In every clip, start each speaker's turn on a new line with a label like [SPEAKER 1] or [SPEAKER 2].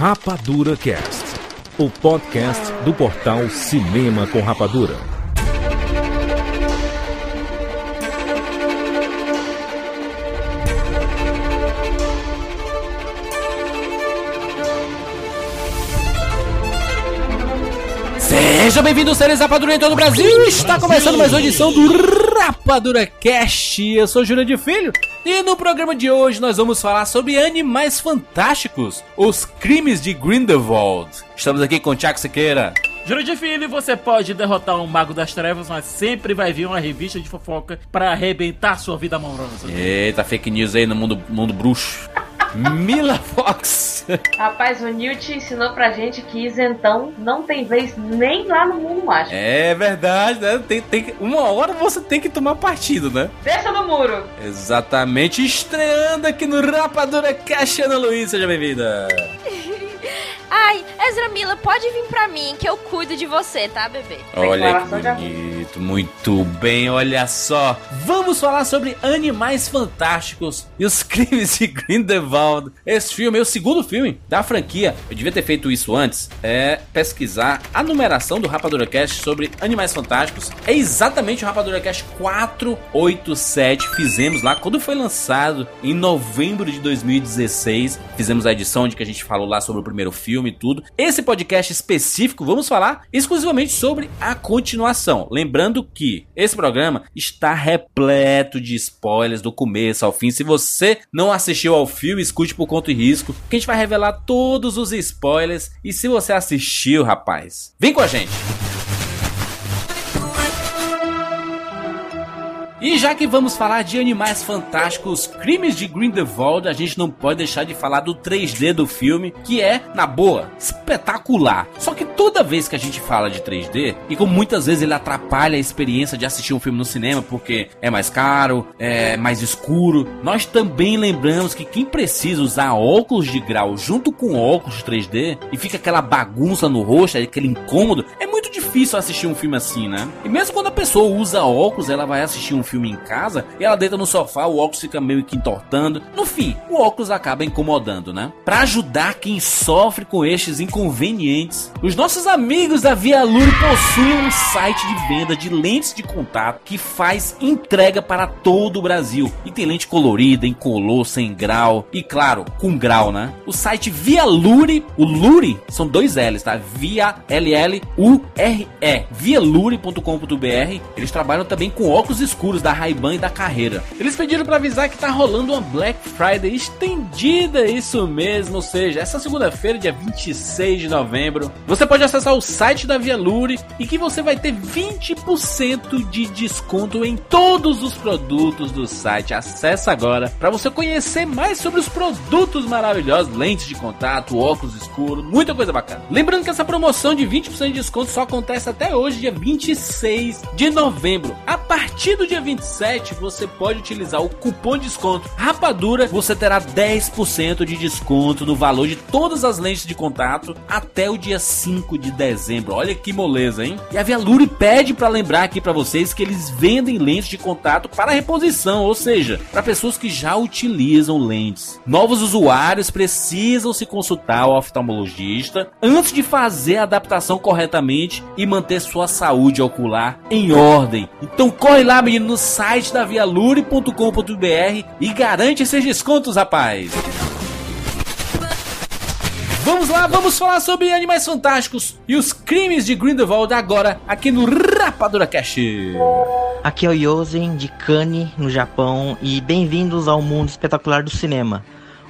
[SPEAKER 1] Rapadura Cast, o podcast do portal Cinema com Rapadura.
[SPEAKER 2] Seja bem-vindo, seres Rapadura em todo o Brasil. Está começando mais uma edição do Rapadura Cast. Eu sou Júlio de Filho e no programa de hoje nós vamos falar sobre animais fantásticos, os crimes de Grindelwald. Estamos aqui com o Tiago Siqueira.
[SPEAKER 3] Júlio de Filho, você pode derrotar um mago das trevas, mas sempre vai vir uma revista de fofoca para arrebentar sua vida amorosa.
[SPEAKER 2] Eita, fake news aí no mundo, mundo bruxo. Mila Fox.
[SPEAKER 4] Rapaz, o Newt ensinou pra gente que isentão não tem vez nem lá no mundo mágico.
[SPEAKER 2] É verdade, né? Tem, tem, que- uma hora você tem que tomar partido, né?
[SPEAKER 4] Desça no muro!
[SPEAKER 2] Exatamente, estreando aqui no Rapadura Cast, Ana Luiz, seja bem-vinda.
[SPEAKER 5] Ai, Ezra Mila, pode vir pra mim que eu cuido de você, tá, bebê?
[SPEAKER 2] Olha que bonito, muito bem, olha só. Vamos falar sobre Animais Fantásticos e os Crimes de Grindelwald. Esse filme é o segundo filme da franquia. Eu devia ter feito isso antes. É pesquisar a numeração do Rapadura Cast sobre Animais Fantásticos. É exatamente o Rapadura Cast 487. Fizemos lá quando foi lançado em novembro de 2016. Fizemos a edição onde que a gente falou lá sobre o primeiro filme e tudo. Esse podcast específico, vamos falar exclusivamente sobre a continuação. Lembrando que esse programa está repleto de spoilers do começo ao fim. Se você não assistiu ao filme, escute por conta e risco, que a gente vai revelar todos os spoilers. E se você assistiu, rapaz, vem com a gente. E já que vamos falar de animais fantásticos, crimes de Grindelwald, a gente não pode deixar de falar do 3D do filme, que é, na boa, espetacular. Só que toda vez que a gente fala de 3D, e como muitas vezes ele atrapalha a experiência de assistir um filme no cinema, porque é mais caro, é mais escuro, nós também lembramos que quem precisa usar óculos de grau junto com óculos 3D, e fica aquela bagunça no rosto, aquele incômodo, é muito difícil assistir um filme assim, né? E mesmo quando a pessoa usa óculos, ela vai assistir um filme em casa e ela deita no sofá, o óculos fica meio que entortando. No fim, o óculos acaba incomodando, né? Para ajudar quem sofre com estes inconvenientes, os nossos amigos da Via Lure possuem um site de venda de lentes de contato que faz entrega para todo o Brasil. E tem lente colorida, incolor, sem grau e claro, com grau, né? O site Via Lure, o Lure são dois L's, tá? Via L L U R E, vialure.com.br. Eles trabalham também com óculos escuros da Ray-Ban e da Carreira. Eles pediram para avisar que tá rolando uma Black Friday estendida, isso mesmo, ou seja, essa segunda-feira, dia 26 de novembro, você pode acessar o site da Via Lure e que você vai ter 20% de desconto em todos os produtos do site. Acesse agora para você conhecer mais sobre os produtos maravilhosos, lentes de contato, óculos escuros, muita coisa bacana. Lembrando que essa promoção de 20% de desconto só acontece até hoje, dia 26 de novembro. A partir do dia 27, você pode utilizar o cupom de desconto Rapadura, você terá 10% de desconto no valor de todas as lentes de contato até o dia 5 de dezembro. Olha que moleza, hein? E a Via Lure pede para lembrar aqui para vocês que eles vendem lentes de contato para reposição, ou seja, para pessoas que já utilizam lentes. Novos usuários precisam se consultar ao oftalmologista antes de fazer a adaptação corretamente e manter sua saúde ocular em ordem. Então corre lá, menino, no site da vialure.com.br e garante esses descontos, rapaz. Vamos lá, vamos falar sobre Animais Fantásticos e os crimes de Grindelwald agora aqui no Rapadura Cash.
[SPEAKER 6] Aqui é o Yosen de Kane, no Japão, e bem-vindos ao mundo espetacular do cinema.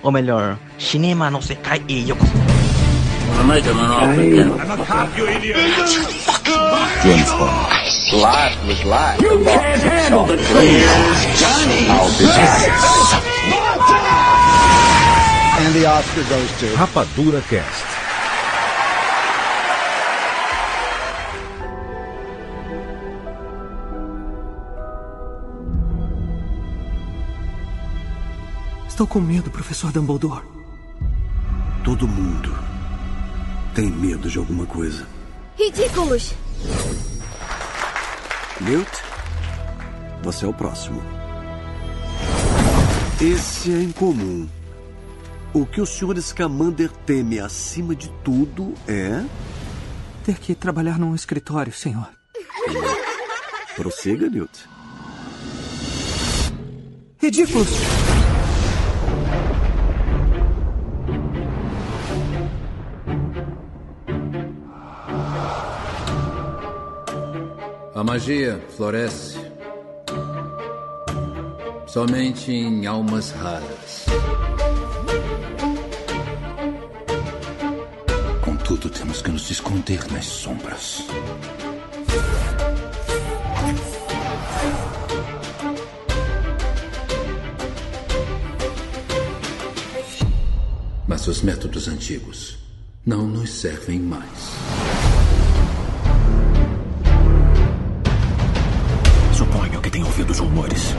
[SPEAKER 6] Ou melhor, Cinema no Sekai e Yokoso.
[SPEAKER 7] And the Oscar goes to.
[SPEAKER 1] Rapadura Cast.
[SPEAKER 8] Estou com medo, professor Dumbledore.
[SPEAKER 7] Todo mundo tem medo de alguma coisa.
[SPEAKER 5] Ridículos!
[SPEAKER 7] Newt, você é o próximo. Esse é incomum. O que o Sr. Scamander teme acima de tudo é.
[SPEAKER 8] Ter que trabalhar num escritório, senhor.
[SPEAKER 7] Prossiga, Newt.
[SPEAKER 8] Ridículos!
[SPEAKER 9] A magia floresce somente em almas raras.
[SPEAKER 10] Contudo, temos que nos esconder nas sombras.
[SPEAKER 9] Mas os métodos antigos não nos servem mais.
[SPEAKER 10] Suponho que tenha ouvido os rumores.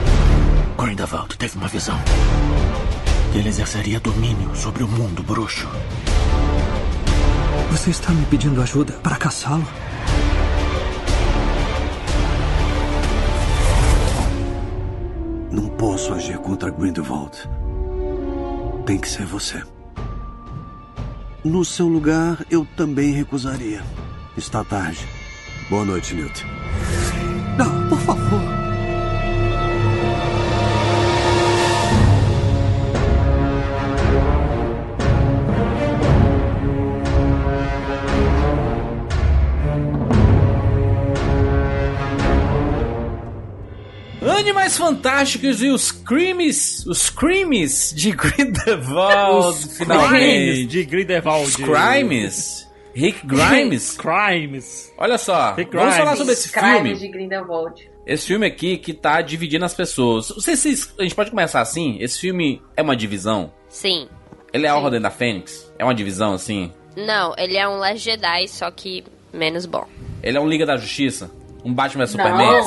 [SPEAKER 10] Grindelwald teve uma visão. Que ele exerceria domínio sobre o mundo bruxo.
[SPEAKER 8] Você está me pedindo ajuda para caçá-lo?
[SPEAKER 7] Não posso agir contra Grindelwald. Tem que ser você. No seu lugar, eu também recusaria. Está tarde. Boa noite, Newt.
[SPEAKER 8] Não, por favor.
[SPEAKER 2] Animais Fantásticos e os crimes, os crimes de Grindelwald,
[SPEAKER 3] Crimes
[SPEAKER 2] finalmente.
[SPEAKER 3] de Grindelwald.
[SPEAKER 2] Os crimes. Rick Grimes.
[SPEAKER 3] Crimes.
[SPEAKER 2] Olha só,
[SPEAKER 3] Rick
[SPEAKER 2] vamos
[SPEAKER 3] Grimes.
[SPEAKER 2] falar sobre esse
[SPEAKER 4] Crimes
[SPEAKER 2] filme.
[SPEAKER 4] de Grindelwald.
[SPEAKER 2] Esse filme aqui que tá dividindo as pessoas. Não sei se a gente pode começar assim. Esse filme é uma divisão.
[SPEAKER 5] Sim.
[SPEAKER 2] Ele é a Ordem da Fênix. É uma divisão assim.
[SPEAKER 5] Não, ele é um Last Jedi, só que menos bom.
[SPEAKER 2] Ele é um Liga da Justiça. Um Batman vs
[SPEAKER 4] Não.
[SPEAKER 2] Superman.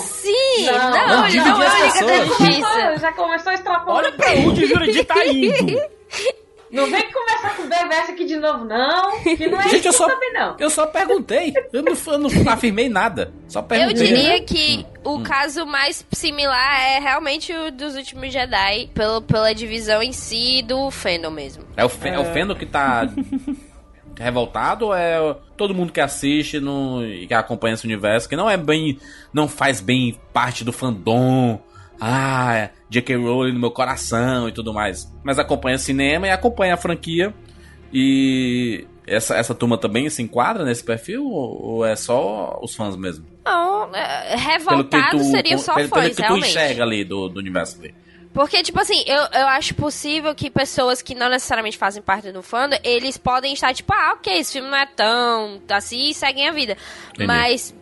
[SPEAKER 5] Sim!
[SPEAKER 4] Não,
[SPEAKER 5] Não,
[SPEAKER 2] não,
[SPEAKER 5] não é
[SPEAKER 2] pessoas.
[SPEAKER 5] Justiça.
[SPEAKER 4] Começou, já começou a extrapolar.
[SPEAKER 3] Olha pra onde o Jurandir tá indo.
[SPEAKER 4] Não vem conversar com o BBS aqui de novo, não. Que não é
[SPEAKER 2] Gente,
[SPEAKER 4] isso
[SPEAKER 2] eu só,
[SPEAKER 4] também, não.
[SPEAKER 2] eu só perguntei. Eu não, eu não afirmei nada. Só
[SPEAKER 5] Eu
[SPEAKER 2] perguntei.
[SPEAKER 5] diria que o caso mais similar é realmente o dos últimos Jedi, pelo, pela divisão em si do fandom mesmo.
[SPEAKER 2] É o, Fe- é o Fendo que tá revoltado ou é todo mundo que assiste no, e que acompanha esse universo, que não é bem. não faz bem parte do fandom. Ah, é J.K. Rowling no meu coração e tudo mais. Mas acompanha cinema e acompanha a franquia. E essa, essa turma também se enquadra nesse perfil ou, ou é só os fãs mesmo?
[SPEAKER 5] Não, é, revoltado seria só
[SPEAKER 2] pelo,
[SPEAKER 5] fãs,
[SPEAKER 2] pelo que tu
[SPEAKER 5] realmente.
[SPEAKER 2] enxerga ali do, do universo ali.
[SPEAKER 5] Porque, tipo assim, eu, eu acho possível que pessoas que não necessariamente fazem parte do fandom, eles podem estar, tipo, ah, ok, esse filme não é tão assim e seguem a vida.
[SPEAKER 2] Entendi.
[SPEAKER 5] Mas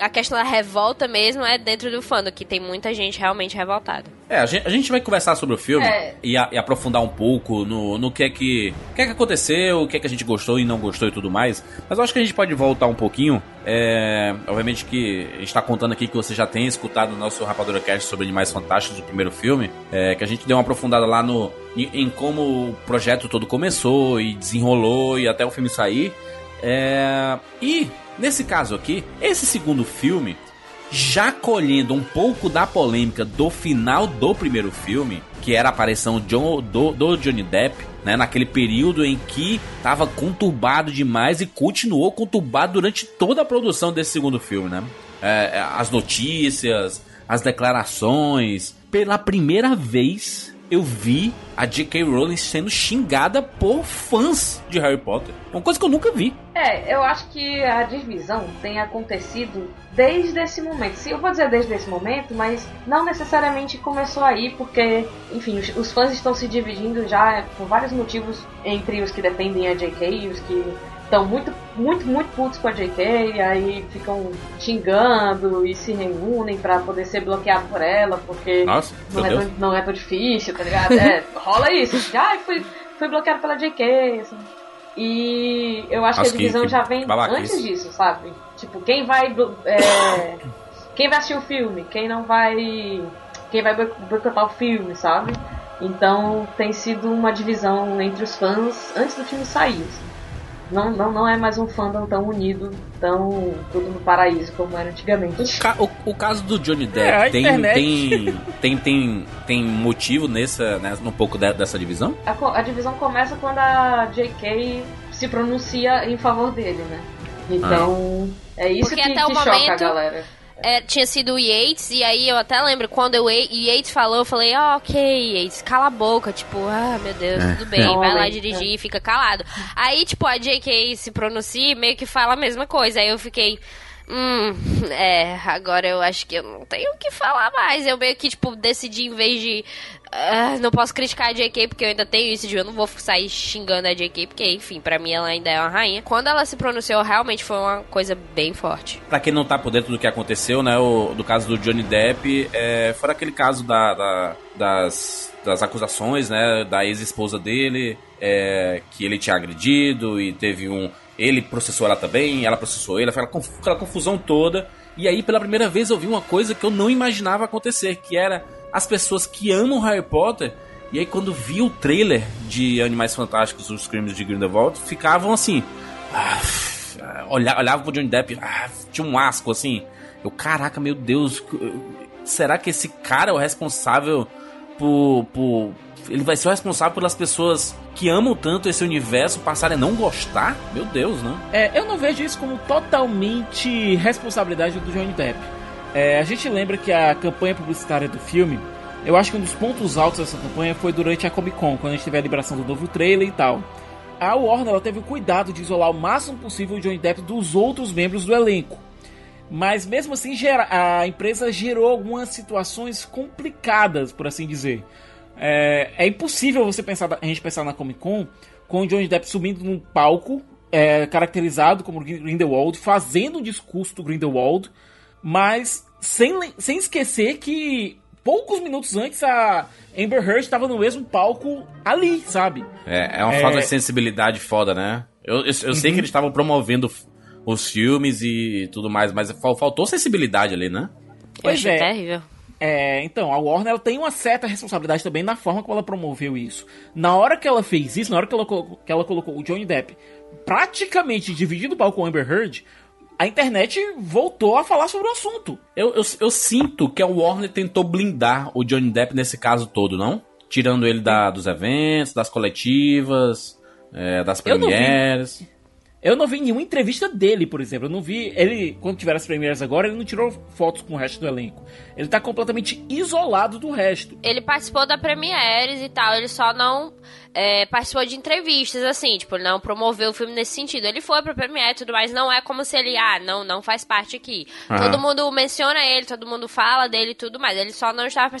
[SPEAKER 5] a questão da revolta mesmo é dentro do fandom, que tem muita gente realmente revoltada.
[SPEAKER 2] É, a gente, a gente vai conversar sobre o filme
[SPEAKER 4] É.
[SPEAKER 2] e, a- e aprofundar um pouco no, no que é que, que é que aconteceu, o que é que a gente gostou e não gostou e tudo mais. Mas eu acho que a gente pode voltar um pouquinho. É, obviamente que a gente tá contando aqui que você já tem escutado o nosso Rapadura Cast sobre Animais Fantásticos, o primeiro filme. é, que a gente deu uma aprofundada lá no em, em como o projeto todo começou e desenrolou e até o filme sair. É, e nesse caso aqui, esse segundo filme já colhendo um pouco da polêmica do final do primeiro filme, que era a aparição do, do Johnny Depp, né, naquele período em que estava conturbado demais e continuou conturbado durante toda a produção desse segundo filme, né? É, é, as notícias, as declarações. Pela primeira vez eu vi a J.K. Rowling sendo xingada por fãs de Harry Potter. Uma coisa que eu nunca vi.
[SPEAKER 4] É, eu acho que a divisão tem acontecido desde esse momento. Sim, eu vou dizer desde esse momento, mas não necessariamente começou aí, porque, enfim, os, os fãs estão se dividindo já por vários motivos entre os que defendem a JK e os que estão muito, muito, muito putos com a JK, e aí ficam xingando e se reúnem pra poder ser bloqueado por ela, porque
[SPEAKER 2] Nossa,
[SPEAKER 4] não é, tão, não é tão difícil, tá ligado? É, rola isso. Já fui, fui bloqueado pela JK, assim. E eu acho
[SPEAKER 2] Nossa,
[SPEAKER 4] que a divisão
[SPEAKER 2] que
[SPEAKER 4] já vem antes disso, sabe? Tipo, quem vai. é, quem vai assistir o filme, quem não vai. Quem vai boi- boicotar o filme, sabe? Então tem sido uma divisão entre os fãs antes do filme sair. assim. Não, não, não é mais um fandom tão unido, tão tudo no paraíso como era antigamente.
[SPEAKER 2] O, ca o, o caso do Johnny Depp
[SPEAKER 3] É,
[SPEAKER 2] tem, tem, tem, tem, tem motivo nessa, né, um pouco de- dessa divisão?
[SPEAKER 4] A, a divisão começa quando a J.K. se pronuncia em favor dele, né? Então, é isso
[SPEAKER 5] Porque
[SPEAKER 4] que,
[SPEAKER 5] até o
[SPEAKER 4] que choca a
[SPEAKER 5] momento-
[SPEAKER 4] galera.
[SPEAKER 5] É, tinha sido o Yates, e aí eu até lembro, quando o Yates falou, eu falei, ah, ok, Yates, cala a boca, tipo, ah, meu Deus,
[SPEAKER 2] É.
[SPEAKER 5] tudo bem, vai lá dirigir e fica calado. Aí, tipo, a JK se pronuncia e meio que fala a mesma coisa, aí eu fiquei... Hum, é, agora eu acho que eu não tenho o que falar mais. Eu meio que, tipo, decidi em vez de. ah, não posso criticar a JK porque eu ainda tenho isso de eu não vou sair xingando a JK, porque, enfim, pra mim ela ainda é uma rainha. Quando ela se pronunciou, realmente foi uma coisa bem forte.
[SPEAKER 2] Pra quem não tá por dentro do que aconteceu, né, o, do caso do Johnny Depp, é, foi aquele caso da, da- das, das acusações, né, da ex-esposa dele, é, que ele tinha agredido e teve um... Ele processou ela também, ela processou ele, aquela, conf- aquela confusão toda. E aí, pela primeira vez, eu vi uma coisa que eu não imaginava acontecer, que era as pessoas que amam Harry Potter, e aí quando vi o trailer de Animais Fantásticos, os crimes de Grindelwald, ficavam assim... Ah, olha, olhava pro Johnny Depp, ah, tinha um asco assim. Eu, caraca, meu Deus, será que esse cara é o responsável por, por. Ele vai ser o responsável pelas pessoas que amam tanto esse universo passarem a não gostar? Meu Deus, não.
[SPEAKER 3] É, eu não vejo isso como totalmente responsabilidade do Johnny Depp. É, a gente lembra que a campanha publicitária do filme, eu acho que um dos pontos altos dessa campanha foi durante a Comic Con, quando a gente teve a liberação do novo trailer e tal. A Warner teve o cuidado de isolar o máximo possível o Johnny Depp dos outros membros do elenco. Mas mesmo assim, a empresa gerou algumas situações complicadas, por assim dizer. É, é impossível você pensar, a gente pensar na Comic Con com o Johnny Depp subindo num palco é, caracterizado como Grindelwald, fazendo o discurso do Grindelwald, mas sem, sem esquecer que poucos minutos antes a Amber Heard estava no mesmo palco ali, sabe?
[SPEAKER 2] É, é uma
[SPEAKER 3] É.
[SPEAKER 2] falta de sensibilidade foda, né? Eu, eu, eu sei que eles estavam promovendo os filmes e tudo mais, mas fal- faltou sensibilidade ali, né?
[SPEAKER 5] Eu
[SPEAKER 3] Pois
[SPEAKER 5] achei
[SPEAKER 3] é.
[SPEAKER 5] terrível.
[SPEAKER 3] É, então, a Warner tem uma certa responsabilidade também na forma como ela promoveu isso. Na hora que ela fez isso, na hora que ela, colocou- que ela colocou o Johnny Depp praticamente dividindo o palco com o Amber Heard, a internet voltou a falar sobre o assunto.
[SPEAKER 2] Eu, eu, eu sinto que a Warner tentou blindar o Johnny Depp nesse caso todo, não? Tirando ele da, dos eventos, das coletivas, é, das premieres.
[SPEAKER 3] Eu não vi nenhuma entrevista dele, por exemplo. Eu não vi. Ele, quando tiver as premieres agora, ele não tirou fotos com o resto do elenco. Ele tá completamente isolado do resto.
[SPEAKER 5] Ele participou da Premieres e tal, ele só não é, participou de entrevistas, assim, tipo, ele não promoveu o filme nesse sentido. Ele foi pra Premiere e tudo mais, não é como se ele, ah, não, não faz parte aqui.
[SPEAKER 2] Aham.
[SPEAKER 5] Todo mundo menciona ele, todo mundo fala dele e tudo mais. Ele só não estava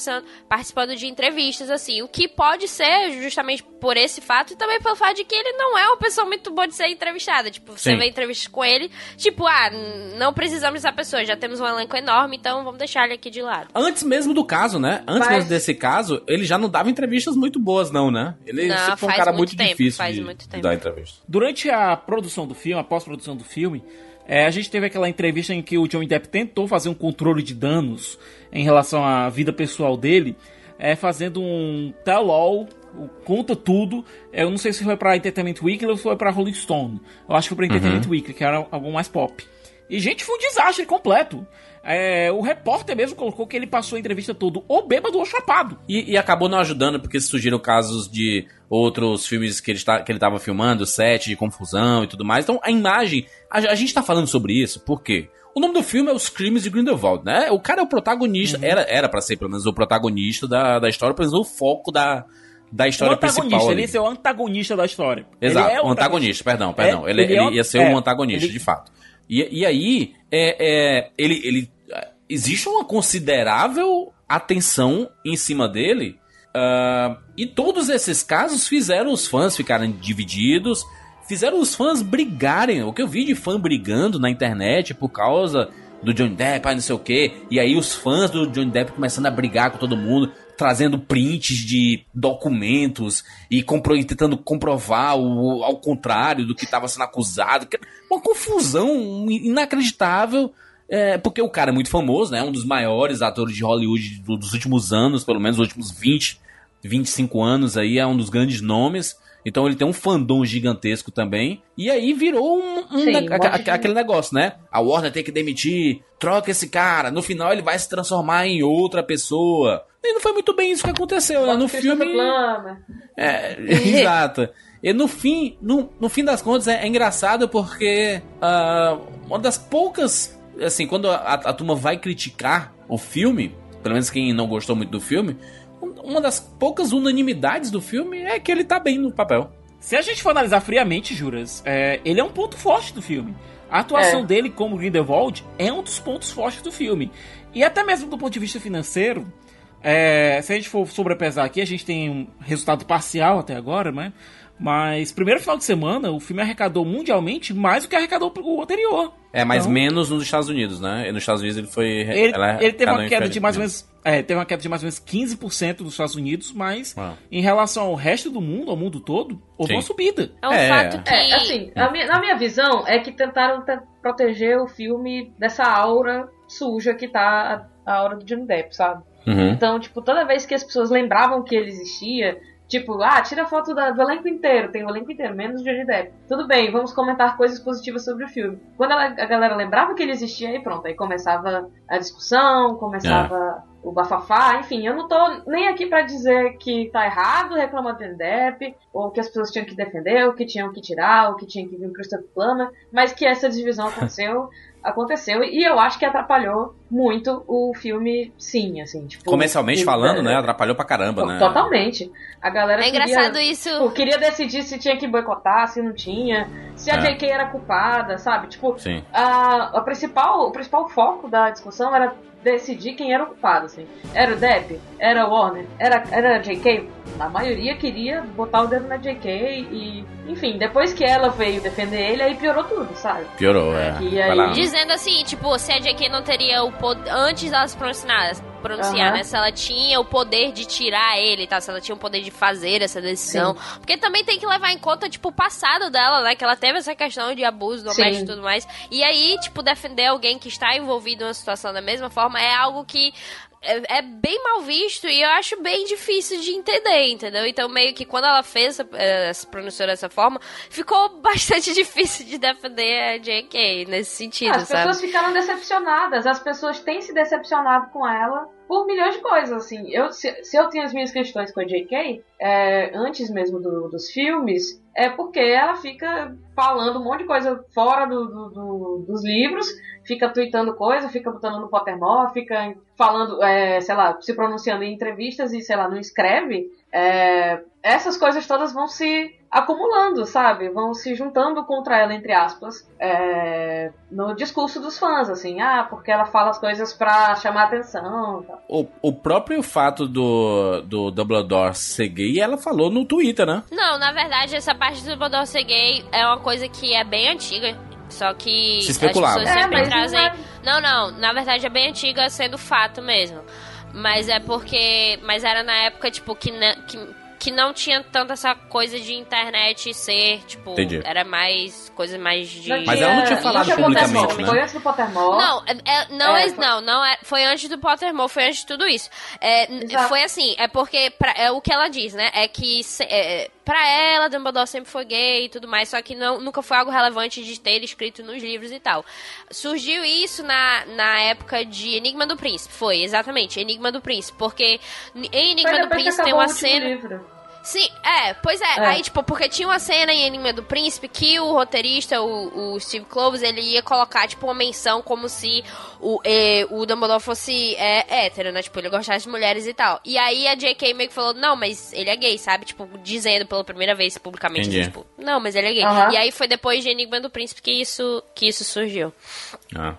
[SPEAKER 5] participando, de entrevistas, assim, o que pode ser justamente por esse fato e também pelo fato de que ele não é uma pessoa muito boa de ser entrevistada. Tipo, você
[SPEAKER 2] Sim.
[SPEAKER 5] vê entrevistas com ele, tipo, ah, não precisamos dessa pessoa, já temos um elenco enorme, então vamos deixar ele aqui de lado.
[SPEAKER 2] Antes mesmo do caso, né? Antes mesmo desse caso, ele já não dava entrevistas muito boas, não, né? Ele
[SPEAKER 5] Não,
[SPEAKER 2] sempre foi um
[SPEAKER 5] faz
[SPEAKER 2] cara
[SPEAKER 5] muito
[SPEAKER 2] muito,
[SPEAKER 5] tempo,
[SPEAKER 2] difícil
[SPEAKER 5] faz
[SPEAKER 2] de,
[SPEAKER 5] muito
[SPEAKER 2] de dar entrevista.
[SPEAKER 3] Durante a produção do filme, a pós-produção do filme, é, a gente teve aquela entrevista em que o Johnny Depp tentou fazer um controle de danos em relação à vida pessoal dele, é, fazendo um tell-all, conta tudo. Eu não sei se foi pra Entertainment Weekly ou se foi pra Rolling Stone. Eu acho que foi pra Entertainment Weekly, que era algo mais pop. E, gente, foi um desastre completo. É, o repórter mesmo colocou que ele passou a entrevista todo ou bêbado ou chapado.
[SPEAKER 2] E, e acabou não ajudando porque surgiram casos de outros filmes que ele, está, que ele tava filmando, set de confusão e tudo mais. Então a imagem. A, a gente tá falando sobre isso por quê? O nome do filme é Os Crimes de Grindelwald, né? O cara é o protagonista,
[SPEAKER 3] Uhum.
[SPEAKER 2] era, era para ser pelo menos o protagonista da, da história, pelo menos o foco da, da
[SPEAKER 3] O
[SPEAKER 2] história
[SPEAKER 3] antagonista,
[SPEAKER 2] principal.
[SPEAKER 3] ele ia ser o antagonista da história.
[SPEAKER 2] Exato,
[SPEAKER 3] Ele é
[SPEAKER 2] o antagonista, perdão, perdão.
[SPEAKER 3] É,
[SPEAKER 2] ele,
[SPEAKER 3] ele
[SPEAKER 2] ele
[SPEAKER 3] é o-
[SPEAKER 2] ia ser
[SPEAKER 3] é,
[SPEAKER 2] um antagonista,
[SPEAKER 3] ele-
[SPEAKER 2] de fato. E, e aí, é, é, ele, ele. Existe uma considerável atenção em cima dele. Ah, e todos esses casos fizeram os fãs ficarem divididos. Fizeram os fãs brigarem. O que eu vi de fã brigando na internet por causa do Johnny Depp, ah, não sei o quê. E aí os fãs do Johnny Depp começando a brigar com todo mundo, trazendo prints de documentos e, compro- e tentando comprovar o, ao contrário do que estava sendo acusado. Que- Uma confusão inacreditável. É, porque o cara é muito famoso, né? Um dos maiores atores de Hollywood do- dos últimos anos, pelo menos os últimos 20, 25 anos aí, é um dos grandes nomes. Então ele tem um fandom gigantesco também. E aí virou um, um
[SPEAKER 4] Sim,
[SPEAKER 2] a- a- aquele negócio, né? A Warner tem que demitir, troca esse cara. No final ele vai se transformar em outra pessoa. E não foi muito bem isso que aconteceu, né? No filme. É, exato. E no fim, no, no fim das contas, é, é engraçado porque ah, uma das poucas. Assim, quando a, a turma vai criticar o filme, pelo menos quem não gostou muito do filme, um- uma das poucas unanimidades do filme é que ele tá bem no papel.
[SPEAKER 3] Se a gente for analisar friamente, Juras, é, ele é um ponto forte do filme. A atuação
[SPEAKER 4] É.
[SPEAKER 3] dele como Grindelwald é um dos pontos fortes do filme. E até mesmo do ponto de vista financeiro, é, se a gente for sobrepesar aqui, a gente tem um resultado parcial até agora, né? Mas primeiro final de semana, o filme arrecadou mundialmente mais do que arrecadou o anterior.
[SPEAKER 2] É, mas
[SPEAKER 3] Então-
[SPEAKER 2] menos nos Estados Unidos, né? E nos Estados Unidos ele foi.
[SPEAKER 3] Ele,
[SPEAKER 2] ela
[SPEAKER 3] ele teve uma queda de mais ou
[SPEAKER 2] menos.
[SPEAKER 3] menos. É, teve uma queda de mais ou menos 15% nos Estados Unidos, mas
[SPEAKER 2] Ah.
[SPEAKER 3] em relação ao resto do mundo, ao mundo todo, houve
[SPEAKER 2] Sim.
[SPEAKER 3] uma subida.
[SPEAKER 5] É um
[SPEAKER 2] É.
[SPEAKER 5] fato que.
[SPEAKER 4] É, assim, a minha- na minha visão é que tentaram te- proteger o filme dessa aura suja que tá a, a aura do Johnny Depp, sabe?
[SPEAKER 2] Uhum.
[SPEAKER 4] Então, tipo, toda vez que as pessoas lembravam que ele existia, tipo, ah, tira foto da- do elenco inteiro, tem o elenco inteiro, menos Johnny Depp. Tudo bem, vamos comentar coisas positivas sobre o filme. Quando ela- a galera lembrava que ele existia, aí pronto, aí começava a discussão, começava o bafafá, enfim, eu não tô nem aqui pra dizer que tá errado reclamar do Johnny Depp, ou que as pessoas tinham que defender, ou que tinham que tirar, ou que tinha que vir o Christopher Plummer, mas que essa divisão aconteceu, aconteceu, e eu acho que atrapalhou muito o filme, sim, assim, tipo...
[SPEAKER 2] Comercialmente falando,
[SPEAKER 4] é,
[SPEAKER 2] né? Atrapalhou pra caramba, né?
[SPEAKER 4] Totalmente. A galera
[SPEAKER 5] É engraçado
[SPEAKER 4] queria,
[SPEAKER 5] isso.
[SPEAKER 4] tipo, queria decidir se tinha que boicotar, se não tinha, se a
[SPEAKER 2] É.
[SPEAKER 4] JK era culpada, sabe? Tipo,
[SPEAKER 2] Sim.
[SPEAKER 4] a, a principal, o principal foco da discussão era decidir quem era o culpado, assim. Era o Depp? Era o Warner? Era, era a JK? A maioria queria botar o dedo na JK e, enfim, depois que ela veio defender ele, aí piorou tudo, sabe?
[SPEAKER 2] Piorou, é.
[SPEAKER 4] E
[SPEAKER 2] Vai
[SPEAKER 4] aí-.
[SPEAKER 5] Dizendo assim, tipo, se a JK não teria o poder. Antes delas pronunciar, pronunciar
[SPEAKER 4] Aham.
[SPEAKER 5] né? Se ela tinha o poder de tirar ele, tá? Se ela tinha o poder de fazer essa decisão. Porque também tem que levar em conta, tipo, o passado dela, né? Que ela teve essa questão de abuso doméstico
[SPEAKER 4] Sim.
[SPEAKER 5] e tudo mais. E aí, tipo, defender alguém que está envolvido numa situação da mesma forma é algo que. É, é bem mal visto e eu acho bem difícil de entender, entendeu? Então, meio que quando ela fez, essa- eh, se pronunciou dessa forma, ficou bastante difícil de defender a JK nesse sentido,
[SPEAKER 4] As
[SPEAKER 5] sabe?
[SPEAKER 4] pessoas ficaram decepcionadas, as pessoas têm se decepcionado com ela por milhões de coisas, assim. Eu, se, se eu tinha as minhas questões com a J.K., é, antes mesmo do- dos filmes, é porque ela fica falando um monte de coisa fora do- do- dos livros, fica tweetando coisa, fica botando no Pottermore, fica falando, é, sei lá, se pronunciando em entrevistas e, sei lá, não escreve. É, essas coisas todas vão se acumulando, sabe? Vão se juntando contra ela, entre aspas, é, no discurso dos fãs, assim, ah, porque ela fala as coisas pra chamar atenção. Tá.
[SPEAKER 2] O, o próprio fato do, do Dumbledore ser gay, ela falou no Twitter, né?
[SPEAKER 5] Não, na verdade, essa parte do Dumbledore ser gay é uma coisa que é bem antiga. Só que
[SPEAKER 2] Se especulava.
[SPEAKER 5] as pessoas
[SPEAKER 4] É,
[SPEAKER 5] sempre
[SPEAKER 4] não
[SPEAKER 5] trazem.
[SPEAKER 4] é-
[SPEAKER 5] Não, não, na verdade é bem antiga sendo fato mesmo. Mas é porque. Mas era na época, tipo, que, na- que, que não tinha tanta essa coisa de internet ser, tipo.
[SPEAKER 2] Entendi.
[SPEAKER 5] Era mais. coisa mais de.
[SPEAKER 2] Mas ela não tinha falado publicamente,
[SPEAKER 4] Pottermore,
[SPEAKER 2] né?
[SPEAKER 4] Foi antes do Pottermore.
[SPEAKER 5] Não, é- é- não,
[SPEAKER 4] É,
[SPEAKER 5] é,
[SPEAKER 4] foi-
[SPEAKER 5] não, não é, foi antes do Pottermore, foi antes de tudo isso. É, foi assim, é porque pra- é o que ela diz, né? É que se, pra ela, Dumbledore sempre foi gay e tudo mais, só que não, nunca foi algo relevante de ter escrito nos livros e tal. Surgiu isso na, na época de Enigma do Príncipe, foi, exatamente, Enigma do Príncipe, porque em Enigma do Príncipe tem uma cena.
[SPEAKER 4] livro.
[SPEAKER 5] Sim, é, pois é.
[SPEAKER 4] É.
[SPEAKER 5] Aí, tipo, porque tinha uma cena em Enigma do Príncipe que o roteirista, o, o Steve Kloves, ele ia colocar, tipo, uma menção como se o, eh, o Dumbledore fosse é, hétero, né? Tipo, ele gostasse de mulheres e tal. E aí a J.K. meio que falou, não, mas ele é gay, sabe? Tipo, dizendo pela primeira vez publicamente,
[SPEAKER 2] Entendi.
[SPEAKER 5] tipo, não, mas ele é gay.
[SPEAKER 4] Aham.
[SPEAKER 5] E aí foi depois de Enigma do Príncipe que isso, que isso surgiu.
[SPEAKER 2] Ah.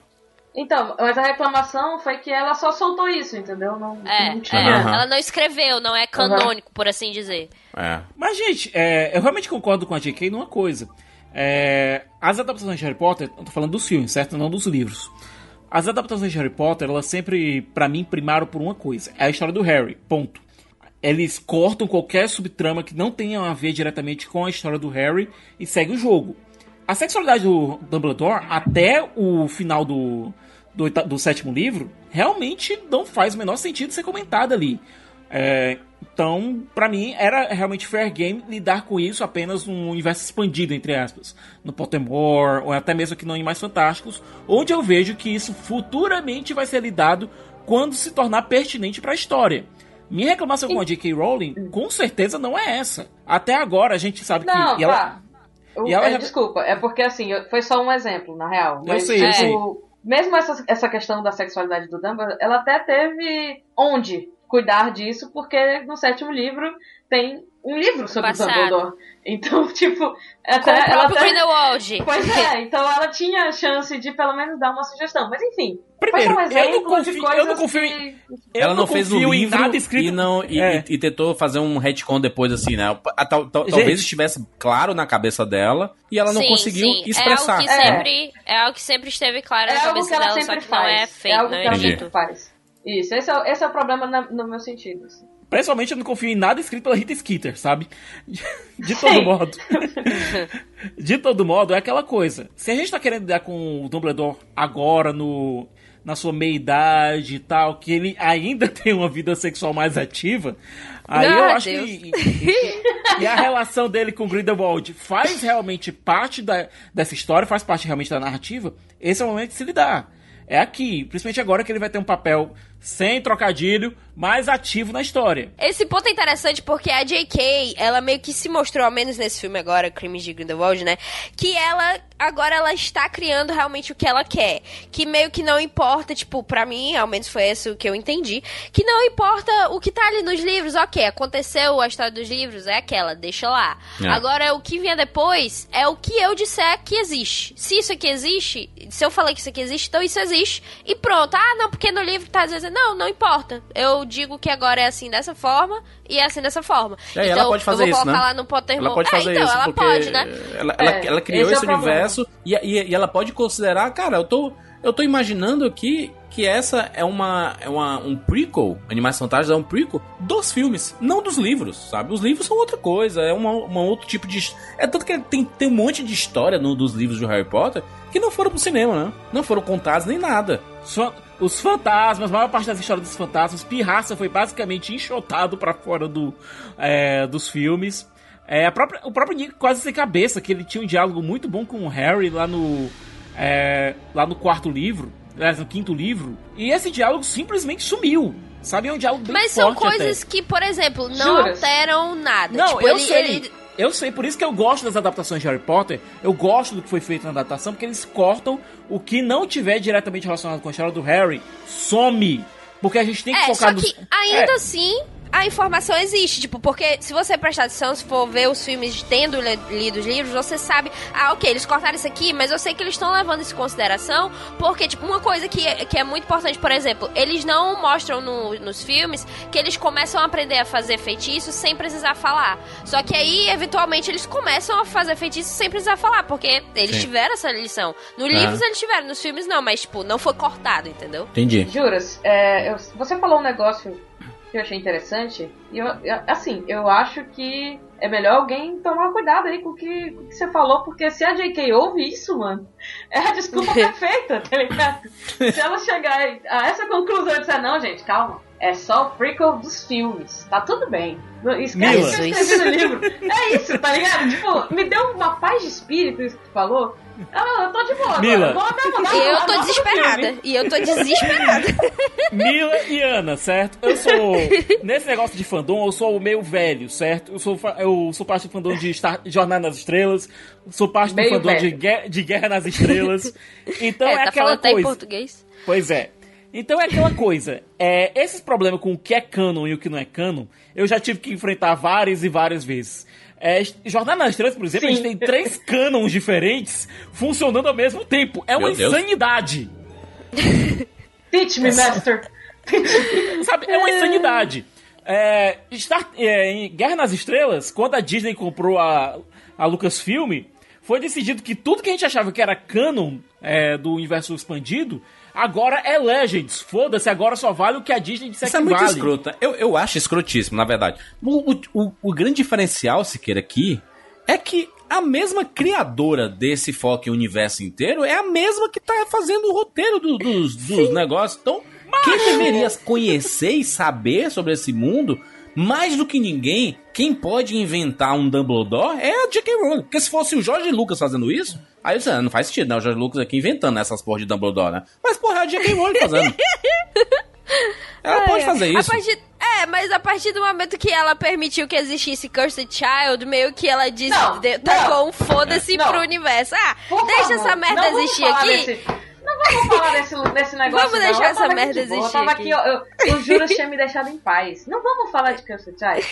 [SPEAKER 4] Então, mas a reclamação foi que ela só soltou isso, entendeu? Não,
[SPEAKER 5] É,
[SPEAKER 4] não tinha.
[SPEAKER 5] é,
[SPEAKER 2] Aham.
[SPEAKER 5] ela não escreveu, não é canônico, por assim dizer.
[SPEAKER 2] É.
[SPEAKER 3] Mas, gente, é, eu realmente concordo com a JK numa coisa. É, as adaptações de Harry Potter, eu tô falando dos filmes, certo? Não dos livros. As adaptações de Harry Potter, elas sempre, pra mim, primaram por uma coisa. É a história do Harry, ponto. Eles cortam qualquer subtrama que não tenha a ver diretamente com a história do Harry e segue o jogo. A sexualidade do Dumbledore, até o final do, do, do sétimo livro, realmente não faz o menor sentido ser comentada ali. É, então, pra mim, era realmente fair game lidar com isso apenas num universo expandido, entre aspas. No Pottermore, ou até mesmo aqui no Animais Fantásticos, onde eu vejo que isso futuramente vai ser lidado quando se tornar pertinente para a história. Minha reclamação com a J.K. Rowling, com certeza, não é essa. Até agora, a gente sabe
[SPEAKER 4] Não,
[SPEAKER 3] que... e ela-
[SPEAKER 4] tá. O-
[SPEAKER 3] e ela
[SPEAKER 4] é,
[SPEAKER 3] já-
[SPEAKER 4] Desculpa, é porque assim, eu- foi só um exemplo, na real.
[SPEAKER 3] Eu sei, eu sei.
[SPEAKER 4] Mesmo essa, essa questão da sexualidade do Dumbledore, ela até teve onde cuidar disso, porque no sétimo livro tem um livro sobre
[SPEAKER 5] Passado.
[SPEAKER 4] o Dumbledore. Então, tipo,
[SPEAKER 5] Com
[SPEAKER 4] até,
[SPEAKER 5] o
[SPEAKER 4] ela
[SPEAKER 5] próprio
[SPEAKER 4] até...
[SPEAKER 5] Grindelwald.
[SPEAKER 4] Pois é, então ela tinha a chance de pelo menos dar uma sugestão. Mas enfim,
[SPEAKER 3] Primeiro,
[SPEAKER 4] um
[SPEAKER 3] eu não confio- eu não confio em-
[SPEAKER 4] que...
[SPEAKER 2] Ela não, fez o
[SPEAKER 3] confio em
[SPEAKER 2] livro
[SPEAKER 3] nada escrito-
[SPEAKER 2] e, não, e,
[SPEAKER 3] É.
[SPEAKER 2] e- e tentou fazer um retcon depois, assim, né? A- tal- tal- talvez
[SPEAKER 3] Gente.
[SPEAKER 2] estivesse claro na cabeça dela e ela não
[SPEAKER 5] Sim,
[SPEAKER 2] conseguiu
[SPEAKER 5] sim.
[SPEAKER 2] expressar.
[SPEAKER 5] É algo, que sempre, é algo que sempre esteve claro
[SPEAKER 4] É
[SPEAKER 5] na
[SPEAKER 4] algo
[SPEAKER 5] cabeça
[SPEAKER 4] que ela
[SPEAKER 5] dela, só
[SPEAKER 4] sempre
[SPEAKER 5] que
[SPEAKER 4] faz.
[SPEAKER 5] não é feito,
[SPEAKER 4] é algo
[SPEAKER 5] não
[SPEAKER 4] que ela sempre faz. Isso, esse é, o- esse é o problema na- no meu sentido. assim.
[SPEAKER 3] Principalmente eu não confio em nada escrito pela Rita Skeeter, sabe? De todo modo. De todo modo, é aquela coisa. Se a gente tá querendo lidar com o Dumbledore agora, no, na sua meia-idade e tal, que ele ainda tem uma vida sexual mais ativa, aí
[SPEAKER 5] Ah,
[SPEAKER 3] eu acho
[SPEAKER 5] Deus.
[SPEAKER 3] que... E, e a relação dele com Grindelwald faz realmente parte da, dessa história, faz parte realmente da narrativa, esse é o momento de se lidar. É aqui, principalmente agora que ele vai ter um papel sem trocadilho, mais ativo na história.
[SPEAKER 5] Esse ponto é interessante porque a J.K., ela meio que se mostrou, ao menos nesse filme agora, Crimes de Grindelwald, né? Que ela, agora ela está criando realmente o que ela quer. Que meio que não importa, tipo, pra mim, ao menos foi esse o que eu entendi, que não importa o que tá ali nos livros, ok, aconteceu a história dos livros, é aquela, deixa lá.
[SPEAKER 2] É.
[SPEAKER 5] Agora, o que vier depois é o que eu disser que existe. Se isso aqui existe, se eu falei que isso aqui existe, então isso existe. E pronto. Ah, não, porque no livro tá dizendo, não, não importa. Eu digo que agora é assim dessa forma e é assim dessa forma.
[SPEAKER 2] É,
[SPEAKER 5] então,
[SPEAKER 2] ela pode fazer
[SPEAKER 5] eu vou
[SPEAKER 2] isso,
[SPEAKER 5] colocar
[SPEAKER 2] né?
[SPEAKER 5] lá no Pottermore.
[SPEAKER 2] Ela pode
[SPEAKER 5] É,
[SPEAKER 2] fazer
[SPEAKER 5] então,
[SPEAKER 2] isso,
[SPEAKER 5] ela
[SPEAKER 2] porque
[SPEAKER 5] pode, né?
[SPEAKER 2] ela, ela,
[SPEAKER 4] É,
[SPEAKER 2] ela criou
[SPEAKER 4] esse é
[SPEAKER 2] esse universo e, e, e ela pode considerar, cara, eu tô, eu tô imaginando aqui que essa é uma é uma, um prequel, Animais Fantásticos é um prequel dos filmes, não dos livros, sabe? Os livros são outra coisa, é uma, outro tipo de... É tanto que tem, tem um monte de história no, dos livros do Harry Potter que não foram pro cinema, né? Não foram contados nem nada.
[SPEAKER 3] Os fan- Os fantasmas, a maior parte das histórias dos fantasmas, Pirraça foi basicamente enxotado pra fora do, é, dos filmes. É, própria, o próprio Nick quase sem cabeça, que ele tinha um diálogo muito bom com o Harry lá no, é, lá no quarto livro, aliás, no quinto livro. E esse diálogo simplesmente sumiu. Sabe, é um diálogo bem
[SPEAKER 5] Mas são coisas
[SPEAKER 3] até.
[SPEAKER 5] que, por exemplo, não
[SPEAKER 4] Juras?
[SPEAKER 5] alteram nada.
[SPEAKER 3] Não,
[SPEAKER 5] tipo,
[SPEAKER 3] eu
[SPEAKER 5] ele,
[SPEAKER 3] sei.
[SPEAKER 5] ele-
[SPEAKER 3] Eu sei, por isso que eu gosto das adaptações de Harry Potter. Eu gosto do que foi feito na adaptação, porque eles cortam o que não tiver diretamente relacionado com a história do Harry, some. Porque a gente tem que
[SPEAKER 5] É,
[SPEAKER 3] focar
[SPEAKER 5] só
[SPEAKER 3] nos.
[SPEAKER 5] que ainda
[SPEAKER 3] É.
[SPEAKER 5] assim a informação existe, tipo, porque se você prestar atenção, se for ver os filmes tendo lido os livros, você sabe, ah, ok, eles cortaram isso aqui, mas eu sei que eles estão levando isso em consideração, porque, tipo, uma coisa que, é- que é muito importante, por exemplo, eles não mostram no- nos filmes que eles começam a aprender a fazer feitiços sem precisar falar. Só que aí, eventualmente, eles começam a fazer feitiços sem precisar falar, porque eles
[SPEAKER 2] Sim.
[SPEAKER 5] tiveram essa lição. No livros eles tiveram, nos filmes não, mas, tipo, não foi cortado, entendeu?
[SPEAKER 2] Entendi.
[SPEAKER 4] Juras, é, eu- você falou um negócio que eu achei interessante. E eu, eu- assim, eu acho que é melhor alguém tomar cuidado aí com o que, com o que você falou, porque se a JK ouve isso, mano, é a desculpa perfeita, tá ligado? Se ela chegar a essa conclusão e disser, não, gente, calma. É só o prequel dos filmes. Tá tudo bem. Esquece
[SPEAKER 3] Mila.
[SPEAKER 4] que eu escrevi no livro. É isso, tá ligado? Tipo, me deu uma paz de espírito isso que tu falou. Ah, eu tô de boa
[SPEAKER 3] Mila.
[SPEAKER 5] E
[SPEAKER 4] uma
[SPEAKER 5] eu tô desesperada. E eu tô desesperada.
[SPEAKER 3] Mila e Ana, certo? Eu sou. Nesse negócio de fandom, eu sou meio velho, certo? Eu sou, eu sou parte do fandom de Star, Jornada nas Estrelas, sou parte do
[SPEAKER 4] Meio
[SPEAKER 3] fandom de. Guerra, de Guerra nas Estrelas. Então é,
[SPEAKER 5] é, tá
[SPEAKER 3] aquela
[SPEAKER 5] falando até em
[SPEAKER 3] coisa.
[SPEAKER 5] português.
[SPEAKER 3] Pois é. Então é aquela coisa. É, esses problemas com o que é canon e o que não é canon, eu já tive que enfrentar várias e várias vezes. É, Jornada nas Estrelas, por exemplo, a gente
[SPEAKER 4] Sim.
[SPEAKER 3] tem três canons diferentes funcionando ao mesmo tempo. É uma
[SPEAKER 2] Meu Deus.
[SPEAKER 3] insanidade.
[SPEAKER 4] Teach me, master.
[SPEAKER 3] Sabe? É uma insanidade. É, Star- é, em Guerra nas Estrelas, quando a Disney comprou a, a Lucasfilm, foi decidido que tudo que a gente achava que era canon é, do universo expandido, agora é Legends. Foda-se, agora só vale o que a Disney disser
[SPEAKER 2] Isso é
[SPEAKER 3] que
[SPEAKER 2] muito
[SPEAKER 3] vale.
[SPEAKER 2] escroto. né? Eu, eu acho escrotíssimo, na verdade. O, o, o- grande diferencial, Siqueira, aqui, é que a mesma criadora desse foco universo inteiro é a mesma que tá fazendo o roteiro do- dos, dos negócios. Então, Quem deveria conhecer e saber sobre esse mundo, mais do que ninguém, quem pode inventar um Dumbledore é a J.K. Rowling. Porque se fosse o Jorge Lucas fazendo isso, aí você não faz sentido, né? O Jorge Lucas aqui inventando essas porra de Dumbledore, né? Mas porra, é a J.K. Rowling fazendo. Ela
[SPEAKER 5] É,
[SPEAKER 2] pode fazer
[SPEAKER 5] a
[SPEAKER 2] isso.
[SPEAKER 5] partir- é, mas a partir do momento que ela permitiu que existisse Cursed Child, meio que ela disse,
[SPEAKER 4] Não,
[SPEAKER 5] de-
[SPEAKER 4] não,
[SPEAKER 5] tacou um foda-se
[SPEAKER 4] não.
[SPEAKER 5] pro universo. Ah,
[SPEAKER 4] Por
[SPEAKER 5] deixa
[SPEAKER 4] favor,
[SPEAKER 5] essa merda existir aqui.
[SPEAKER 4] desse- não vamos falar desse, desse negócio.
[SPEAKER 5] Vamos
[SPEAKER 4] não.
[SPEAKER 5] deixar
[SPEAKER 4] Eu
[SPEAKER 5] essa merda
[SPEAKER 4] de boa,
[SPEAKER 5] existir
[SPEAKER 4] Eu tava
[SPEAKER 5] aqui.
[SPEAKER 4] aqui, eu, eu, o Juras tinha me deixado em paz. Não vamos falar de Cursed Child.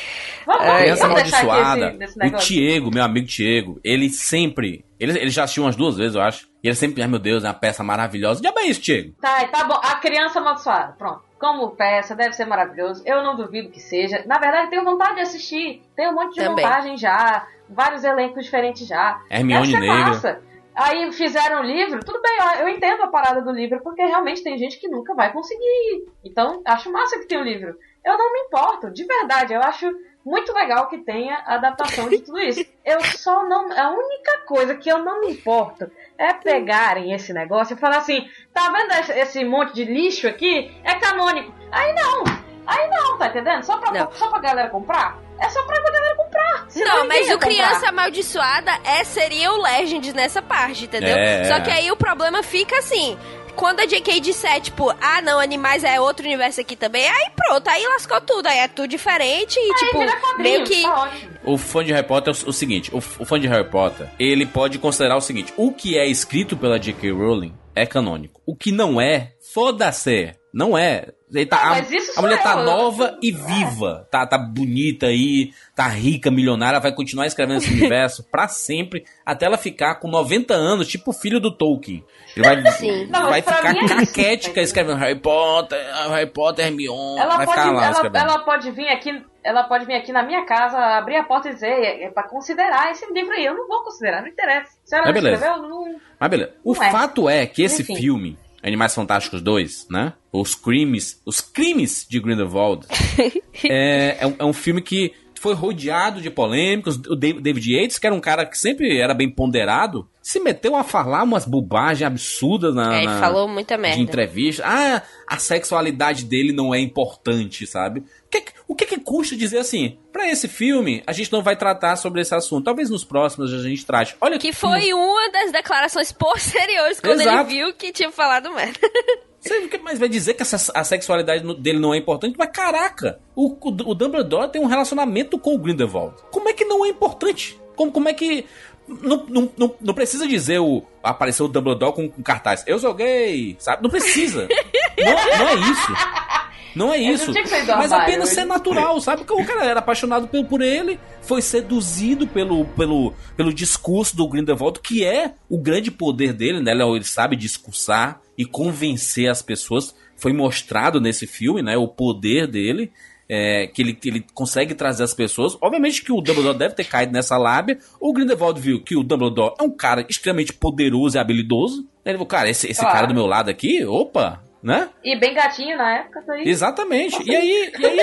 [SPEAKER 4] Vamos,
[SPEAKER 2] É, criança
[SPEAKER 4] vamos deixar aqui
[SPEAKER 2] amaldiçoada.
[SPEAKER 4] esse, desse
[SPEAKER 2] O
[SPEAKER 4] negócio.
[SPEAKER 2] Diego, meu amigo Diego, ele sempre. Ele, ele já assistiu umas duas vezes, eu acho. E ele sempre, ai meu Deus, é uma peça maravilhosa. Já bem isso, Diego.
[SPEAKER 4] Tá, tá bom. A criança amaldiçoada, pronto. Como peça, deve ser maravilhoso. Eu não duvido que seja. Na verdade, tenho vontade de assistir. Tem um monte de
[SPEAKER 5] Também.
[SPEAKER 4] montagem já. Vários elencos diferentes já.
[SPEAKER 2] Hermione
[SPEAKER 4] Deve ser
[SPEAKER 2] Negra.
[SPEAKER 4] massa. Aí fizeram o livro, tudo bem, eu entendo a parada do livro, porque realmente tem gente que nunca vai conseguir ir. Então, acho massa que tem o livro. Eu não me importo, de verdade, eu acho muito legal que tenha a adaptação de tudo isso. Eu só não. A única coisa que eu não me importo é pegarem esse negócio e falar assim: tá vendo esse monte de lixo aqui? É canônico. Aí não! Aí não, tá entendendo? Só pra,
[SPEAKER 5] Não.
[SPEAKER 4] só pra galera comprar? É só pra galera comprar.
[SPEAKER 5] Não, mas o
[SPEAKER 4] comprar.
[SPEAKER 5] Criança Amaldiçoada é, seria o Legends nessa parte, entendeu?
[SPEAKER 2] É.
[SPEAKER 5] Só que aí o problema fica assim. Quando a JK disser, tipo, ah, não, animais é outro universo aqui também, aí pronto, aí lascou tudo, aí é tudo diferente e,
[SPEAKER 4] Aí
[SPEAKER 5] tipo, meio que.
[SPEAKER 4] tá ótimo.
[SPEAKER 2] O fã de Harry Potter é o, seguinte: o fã de Harry Potter, ele pode considerar o seguinte: o que é escrito pela J.K. Rowling é canônico. O que não é, foda-se. Não é. Tá,
[SPEAKER 4] Não,
[SPEAKER 2] a- a, mulher tá
[SPEAKER 4] eu, eu-
[SPEAKER 2] nova e viva. Tá, tá bonita aí, tá rica, milionária, vai continuar escrevendo esse universo pra sempre, até ela ficar com 90 anos, tipo o filho do Tolkien. Ele vai,
[SPEAKER 5] Sim.
[SPEAKER 4] Não,
[SPEAKER 2] vai
[SPEAKER 4] pra
[SPEAKER 2] ficar
[SPEAKER 4] mim é
[SPEAKER 2] caquética
[SPEAKER 4] tá
[SPEAKER 2] escrevendo Harry Potter, Harry Potter, Hermione.
[SPEAKER 4] Ela
[SPEAKER 2] vai
[SPEAKER 4] pode,
[SPEAKER 2] ficar lá
[SPEAKER 4] ela,
[SPEAKER 2] escrevendo.
[SPEAKER 4] ela pode vir aqui, ela pode vir aqui na minha casa, abrir a porta e dizer, é, é pra considerar esse livro aí. Eu não vou considerar, não interessa. Se ela não
[SPEAKER 2] beleza.
[SPEAKER 4] escreveu, não.
[SPEAKER 2] Mas beleza. O
[SPEAKER 4] Não é.
[SPEAKER 2] fato é que esse
[SPEAKER 4] Enfim.
[SPEAKER 2] filme, Animais Fantásticos 2, né? Os crimes, os crimes de Grindelwald, é, é, um, é um filme que foi rodeado de polêmicas. O Dav- David Yates, que era um cara que sempre era bem ponderado, se meteu a falar umas bobagens absurdas na,
[SPEAKER 5] É, ele
[SPEAKER 2] na-
[SPEAKER 5] falou muita
[SPEAKER 2] de
[SPEAKER 5] merda.
[SPEAKER 2] entrevista. Ah, a sexualidade dele não é importante, sabe? O que, o que, que custa dizer assim? Pra esse filme, a gente não vai tratar sobre esse assunto. Talvez nos próximos a gente trate. Olha
[SPEAKER 5] Que foi uma das declarações posteriores quando
[SPEAKER 2] Exato.
[SPEAKER 5] ele viu que tinha falado merda.
[SPEAKER 2] Você o que mais vai dizer que essa- a sexualidade dele não é importante? Mas caraca, o, o, o Dumbledore tem um relacionamento com o Grindelwald. Como é que não é importante? Como, como é que. Não, não, não, não precisa dizer o. Apareceu o Dumbledore com, com cartaz. Eu sou gay, sabe? Não precisa. não, não é isso. Não é isso. Mas apenas ser natural, sabe? Porque o cara era apaixonado por, por ele, foi seduzido pelo, pelo, pelo discurso do Grindelwald, que é o grande poder dele, né? Ele, ele sabe discursar e convencer as pessoas. Foi mostrado nesse filme, né? O poder dele. é, que, ele, ele consegue trazer as pessoas. Obviamente que o Dumbledore deve ter caído nessa lábia. O Grindelwald viu que o Dumbledore é um cara extremamente poderoso e habilidoso. Ele falou, cara, esse, esse
[SPEAKER 4] Claro.
[SPEAKER 2] cara do meu lado aqui, opa, né?
[SPEAKER 4] E bem gatinho na época, tá aí.
[SPEAKER 2] Exatamente. E aí, e aí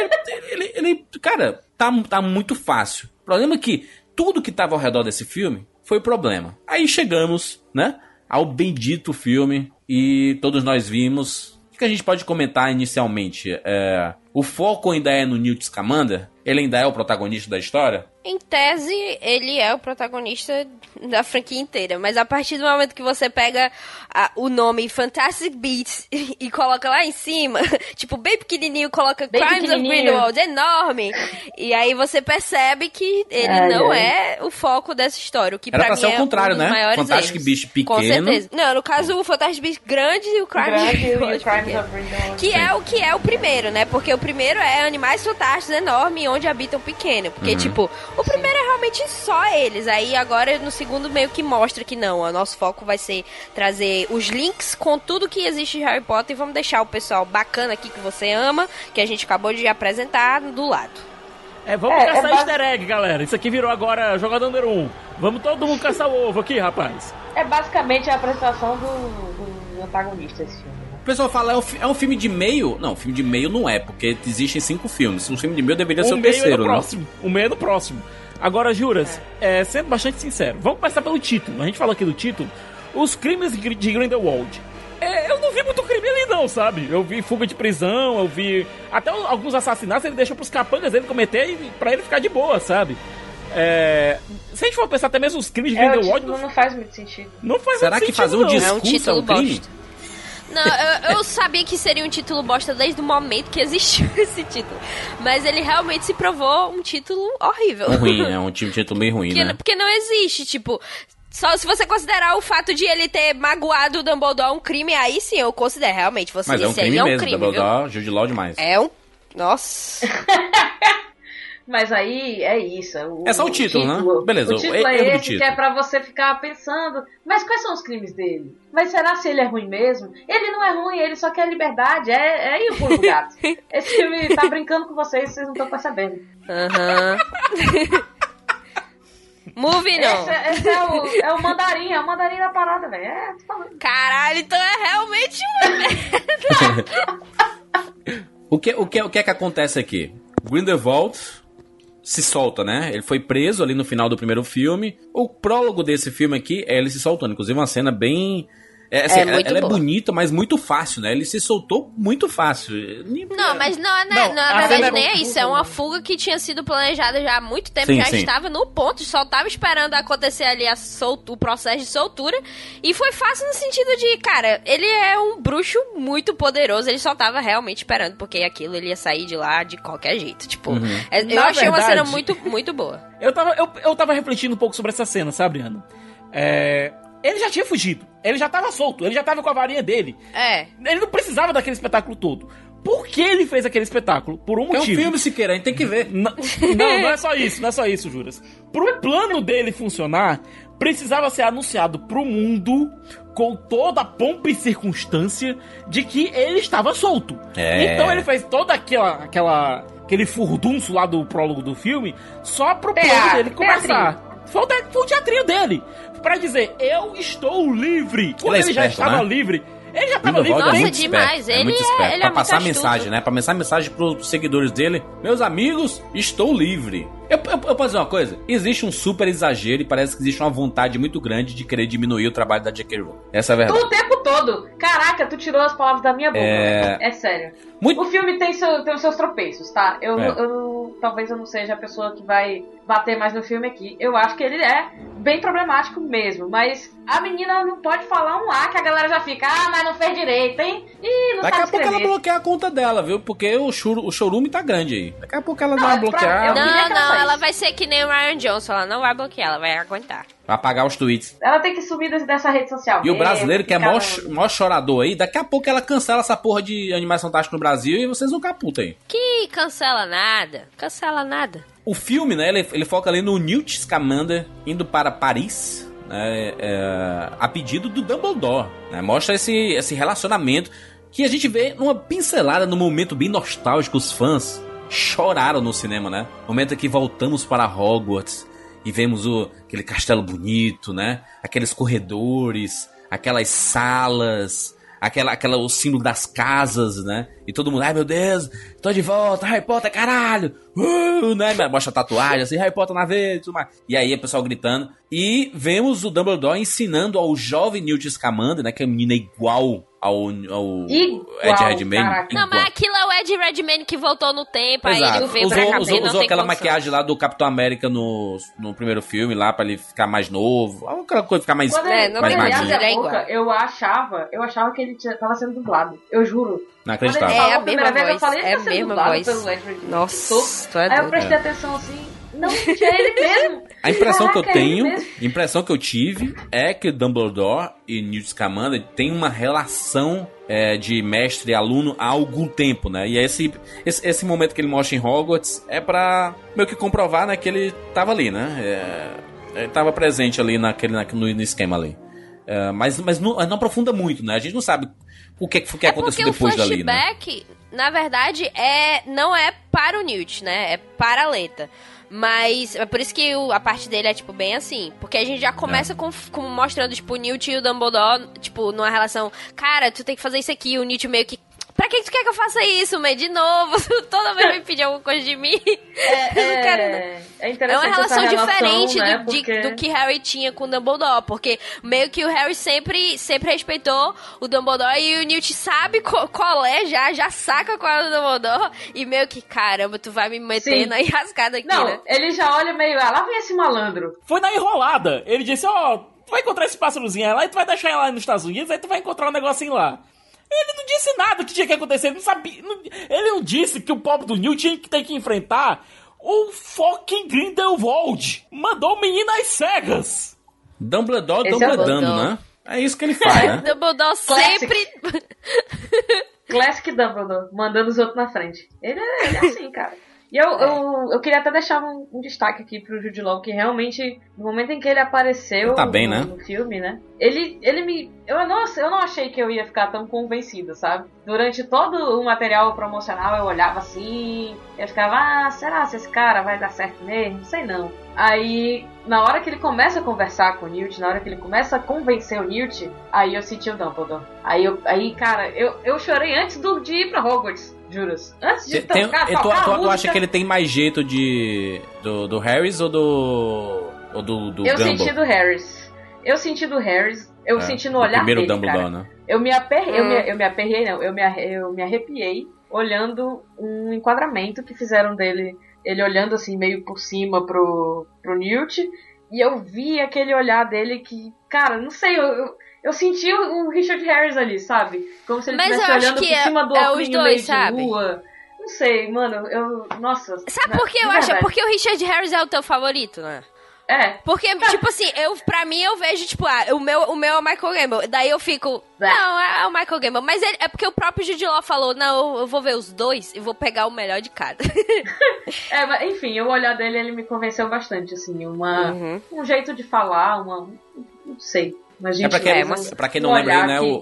[SPEAKER 2] ele, ele- cara, tá, tá muito fácil. O problema é que tudo que tava ao redor desse filme foi problema. Aí chegamos, né, ao bendito filme e todos nós vimos. O que a gente pode comentar inicialmente? É, o foco ainda é no Newt Scamander? Ele ainda é o protagonista da história?
[SPEAKER 5] Em tese, ele é o protagonista da franquia inteira, mas a partir do momento que você pega a- o nome Fantastic Beasts e coloca lá em cima, tipo, bem pequenininho, coloca
[SPEAKER 4] Bem
[SPEAKER 5] Crimes of. Grindelwald, enorme, e aí você percebe que ele
[SPEAKER 4] Ai,
[SPEAKER 5] não
[SPEAKER 4] ai.
[SPEAKER 5] é o foco dessa história, o que
[SPEAKER 2] Era
[SPEAKER 5] pra
[SPEAKER 2] pra
[SPEAKER 5] mim
[SPEAKER 2] ser o
[SPEAKER 5] é
[SPEAKER 2] contrário,
[SPEAKER 5] um dos
[SPEAKER 2] né?
[SPEAKER 5] maiores
[SPEAKER 2] Fantastic
[SPEAKER 5] erros.
[SPEAKER 2] Beast
[SPEAKER 5] Com
[SPEAKER 2] pequeno.
[SPEAKER 5] certeza. Não, no caso, o Fantastic Beasts grande e o Crimes
[SPEAKER 4] Grande
[SPEAKER 5] of
[SPEAKER 4] e o Crimes
[SPEAKER 5] pequeno.
[SPEAKER 4] of Grindelwald.
[SPEAKER 5] Que é o que é o primeiro, né? Porque o primeiro é animais fantásticos enormes onde habitam pequeno. Porque,
[SPEAKER 2] Uhum.
[SPEAKER 5] tipo, o primeiro é realmente só eles. Aí agora no segundo meio que mostra que não. O nosso foco vai ser trazer os links com tudo que existe de Harry Potter e vamos deixar o pessoal bacana aqui que você ama, que a gente acabou de apresentar, do lado.
[SPEAKER 3] É, vamos
[SPEAKER 4] É, é
[SPEAKER 3] caçar
[SPEAKER 4] basi-
[SPEAKER 3] easter egg, galera. Isso aqui virou agora jogador número 1. Um. Vamos todo mundo caçar o ovo aqui, rapaz.
[SPEAKER 4] É basicamente a apresentação do, do antagonista esse filme.
[SPEAKER 2] O pessoal fala, é um, é um filme de meio? Não, filme de meio não é, porque existem cinco filmes. Um filme de meio deveria ser
[SPEAKER 3] o
[SPEAKER 2] o
[SPEAKER 3] meio é
[SPEAKER 2] terceiro,
[SPEAKER 3] no
[SPEAKER 2] né?
[SPEAKER 3] próximo. O meio é no próximo. Agora, Juras, é, sendo bastante sincero, vamos começar pelo título. A gente falou aqui do título. Os crimes de Gr- de Grindelwald. É, eu não vi muito crime ali não, sabe? Eu vi fuga de prisão, eu vi até alguns assassinatos ele deixou pros capangas dele cometer e pra ele ficar de boa, sabe? É... Se a gente for pensar até mesmo os crimes de
[SPEAKER 4] É, o
[SPEAKER 3] Grindelwald,
[SPEAKER 4] título não faz muito sentido.
[SPEAKER 3] não faz
[SPEAKER 2] Será
[SPEAKER 3] muito
[SPEAKER 2] que
[SPEAKER 3] sentido,
[SPEAKER 2] fazer um
[SPEAKER 3] não.
[SPEAKER 2] discurso
[SPEAKER 5] É um título
[SPEAKER 2] é um crime?
[SPEAKER 5] bosta. Não, eu, eu sabia que seria um título bosta desde o momento que existiu esse título. Mas ele realmente se provou um título horrível.
[SPEAKER 2] Ruim, é um time título meio ruim,
[SPEAKER 5] Porque,
[SPEAKER 2] né?
[SPEAKER 5] porque não existe, tipo. Só se você considerar o fato de ele ter magoado o Dumbledore um crime, aí sim eu considero. Realmente, você
[SPEAKER 2] Mas é um
[SPEAKER 5] esse aí
[SPEAKER 2] crime
[SPEAKER 5] é um
[SPEAKER 2] mesmo,
[SPEAKER 5] crime, viu?
[SPEAKER 2] Dumbledore, Jude Law demais.
[SPEAKER 5] É um. Nossa.
[SPEAKER 4] Mas aí é isso. O,
[SPEAKER 2] É só o título, né? Beleza,
[SPEAKER 4] O
[SPEAKER 2] o
[SPEAKER 4] título é
[SPEAKER 2] do
[SPEAKER 4] esse, que
[SPEAKER 2] título.
[SPEAKER 4] é pra você ficar pensando, mas quais são os crimes dele? Mas será se ele é ruim mesmo? Ele não é ruim, ele só quer liberdade. É, é aí o pulo do gato. Esse filme tá brincando com vocês, vocês não estão percebendo.
[SPEAKER 5] Aham. Moving on.
[SPEAKER 4] Esse, é- esse é, o, é o mandarim, é o mandarim da parada, velho. É, tô falando.
[SPEAKER 5] Caralho, então é realmente uma
[SPEAKER 2] O que, o, que, o que é que acontece aqui? Grindelwald se solta, né? Ele foi preso ali no final do primeiro filme. O prólogo desse filme aqui é ele se soltando. Inclusive, uma cena bem. É, assim,
[SPEAKER 5] É
[SPEAKER 2] ela-
[SPEAKER 5] muito
[SPEAKER 2] ela é bonita, mas muito fácil, né? Ele se soltou muito fácil.
[SPEAKER 5] Não, mas não, não,
[SPEAKER 3] Não,
[SPEAKER 5] não, na verdade
[SPEAKER 3] é
[SPEAKER 5] nem é isso. É uma fuga que tinha sido planejada já há muito tempo,
[SPEAKER 2] Sim,
[SPEAKER 5] já
[SPEAKER 2] sim.
[SPEAKER 5] estava no ponto, só tava esperando acontecer ali a soltu- o processo de soltura. E foi fácil no sentido de, cara, ele é um bruxo muito poderoso, ele só tava realmente esperando, porque aquilo ele ia sair de lá de qualquer jeito. Tipo,
[SPEAKER 2] Uhum.
[SPEAKER 5] é- eu
[SPEAKER 3] Na
[SPEAKER 5] achei uma
[SPEAKER 3] verdade-
[SPEAKER 5] cena muito, muito boa.
[SPEAKER 3] Eu tava, eu, eu tava refletindo um pouco sobre essa cena, sabe, Ana? É, ele já tinha fugido. Ele já tava solto. Ele já tava com a varinha dele.
[SPEAKER 5] É.
[SPEAKER 3] Ele não precisava daquele espetáculo todo. Por que ele fez aquele espetáculo? Por um
[SPEAKER 2] É um
[SPEAKER 3] motivo.
[SPEAKER 2] filme, Siqueira, a gente tem que ver.
[SPEAKER 3] Não, não, não é só isso, não é só isso, Juras. Pro plano dele funcionar, precisava ser anunciado pro mundo com toda a pompa e circunstância de que ele estava solto.
[SPEAKER 2] É.
[SPEAKER 3] Então ele fez toda aquela, aquela aquele furdunço lá do prólogo do filme só pro plano
[SPEAKER 4] Teatro,
[SPEAKER 3] dele começar. Foi o, te- foi o teatrinho dele. Pra dizer, eu estou livre. Quando
[SPEAKER 2] Ele é
[SPEAKER 3] ele, já
[SPEAKER 2] esperto,
[SPEAKER 3] estava
[SPEAKER 2] né?
[SPEAKER 3] livre, ele já tava livre.
[SPEAKER 2] Grindelwald é
[SPEAKER 5] Nossa,
[SPEAKER 2] muito
[SPEAKER 5] demais.
[SPEAKER 2] esperto. É
[SPEAKER 5] Ele
[SPEAKER 2] muito
[SPEAKER 5] é-
[SPEAKER 2] esperto.
[SPEAKER 5] ele é
[SPEAKER 2] pra
[SPEAKER 5] muito
[SPEAKER 2] passar
[SPEAKER 5] astuto.
[SPEAKER 2] mensagem, né? Pra passar mensagem pros seguidores dele. Meus amigos, estou livre. Eu, eu, eu posso dizer uma coisa? Existe um super exagero e parece que existe uma vontade muito grande de querer diminuir o trabalho da J.K. Rowling. Essa é a verdade.
[SPEAKER 4] O tempo todo. Caraca, tu tirou as palavras da minha boca.
[SPEAKER 2] É-
[SPEAKER 4] É, sério.
[SPEAKER 2] Muito-
[SPEAKER 4] O filme tem, seu- tem os seus tropeços, tá? Eu,
[SPEAKER 2] É.
[SPEAKER 4] eu- talvez eu não seja a pessoa que vai bater mais no filme aqui. Eu acho que ele é bem problemático mesmo, mas a menina não pode falar um A que a galera já fica, ah, mas não fez direito, hein? Ih, não
[SPEAKER 2] Daqui a pouco ela bloqueia a conta dela, viu? Porque o, churu, o chorume tá grande aí. Daqui a pouco ela
[SPEAKER 4] Não,
[SPEAKER 2] dá uma
[SPEAKER 4] é pra-
[SPEAKER 2] bloqueada.
[SPEAKER 5] Não,
[SPEAKER 4] que ela
[SPEAKER 5] não, ela vai ser que nem o Ryan Johnson, ela não vai bloquear, ela vai aguentar.
[SPEAKER 2] Vai apagar os tweets.
[SPEAKER 4] Ela tem que sumir dessa rede social.
[SPEAKER 2] E o
[SPEAKER 4] mesmo,
[SPEAKER 2] brasileiro, que é maior, maior chorador aí, daqui a pouco ela cancela essa porra de Animais Fantásticos no Brasil e vocês vão caputa aí.
[SPEAKER 5] Que cancela nada, cancela nada.
[SPEAKER 2] O filme, né, ele, ele foca ali no Newt Scamander indo para Paris, né, é, a pedido do Dumbledore. né, mostra esse, esse relacionamento que a gente vê numa pincelada no momento bem nostálgico. Os fãs choraram no cinema, né? Momento em que voltamos para Hogwarts e vemos o, aquele castelo bonito, né? Aqueles corredores, aquelas salas, aquela, aquela, o símbolo das casas, né? E todo mundo, ai meu Deus, tô de volta, Harry Potter, caralho! Uh, né? Mostra tatuagem, assim, Harry Potter na vez, tudo mais. E aí o pessoal gritando. E vemos o Dumbledore ensinando ao jovem Newt Scamander, né? Que é uma menina igual ao, ao
[SPEAKER 4] Igual,
[SPEAKER 2] Ed Redmayne.
[SPEAKER 4] caraca.
[SPEAKER 5] Não, mas aquilo é o Ed Redmayne que voltou no tempo, aí
[SPEAKER 2] Exato.
[SPEAKER 5] ele veio pra
[SPEAKER 2] Usou,
[SPEAKER 5] cá,
[SPEAKER 2] usou, usou aquela
[SPEAKER 5] condição.
[SPEAKER 2] maquiagem lá do Capitão América no, no primeiro filme lá pra ele ficar mais novo. Aquela coisa ficar mais,
[SPEAKER 4] Quando
[SPEAKER 5] É,
[SPEAKER 2] mais
[SPEAKER 5] tem
[SPEAKER 4] ele
[SPEAKER 5] mais
[SPEAKER 4] abre
[SPEAKER 2] magrinho.
[SPEAKER 4] a
[SPEAKER 5] é
[SPEAKER 4] boca, eu achava, eu achava que ele tinha, tava sendo dublado. Eu juro.
[SPEAKER 2] Não acreditava.
[SPEAKER 5] É a
[SPEAKER 4] a primeira
[SPEAKER 5] mesma
[SPEAKER 4] vez, eu
[SPEAKER 5] voz,
[SPEAKER 4] falei,
[SPEAKER 5] é
[SPEAKER 4] tá
[SPEAKER 5] a mesma voz.
[SPEAKER 4] pelo Ed Redmayne.
[SPEAKER 5] Nossa, tu é
[SPEAKER 4] Aí eu prestei atenção assim, não, gente, é ele mesmo.
[SPEAKER 2] A impressão que eu
[SPEAKER 4] Caraca, é
[SPEAKER 2] tenho, a impressão que eu tive é que Dumbledore e Newt Scamander têm uma relação é, de mestre e aluno há algum tempo, né? E esse, esse, esse momento que ele mostra em Hogwarts é pra meio que comprovar, né, que ele tava ali, né? É, ele tava presente ali naquele, na- no, esquema ali. É, mas mas não, não aprofunda muito, né? A gente não sabe o que, que, que
[SPEAKER 5] É
[SPEAKER 2] aconteceu depois
[SPEAKER 5] o
[SPEAKER 2] dali, né?
[SPEAKER 5] flashback, na verdade, é não é para o Newt, né? É para a Leta. Mas é por isso que o- a parte dele é, tipo, bem assim. Porque a gente já começa
[SPEAKER 2] É.
[SPEAKER 5] com, com mostrando, tipo, o Newt e o Dumbledore, tipo, numa relação. Cara, tu tem que fazer isso aqui. O Newt meio que. Pra que tu quer que eu faça isso, May? De novo, toda vez me pedir alguma coisa de mim.
[SPEAKER 4] É,
[SPEAKER 5] Eu não quero, não.
[SPEAKER 4] é, é
[SPEAKER 5] É uma relação
[SPEAKER 4] essa
[SPEAKER 5] diferente
[SPEAKER 4] né,
[SPEAKER 5] do, de-
[SPEAKER 4] porque-
[SPEAKER 5] do que Harry tinha com o Dumbledore, porque meio que o Harry sempre, sempre respeitou o Dumbledore e o Newt sabe co- qual é já, já saca qual é o Dumbledore e meio que, caramba, tu vai me meter
[SPEAKER 4] Sim.
[SPEAKER 5] na enrascada aqui,
[SPEAKER 4] Não,
[SPEAKER 5] né?
[SPEAKER 4] ele já olha meio, ah, lá vem esse malandro.
[SPEAKER 3] Foi na enrolada. Ele disse, ó, tu vai encontrar esse pássarozinho lá e tu vai deixar ele lá nos Estados Unidos, aí tu vai encontrar um negocinho lá. Ele não disse nada que tinha que acontecer, ele não sabia. não- ele não disse que o pobre do Newt tinha que ter que enfrentar o fucking Grindelwald. Mandou o menino às cegas.
[SPEAKER 2] Dumbledore,
[SPEAKER 4] Esse é
[SPEAKER 2] Dumbledando,
[SPEAKER 5] Dumbledore.
[SPEAKER 2] né? É isso que ele faz, né?
[SPEAKER 5] Dumbledore sempre...
[SPEAKER 4] Classic Dumbledore, mandando os outros na frente. Ele é, ele é assim, cara. E eu, eu, eu queria até deixar um, um destaque aqui pro Jude Law, que realmente, no momento em que ele apareceu
[SPEAKER 2] Tá bem,
[SPEAKER 4] no,
[SPEAKER 2] né?
[SPEAKER 4] no filme, né? Ele, ele me. Eu não, eu não achei que eu ia ficar tão convencida, sabe? Durante todo o material promocional eu olhava assim, eu ficava, ah, será que esse cara vai dar certo mesmo? Não sei não. Aí, na hora que ele começa a conversar com o Newt, na hora que ele começa a convencer o Newt, aí eu senti o Dumbledore. Aí, eu, aí cara, eu, eu chorei antes do, de ir pra Hogwarts, juras. Antes de
[SPEAKER 2] Tem-
[SPEAKER 4] tocar,
[SPEAKER 2] e tu,
[SPEAKER 4] tocar a
[SPEAKER 2] tu- tu
[SPEAKER 4] música,
[SPEAKER 2] acha que ele tem mais jeito de. do, do Harris ou do. ou do, do
[SPEAKER 4] Eu
[SPEAKER 2] Gumble?
[SPEAKER 4] senti do Harris. Eu senti do Harris, eu
[SPEAKER 2] É,
[SPEAKER 4] senti no
[SPEAKER 2] do
[SPEAKER 4] olhar
[SPEAKER 2] primeiro
[SPEAKER 4] dele,
[SPEAKER 2] Dumbledore,
[SPEAKER 4] cara.
[SPEAKER 2] né?
[SPEAKER 4] Eu me aperrei, eu,
[SPEAKER 5] Hum.
[SPEAKER 4] me, eu me aperrei, não, eu me, eu me arrepiei olhando um enquadramento que fizeram dele, ele olhando assim meio por cima pro, pro Newt, e eu vi aquele olhar dele que, cara, não sei, eu, eu, eu senti o, Richard Harris ali, sabe? Como se ele estivesse olhando por
[SPEAKER 5] é-
[SPEAKER 4] cima do
[SPEAKER 5] é os dois, sabe?
[SPEAKER 4] lua. Não sei, mano, eu, nossa.
[SPEAKER 5] Sabe
[SPEAKER 4] né,
[SPEAKER 5] por que eu acho?
[SPEAKER 4] verdade.
[SPEAKER 5] Porque o Richard Harris é o teu favorito, né?
[SPEAKER 4] É,
[SPEAKER 5] Porque, tipo assim, eu, pra mim eu vejo, tipo, ah, o meu, o meu é o Michael Gamble. Daí eu fico,
[SPEAKER 4] É.
[SPEAKER 5] não, é, é o Michael Gamble. Mas ele- é porque o próprio Jude Law falou, não, eu, eu vou ver os dois e vou pegar o melhor de cada.
[SPEAKER 4] É, mas, enfim, o olhar dele ele me convenceu bastante, assim, uma,
[SPEAKER 5] Uhum.
[SPEAKER 4] um jeito de falar, uma. Não sei.
[SPEAKER 2] É pra quem, é pra quem
[SPEAKER 4] um
[SPEAKER 2] não lembra né? O,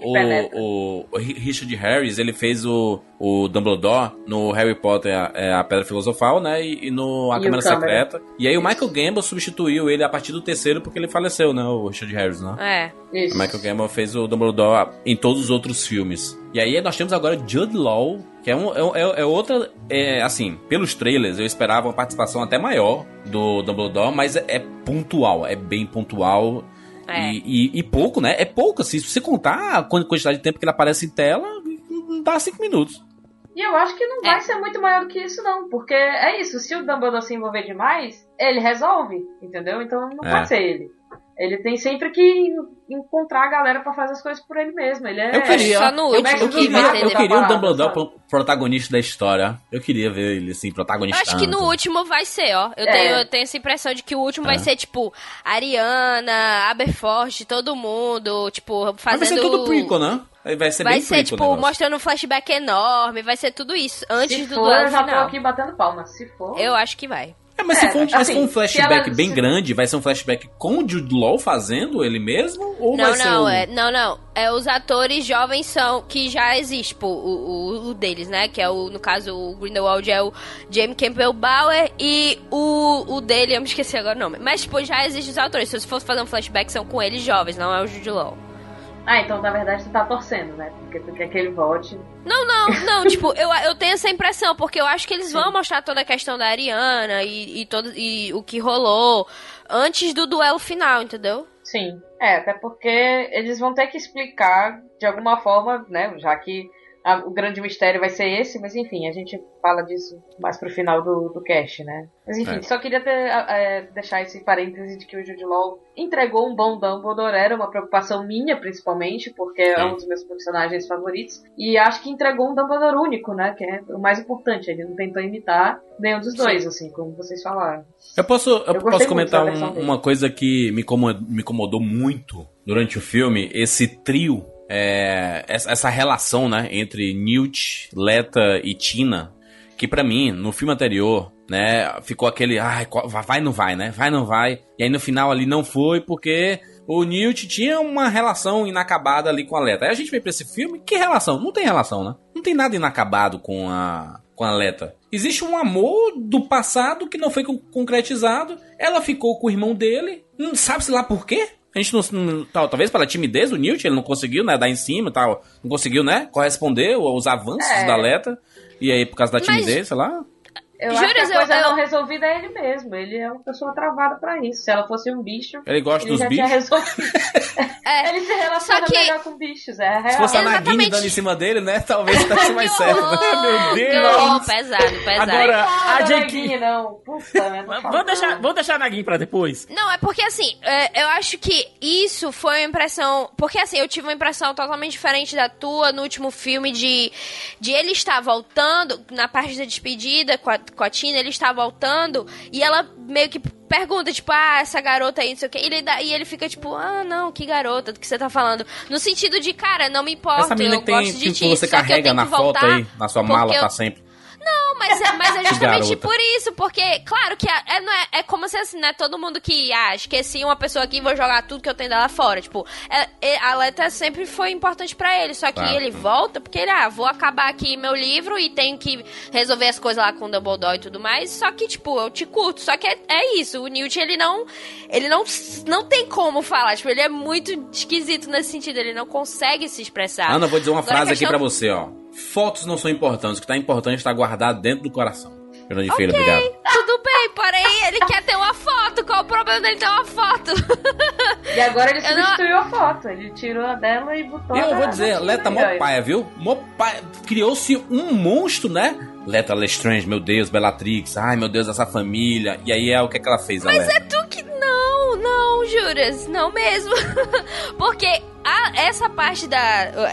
[SPEAKER 2] o, o Richard Harris, ele fez o, o Dumbledore no Harry Potter, a, é, a Pedra Filosofal, né? E, e no A
[SPEAKER 4] E
[SPEAKER 2] Câmara. Secreta. E aí o Michael Gambon substituiu ele a partir do terceiro porque ele faleceu, né? O Richard Harris, né?
[SPEAKER 5] É.
[SPEAKER 4] Isso.
[SPEAKER 2] O Michael Gambon fez o Dumbledore em todos os outros filmes. E aí nós temos agora Jude Law, que é, um, é, é- é outra... É, assim, pelos trailers eu esperava uma participação até maior do Dumbledore, mas é, é pontual, é bem pontual.
[SPEAKER 5] É.
[SPEAKER 2] E, e- e pouco, né? É pouco, assim. Se você contar a quantidade de tempo que ele aparece em tela, não dá cinco minutos.
[SPEAKER 4] E eu acho que não
[SPEAKER 5] É.
[SPEAKER 4] vai ser muito maior do que isso, não. Porque é isso, se o Dumbledore se envolver demais, ele resolve, entendeu? Então não
[SPEAKER 2] É.
[SPEAKER 4] pode ser ele. Ele tem sempre que en- encontrar a galera pra fazer as coisas por ele mesmo. Ele é.
[SPEAKER 2] Eu queria-
[SPEAKER 5] Só no último
[SPEAKER 2] Eu
[SPEAKER 4] que
[SPEAKER 5] que
[SPEAKER 2] queria,
[SPEAKER 5] vai
[SPEAKER 4] vai
[SPEAKER 2] eu queria um
[SPEAKER 4] parada,
[SPEAKER 2] Dumbledore
[SPEAKER 4] sabe?
[SPEAKER 2] pro- protagonista da história. Eu queria ver ele, assim,
[SPEAKER 5] Eu
[SPEAKER 2] protagonista.
[SPEAKER 5] acho que no último vai ser, ó. Eu,
[SPEAKER 4] É.
[SPEAKER 5] tenho, eu tenho essa impressão de que o último vai
[SPEAKER 2] É.
[SPEAKER 5] ser, tipo, Ariana, Aberforth, todo mundo, tipo,
[SPEAKER 2] Mas
[SPEAKER 5] fazendo...
[SPEAKER 2] vai ser tudo prequel, né? Vai ser
[SPEAKER 5] Vai
[SPEAKER 2] bem
[SPEAKER 5] ser, tipo,
[SPEAKER 2] o
[SPEAKER 5] mostrando um flashback enorme, vai ser tudo isso, antes
[SPEAKER 4] Se
[SPEAKER 5] do
[SPEAKER 4] for,
[SPEAKER 5] duelo
[SPEAKER 4] eu já tô aqui batendo palma. Se for.
[SPEAKER 5] Eu acho que vai.
[SPEAKER 2] É, mas
[SPEAKER 4] É,
[SPEAKER 2] se for, um- mas se
[SPEAKER 4] assim,
[SPEAKER 2] for um
[SPEAKER 4] se
[SPEAKER 2] flashback
[SPEAKER 4] ela-
[SPEAKER 2] bem grande, vai ser um flashback com o Jude Law fazendo ele mesmo? Ou
[SPEAKER 5] Não,
[SPEAKER 2] vai ser
[SPEAKER 5] não,
[SPEAKER 2] o...
[SPEAKER 5] é, não, não. É os atores jovens são que já existe, tipo, o, o, o deles, né? Que é o, no caso, o Grindelwald é o James Campbell Bauer e o, o dele, eu me esqueci agora o nome. Mas, tipo, já existem os atores. Se você fosse fazer um flashback, são com eles jovens, não é o Jude Law.
[SPEAKER 4] Ah, então na verdade tu tá torcendo, né? Porque tu quer que ele volte.
[SPEAKER 5] Não, não, não, tipo, eu, eu tenho essa impressão, porque eu acho que eles vão mostrar toda a questão da Ariana e, e, todo, e o que rolou antes do duelo final, entendeu?
[SPEAKER 4] Sim. É, até porque eles vão ter que explicar de alguma forma, né? Já que o grande mistério vai ser esse, mas enfim, a gente fala disso mais pro final do, do cast, né? Mas enfim,
[SPEAKER 2] É.
[SPEAKER 4] só queria ter, é, deixar esse parêntese de que o Jude Law entregou um bom Dumbledore, era uma preocupação minha, principalmente, porque é
[SPEAKER 2] Sim.
[SPEAKER 4] um dos meus personagens favoritos, e acho que entregou um Dumbledore único, né? Que é o mais importante, ele não tentou imitar nenhum dos dois, assim, como vocês falaram.
[SPEAKER 2] Eu posso, eu
[SPEAKER 4] gostei
[SPEAKER 2] posso comentar um- uma coisa que me incomodou, me incomodou muito durante o filme, esse trio, é, essa, relação, né, entre Newt, Leta e Tina, que pra mim, no filme anterior, né, ficou aquele, ai, qual- vai não vai, né, vai não vai, e aí no final ali não foi porque o Newt tinha uma relação inacabada ali com a Leta. Aí a gente veio pra esse filme, que relação? Não tem relação, né? Não tem nada inacabado com a com a Leta. Existe um amor do passado que não foi con- concretizado. Ela ficou com o irmão dele. Não sabe-se lá por quê. A gente não, não tal, talvez pela timidez do Newt, ele não conseguiu, né, dar em cima, tal, não conseguiu, né, corresponder aos avanços
[SPEAKER 4] É.
[SPEAKER 2] da Leta. E aí por causa da
[SPEAKER 5] Mas-
[SPEAKER 2] timidez, sei lá.
[SPEAKER 4] Eu
[SPEAKER 5] Júlio,
[SPEAKER 4] acho que a
[SPEAKER 5] eu-
[SPEAKER 4] coisa
[SPEAKER 5] eu-
[SPEAKER 4] não resolvida é ele mesmo. Ele é uma pessoa travada pra isso. Se ela fosse um bicho,
[SPEAKER 2] Ele gosta
[SPEAKER 4] ele
[SPEAKER 2] dos
[SPEAKER 4] já tinha
[SPEAKER 2] bichos.
[SPEAKER 4] resolvido.
[SPEAKER 5] É,
[SPEAKER 4] ele se relaciona
[SPEAKER 5] que-
[SPEAKER 4] melhor com bichos, é real.
[SPEAKER 2] Se fosse a Nagini
[SPEAKER 5] Exatamente.
[SPEAKER 2] dando em cima dele, né, talvez desse mais certo. né?
[SPEAKER 3] Meu Deus.
[SPEAKER 5] Não, pesado, pesado.
[SPEAKER 3] Agora, a
[SPEAKER 4] Ah. Neguinho, não. Puta, né? não fala
[SPEAKER 3] Vamos deixar, vamos deixar a Naguinho pra depois.
[SPEAKER 5] Não, é porque assim, é, eu acho que isso foi uma impressão. Porque assim, eu tive uma impressão totalmente diferente da tua no último filme de, de ele estar voltando, na parte da despedida com a, com a Tina, ele está voltando e ela meio que pergunta, tipo, ah, essa garota aí, não sei o quê. E ele, dá- e ele fica tipo, ah, não, que garota, do que você tá falando? No sentido de, cara, não me importa,
[SPEAKER 2] Essa
[SPEAKER 5] eu
[SPEAKER 2] tem,
[SPEAKER 5] gosto de
[SPEAKER 2] que
[SPEAKER 5] ti,
[SPEAKER 2] você
[SPEAKER 5] só que eu
[SPEAKER 2] carrega
[SPEAKER 5] tenho
[SPEAKER 2] na
[SPEAKER 5] que
[SPEAKER 2] foto
[SPEAKER 5] voltar
[SPEAKER 2] aí, na sua mala
[SPEAKER 5] eu-
[SPEAKER 2] pra sempre.
[SPEAKER 5] Não, mas é, mas é justamente por isso, porque, claro que a- é, não é, é como se assim, né? Todo mundo que, ah, esqueci uma pessoa aqui, vou jogar tudo que eu tenho dela fora. Tipo, é- é- a Leta sempre foi importante pra ele, só que
[SPEAKER 2] Claro.
[SPEAKER 5] ele volta porque ele, ah, vou acabar aqui meu livro e tenho que resolver as coisas lá com o Dumbledore e tudo mais. Só que, tipo, eu te curto. Só que é, é isso, o Newt, ele não. Ele não, não tem como falar. Tipo, ele é muito esquisito nesse sentido, ele não consegue se expressar.
[SPEAKER 2] Ana, eu vou dizer uma
[SPEAKER 5] Agora,
[SPEAKER 2] frase aqui
[SPEAKER 5] questão-
[SPEAKER 2] pra você, ó. Fotos não são importantes, o que tá importante tá guardado dentro do coração. Fernando de Feira, obrigado.
[SPEAKER 5] Tudo bem, porém, ele quer ter uma foto. Qual o problema dele ter uma foto?
[SPEAKER 4] E agora ele
[SPEAKER 5] Eu não-
[SPEAKER 4] substituiu a foto. Ele tirou a dela e botou
[SPEAKER 2] E eu vou dizer, Leta
[SPEAKER 4] aí,
[SPEAKER 2] mó
[SPEAKER 4] ó.
[SPEAKER 2] paia, viu? Mó paia. Criou-se um monstro, né? Leta Lestrange, meu Deus, Bellatrix, ai meu Deus, essa família. E aí é o que, é que ela fez,
[SPEAKER 5] Mas é tu que. Não, não, Juras, não mesmo. Porque a- essa parte da.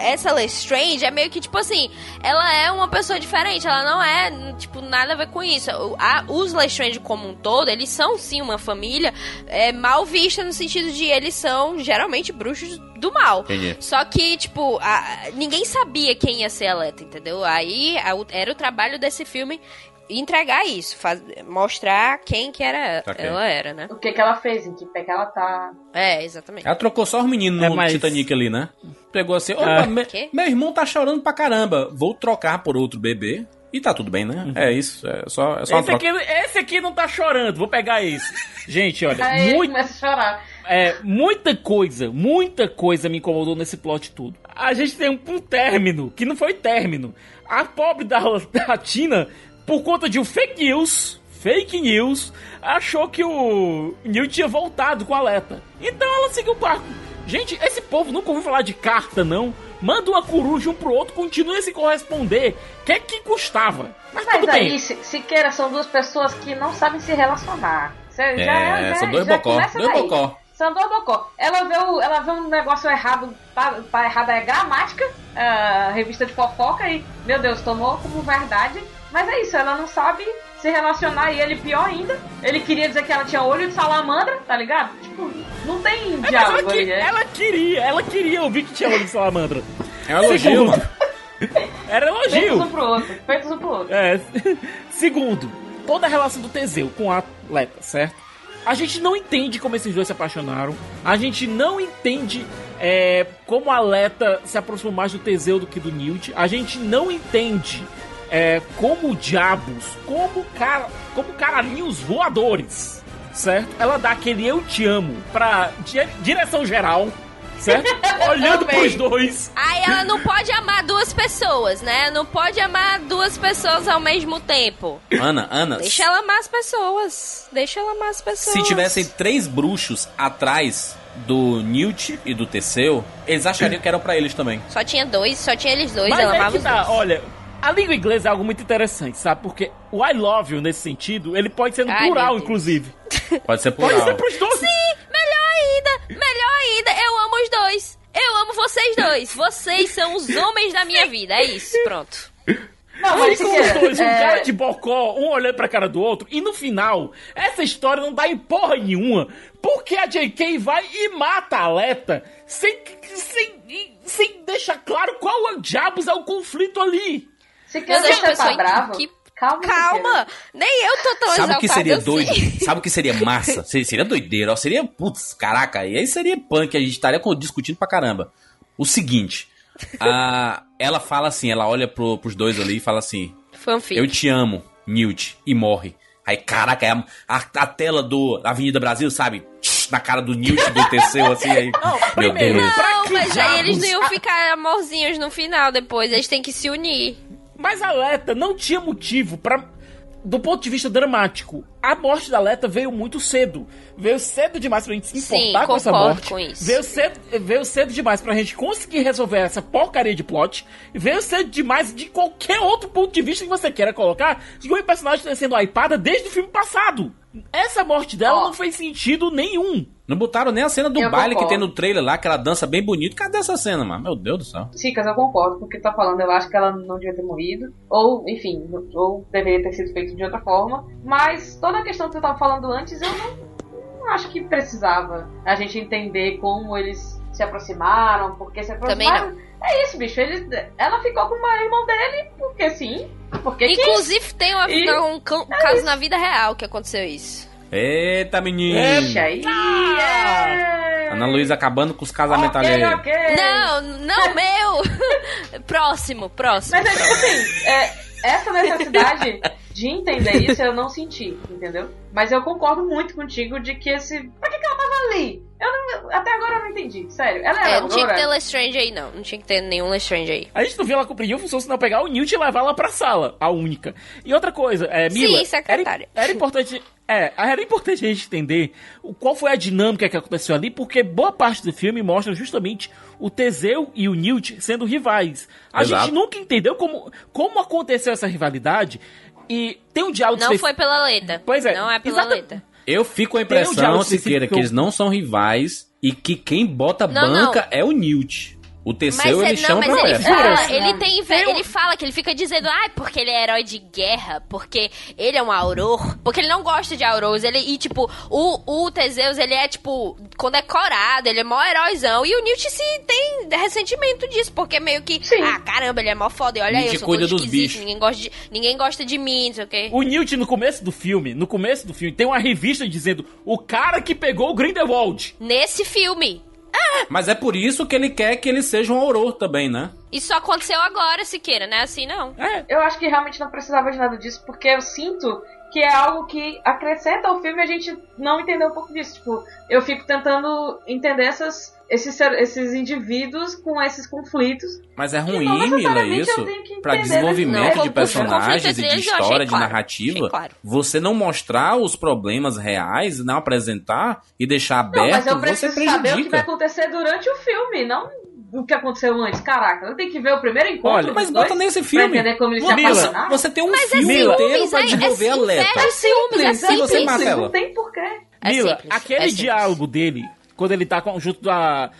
[SPEAKER 5] Essa Lestrange é meio que tipo assim. Ela é uma pessoa diferente, ela não é, tipo, nada a ver com isso. A- os Lestrange como um todo, eles são sim uma família é, mal vista no sentido de eles são geralmente bruxos do mal.
[SPEAKER 2] Entendi.
[SPEAKER 5] Só que, tipo, a- ninguém sabia quem ia ser a Leta, entendeu? Aí era o trabalho desse filme entregar isso, faz- mostrar quem que era
[SPEAKER 2] Ok.
[SPEAKER 5] ela era, né?
[SPEAKER 4] O que que ela fez, em que pé que ela tá.
[SPEAKER 5] É, exatamente.
[SPEAKER 2] Ela trocou só os meninos
[SPEAKER 3] É,
[SPEAKER 2] no
[SPEAKER 3] mas-
[SPEAKER 2] Titanic ali, né? Pegou assim, opa,
[SPEAKER 3] Ah.
[SPEAKER 2] me- meu irmão tá chorando pra caramba. Vou trocar por outro bebê. E tá tudo bem, né? É isso, é só, é só
[SPEAKER 3] Esse aqui, esse aqui não tá chorando, vou pegar esse. Gente, olha,
[SPEAKER 4] Aí
[SPEAKER 3] muito,
[SPEAKER 4] começa a chorar.
[SPEAKER 3] é, muita coisa, muita coisa me incomodou nesse plot tudo. A gente tem um, um término, que não foi término. A pobre da, da Tina, por conta de um fake news, fake news, achou que o Neil tinha voltado com a Leta. Então ela seguiu o barco. Gente, esse povo nunca ouviu falar de carta, não. Manda uma coruja um pro outro, continua a se corresponder. O que é que custava? Mas,
[SPEAKER 4] Mas
[SPEAKER 3] tudo
[SPEAKER 4] aí,
[SPEAKER 3] bem.
[SPEAKER 4] Se- Siqueira, são duas pessoas que não sabem se relacionar. Você
[SPEAKER 2] É,
[SPEAKER 4] já, já,
[SPEAKER 2] são dois
[SPEAKER 4] já
[SPEAKER 2] bocó, dois
[SPEAKER 4] daí.
[SPEAKER 2] bocó.
[SPEAKER 4] São dois bocó. Ela vê, o, ela vê um negócio errado, tá, tá errado é gramática, a revista de fofoca e, meu Deus, tomou como verdade. Mas é isso, ela não sabe se relacionar e ele pior ainda. Ele queria dizer que ela tinha olho de salamandra, tá ligado? Tipo, não tem
[SPEAKER 3] É, ela,
[SPEAKER 4] diálogo
[SPEAKER 3] que-
[SPEAKER 4] ali, né?
[SPEAKER 3] ela queria, ela queria ouvir que tinha olho de salamandra.
[SPEAKER 2] É um elogio, mano.
[SPEAKER 3] Era
[SPEAKER 4] Feitos
[SPEAKER 3] elogio.
[SPEAKER 4] um pro outro, feitos um pro outro.
[SPEAKER 3] É. Segundo, toda a relação do Teseu com a atleta, certo? A gente não entende como esses dois se apaixonaram. A gente não entende é, como a Leta se aproximou mais do Teseu do que do Newt. A gente não entende é, como diabos, como, cara, como caralhinhos voadores, certo? Ela dá aquele eu te amo pra di- direção geral, certo? Olhando pros dois.
[SPEAKER 5] Aí ela não pode amar duas pessoas, né? Não pode amar duas pessoas ao mesmo tempo.
[SPEAKER 2] Ana, Ana,
[SPEAKER 5] Deixa ela amar as pessoas. Deixa ela amar as pessoas.
[SPEAKER 2] se tivessem três bruxos atrás do Newt e do Teseu, eles achariam que eram pra eles também.
[SPEAKER 5] Só tinha dois, só tinha eles dois,
[SPEAKER 3] Mas
[SPEAKER 5] ela
[SPEAKER 3] é
[SPEAKER 5] amava
[SPEAKER 3] que
[SPEAKER 5] os
[SPEAKER 3] tá,
[SPEAKER 5] dois.
[SPEAKER 3] olha, a língua inglesa é algo muito interessante, sabe? Porque o I love you, nesse sentido, ele pode ser no
[SPEAKER 5] Ai,
[SPEAKER 3] plural, inclusive.
[SPEAKER 2] Pode ser
[SPEAKER 3] Pode
[SPEAKER 2] plural.
[SPEAKER 3] ser pros dois.
[SPEAKER 5] Sim, melhor ainda, melhor ainda, eu amo os dois. Eu amo vocês dois. Vocês são os homens da minha vida. É isso, pronto.
[SPEAKER 4] Não,
[SPEAKER 3] Aí
[SPEAKER 4] mas
[SPEAKER 3] com os
[SPEAKER 4] Siqueira,
[SPEAKER 3] dois, um
[SPEAKER 4] é,
[SPEAKER 3] cara de bocó, um olhando pra cara do outro, e no final, essa história não dá em porra nenhuma, porque a JK vai e mata a Leta sem, sem, sem deixar claro qual é, diabos é o conflito ali.
[SPEAKER 5] Meu Deus,
[SPEAKER 4] você tá bravo?
[SPEAKER 5] que-
[SPEAKER 4] Calma.
[SPEAKER 5] Calma, nem eu tô tão
[SPEAKER 2] Sabe o que seria
[SPEAKER 5] assim.
[SPEAKER 2] doido? Sabe o que seria massa? Seria, seria doideira, ó. Seria, putz, caraca, e aí seria punk, a gente estaria discutindo pra caramba. O seguinte, a, ela fala assim, ela olha pro, pros dois ali e fala assim,
[SPEAKER 5] Fanfic.
[SPEAKER 2] eu te amo, Newt, e morre. Aí, caraca, é a, a, a tela do Avenida Brasil, sabe? na cara do Newt do Teseu, assim, aí. Meu
[SPEAKER 3] primeiro,
[SPEAKER 2] Deus.
[SPEAKER 5] Não, mas aí eles não iam ficar amorzinhos no final depois. Eles têm que se unir.
[SPEAKER 3] Mas a Leta não tinha motivo pra. Do ponto de vista dramático, a morte da Leta veio muito cedo. Veio cedo demais pra gente se
[SPEAKER 5] Sim,
[SPEAKER 3] importar com essa morte.
[SPEAKER 5] com isso.
[SPEAKER 3] Veio cedo, veio cedo demais pra gente conseguir resolver essa porcaria de plot. Veio cedo demais de qualquer outro ponto de vista que você queira colocar de uma personagem tá sendo hypada desde o filme passado. Essa morte dela
[SPEAKER 4] Ó.
[SPEAKER 3] não fez sentido nenhum.
[SPEAKER 2] Não botaram nem a cena do
[SPEAKER 4] Eu
[SPEAKER 2] baile que
[SPEAKER 4] concordo.
[SPEAKER 2] tem no trailer lá, aquela dança bem bonita. Cadê essa cena, mano? Meu Deus do céu.
[SPEAKER 4] Chicas, eu concordo com o que tu tá falando. Eu acho que ela não devia ter morrido. Ou, enfim, ou deveria ter sido feito de outra forma. Mas toda a questão que tu tava falando antes, eu não, não acho que precisava a gente entender como eles se aproximaram, porque se
[SPEAKER 5] Também
[SPEAKER 4] aproximaram. É isso, bicho. Ele, ela ficou com o irmão dele porque sim. Porque.
[SPEAKER 5] Inclusive, tem uma-
[SPEAKER 4] E-
[SPEAKER 5] um, ca- um caso na vida real que aconteceu isso.
[SPEAKER 2] Eita, menino.
[SPEAKER 4] Deixa aí. é.
[SPEAKER 2] Ana Luísa acabando com os casamentos
[SPEAKER 4] Ok,
[SPEAKER 2] alheios.
[SPEAKER 4] ok.
[SPEAKER 5] Não, não meu! próximo, próximo.
[SPEAKER 4] Mas é tipo assim, é, essa necessidade de entender isso eu não senti, entendeu? Mas eu concordo muito contigo de que esse. Por que, que ela tava ali? Eu não, até agora eu não entendi, sério. Ela era
[SPEAKER 5] É, não tinha que ter? Lestrange aí, não. Não tinha que ter nenhum Lestrange aí.
[SPEAKER 3] A gente não viu ela cumprir a função se não pegar o Newt e levar ela pra sala, a única. E outra coisa, é, Mila.
[SPEAKER 5] Sim, secretária.
[SPEAKER 3] Era, era importante. É, era importante a gente entender o, qual foi a dinâmica que aconteceu ali, porque boa parte do filme mostra justamente o Teseu e o Newt sendo rivais. A
[SPEAKER 2] Exato.
[SPEAKER 3] gente nunca entendeu como, como aconteceu essa rivalidade. E tem um diálogo
[SPEAKER 5] Não foi pela letra.
[SPEAKER 3] Pois é,
[SPEAKER 5] Não é pela
[SPEAKER 3] exata-
[SPEAKER 5] letra.
[SPEAKER 2] Eu fico com a
[SPEAKER 3] um
[SPEAKER 2] impressão,
[SPEAKER 3] diálogo
[SPEAKER 2] Siqueira, que eles não são rivais e que quem bota
[SPEAKER 5] Não,
[SPEAKER 2] banca é o Newt. O
[SPEAKER 5] Mas,
[SPEAKER 2] Teseu
[SPEAKER 5] é-
[SPEAKER 2] ele
[SPEAKER 5] não,
[SPEAKER 2] chama
[SPEAKER 5] mas
[SPEAKER 2] pra
[SPEAKER 5] ele
[SPEAKER 2] festa.
[SPEAKER 5] fala,
[SPEAKER 4] É,
[SPEAKER 5] ele
[SPEAKER 4] não.
[SPEAKER 5] tem inveja, ele fala que ele fica dizendo, ah, porque ele é herói de guerra, porque ele é um auror, porque ele não gosta de auroros, ele, e tipo, o, o Teseus, ele é, tipo, condecorado, ele é mó heróizão, e o Newt se tem ressentimento disso, porque meio que,
[SPEAKER 4] Sim.
[SPEAKER 5] ah, caramba, ele é mó foda, e olha aí,
[SPEAKER 2] Newt
[SPEAKER 5] eu sou
[SPEAKER 2] cuida dos bichos.
[SPEAKER 5] ninguém gosta, de, ninguém gosta de mim, não sei o quê.
[SPEAKER 3] O Newt, no começo do filme, no começo do filme, tem uma revista dizendo o cara que pegou o Grindelwald.
[SPEAKER 5] Nesse filme.
[SPEAKER 2] Mas é por isso que ele quer que ele seja um auror também, né?
[SPEAKER 5] Isso aconteceu agora, Siqueira, né? Assim não.
[SPEAKER 3] É,
[SPEAKER 4] Eu acho que realmente não precisava de nada disso, porque eu sinto que é algo que acrescenta ao filme e a gente não entendeu um pouco disso. Tipo, eu fico tentando entender essas, esses, esses indivíduos com esses conflitos.
[SPEAKER 2] Mas é
[SPEAKER 4] não
[SPEAKER 2] ruim, Mila, isso. Pra
[SPEAKER 4] entender,
[SPEAKER 2] desenvolvimento
[SPEAKER 5] né?
[SPEAKER 2] de
[SPEAKER 5] Não,
[SPEAKER 2] personagens e de história, de
[SPEAKER 5] claro.
[SPEAKER 2] narrativa.
[SPEAKER 5] Claro.
[SPEAKER 2] Você não mostrar os problemas reais, não apresentar e deixar
[SPEAKER 4] Não, mas
[SPEAKER 2] aberto,
[SPEAKER 4] eu
[SPEAKER 2] você
[SPEAKER 4] preciso saber o que vai acontecer durante o filme, não o que aconteceu antes. Caraca, eu tenho que ver o primeiro encontro.
[SPEAKER 3] Olha,
[SPEAKER 2] Mas bota nesse filme.
[SPEAKER 3] Mila.
[SPEAKER 2] Você tem um
[SPEAKER 5] Mas é
[SPEAKER 2] filme
[SPEAKER 3] Mila.
[SPEAKER 2] inteiro pra
[SPEAKER 5] é-
[SPEAKER 2] desenvolver
[SPEAKER 5] é
[SPEAKER 2] a letra.
[SPEAKER 5] inveja simples, é
[SPEAKER 4] É
[SPEAKER 2] você
[SPEAKER 5] simples.
[SPEAKER 2] mata ela.
[SPEAKER 4] não tem porquê.
[SPEAKER 5] É
[SPEAKER 3] Mila,
[SPEAKER 5] simples,
[SPEAKER 3] aquele
[SPEAKER 5] é
[SPEAKER 3] diálogo dele, quando ele tá junto da,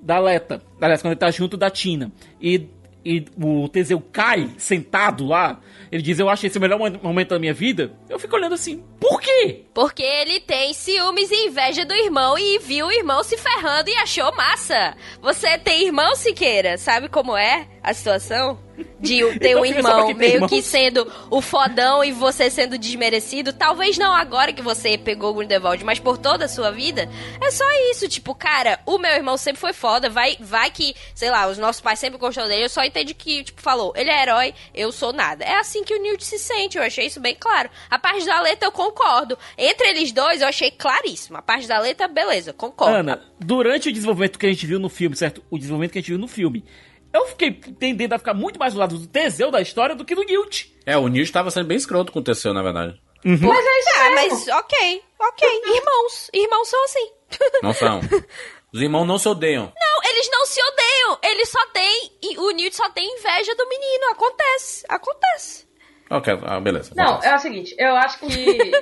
[SPEAKER 3] da Leta, aliás, quando ele tá junto da Tina, e, e o Teseu cai sentado lá, ele diz, eu acho esse o melhor mo- momento da minha vida, eu fico olhando assim, por quê?
[SPEAKER 5] Porque ele tem ciúmes e inveja do irmão e viu o irmão se ferrando e achou massa. Você tem irmão, Siqueira? Sabe como é a situação? De ter
[SPEAKER 3] Então
[SPEAKER 5] um
[SPEAKER 3] só
[SPEAKER 5] irmão meio
[SPEAKER 3] irmãos.
[SPEAKER 5] que sendo o fodão e você sendo desmerecido. Talvez não agora que você pegou o Grindelwald, mas por toda a sua vida. É só isso. Tipo, cara, o meu irmão sempre foi foda. Vai, vai que, sei lá, os nossos pais sempre gostaram dele. Eu só entendi que, tipo, falou, ele é herói, eu sou nada. É assim que o Newt se sente. Eu achei isso bem claro. A parte da letra eu concordo. Entre eles dois eu achei claríssimo. A parte da letra, beleza, concordo.
[SPEAKER 3] Ana, durante o desenvolvimento que a gente viu no filme, certo? O desenvolvimento que a gente viu no filme, eu fiquei tendendo a ficar muito mais do lado do Teseu da história do que do Newt.
[SPEAKER 2] É, o Newt tava sendo bem escroto com o Teseu, na verdade.
[SPEAKER 4] Mas é isso
[SPEAKER 5] Ah,
[SPEAKER 4] mesmo.
[SPEAKER 5] mas ok, ok. Irmãos. Irmãos são assim.
[SPEAKER 2] Não são. Os irmãos não se odeiam.
[SPEAKER 5] Não, eles não se odeiam. Eles só têm. e O Newt só tem inveja do menino. Acontece. Acontece.
[SPEAKER 2] Ok, ah, beleza.
[SPEAKER 4] Não,
[SPEAKER 2] acontece.
[SPEAKER 4] é o seguinte, eu acho que.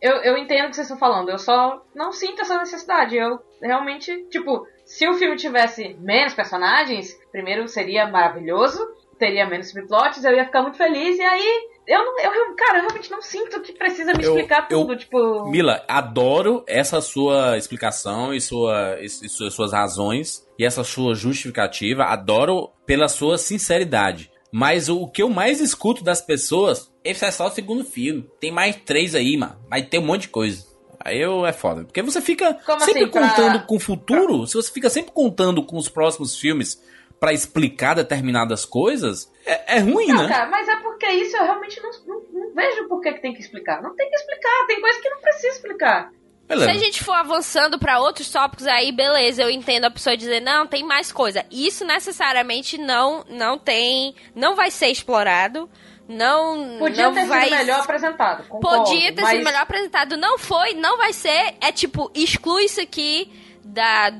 [SPEAKER 4] eu, eu entendo o que vocês estão falando, eu só não sinto essa necessidade. Eu realmente, tipo, se o filme tivesse menos personagens, primeiro seria maravilhoso, teria menos subplots, eu ia ficar muito feliz, e aí. Eu não. Eu, cara, eu realmente não sinto que precisa me
[SPEAKER 2] Eu-
[SPEAKER 4] explicar
[SPEAKER 2] eu-
[SPEAKER 4] tudo, tipo.
[SPEAKER 2] Mila, adoro essa sua explicação e, sua, e suas, suas razões e essa sua justificativa. Adoro pela sua sinceridade. Mas o, o que eu mais escuto das pessoas, esse é só o segundo filme. Tem mais três aí, mano. Vai ter um monte de coisa. Aí eu é foda. Porque você fica
[SPEAKER 4] Como
[SPEAKER 2] sempre
[SPEAKER 4] assim, pra-
[SPEAKER 2] contando com o futuro. Se você fica sempre contando com os próximos filmes pra explicar determinadas coisas, é, é ruim,
[SPEAKER 4] Não,
[SPEAKER 2] né?
[SPEAKER 4] cara, mas é porque isso eu realmente não, não, não vejo por que tem que explicar. Não tem que explicar, tem coisa que não precisa explicar.
[SPEAKER 2] Beleza.
[SPEAKER 5] Se a gente for avançando pra outros tópicos aí, beleza, eu entendo a pessoa dizer, não, tem mais coisa. Isso necessariamente não não tem, não vai ser explorado. Não,
[SPEAKER 4] Podia
[SPEAKER 5] não
[SPEAKER 4] ter
[SPEAKER 5] vai...
[SPEAKER 4] sido melhor apresentado. Concordo,
[SPEAKER 5] Podia ter
[SPEAKER 4] mas...
[SPEAKER 5] sido melhor apresentado. Não foi, não vai ser. É tipo, exclui isso aqui da,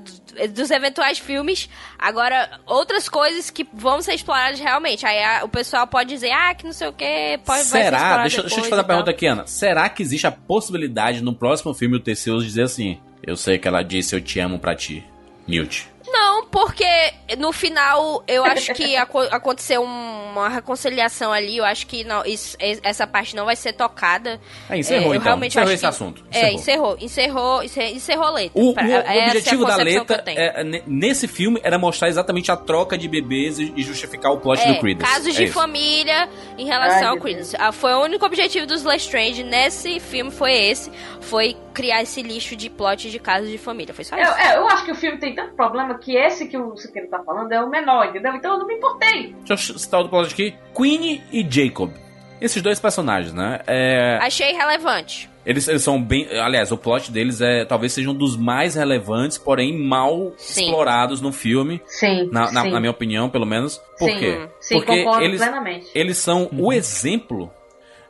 [SPEAKER 5] dos eventuais filmes. Agora, outras coisas que vão ser exploradas realmente. Aí a, o pessoal pode dizer, ah, que não sei o que, pode vai ser
[SPEAKER 2] Será? Deixa, deixa eu te fazer a pergunta aqui, Ana. Será que existe a possibilidade no próximo filme o Teseus dizer assim: Eu sei que ela disse eu te amo pra ti, Newt?
[SPEAKER 5] Não, porque no final eu acho que aco- aconteceu uma reconciliação ali. Eu acho que não, isso- es- essa parte não vai ser tocada.
[SPEAKER 2] É, encerrou
[SPEAKER 5] eu
[SPEAKER 2] então.
[SPEAKER 5] realmente
[SPEAKER 2] Encerrou
[SPEAKER 5] acho
[SPEAKER 2] esse
[SPEAKER 5] que-
[SPEAKER 2] assunto.
[SPEAKER 5] É,
[SPEAKER 2] Encerrou.
[SPEAKER 5] encerrou, encerrou, encerrou, encerrou letra.
[SPEAKER 2] O, o-
[SPEAKER 5] Pra-
[SPEAKER 2] o
[SPEAKER 5] essa é a
[SPEAKER 2] objetivo da
[SPEAKER 5] eu
[SPEAKER 2] letra é, ne- nesse filme era mostrar exatamente a troca de bebês e, e justificar o plot
[SPEAKER 5] É,
[SPEAKER 2] do Creedence.
[SPEAKER 5] casos
[SPEAKER 2] É
[SPEAKER 5] de família em relação
[SPEAKER 4] Ai,
[SPEAKER 5] ao Creedence. Ah, Foi o único objetivo dos Lestrange nesse filme, foi esse. Foi criar esse lixo de plot de casos de família. Foi só
[SPEAKER 4] Eu,
[SPEAKER 5] isso.
[SPEAKER 4] é, eu acho que o filme tem tanto problema que esse que o Siqueira tá falando é o menor, entendeu? Então eu não me importei.
[SPEAKER 2] Deixa eu citar o plot aqui: Queenie e Jacob. Esses dois personagens, né? É,
[SPEAKER 5] Achei relevante.
[SPEAKER 2] eles, eles são bem. Aliás, o plot deles é talvez seja um dos mais relevantes, porém mal
[SPEAKER 5] Sim.
[SPEAKER 2] explorados no filme.
[SPEAKER 4] Sim,
[SPEAKER 2] Na, na-
[SPEAKER 4] sim.
[SPEAKER 2] na minha opinião, pelo menos. Por
[SPEAKER 4] Sim,
[SPEAKER 2] quê?
[SPEAKER 4] sim,
[SPEAKER 2] Porque
[SPEAKER 4] concordo
[SPEAKER 2] eles,
[SPEAKER 4] plenamente.
[SPEAKER 2] eles são o exemplo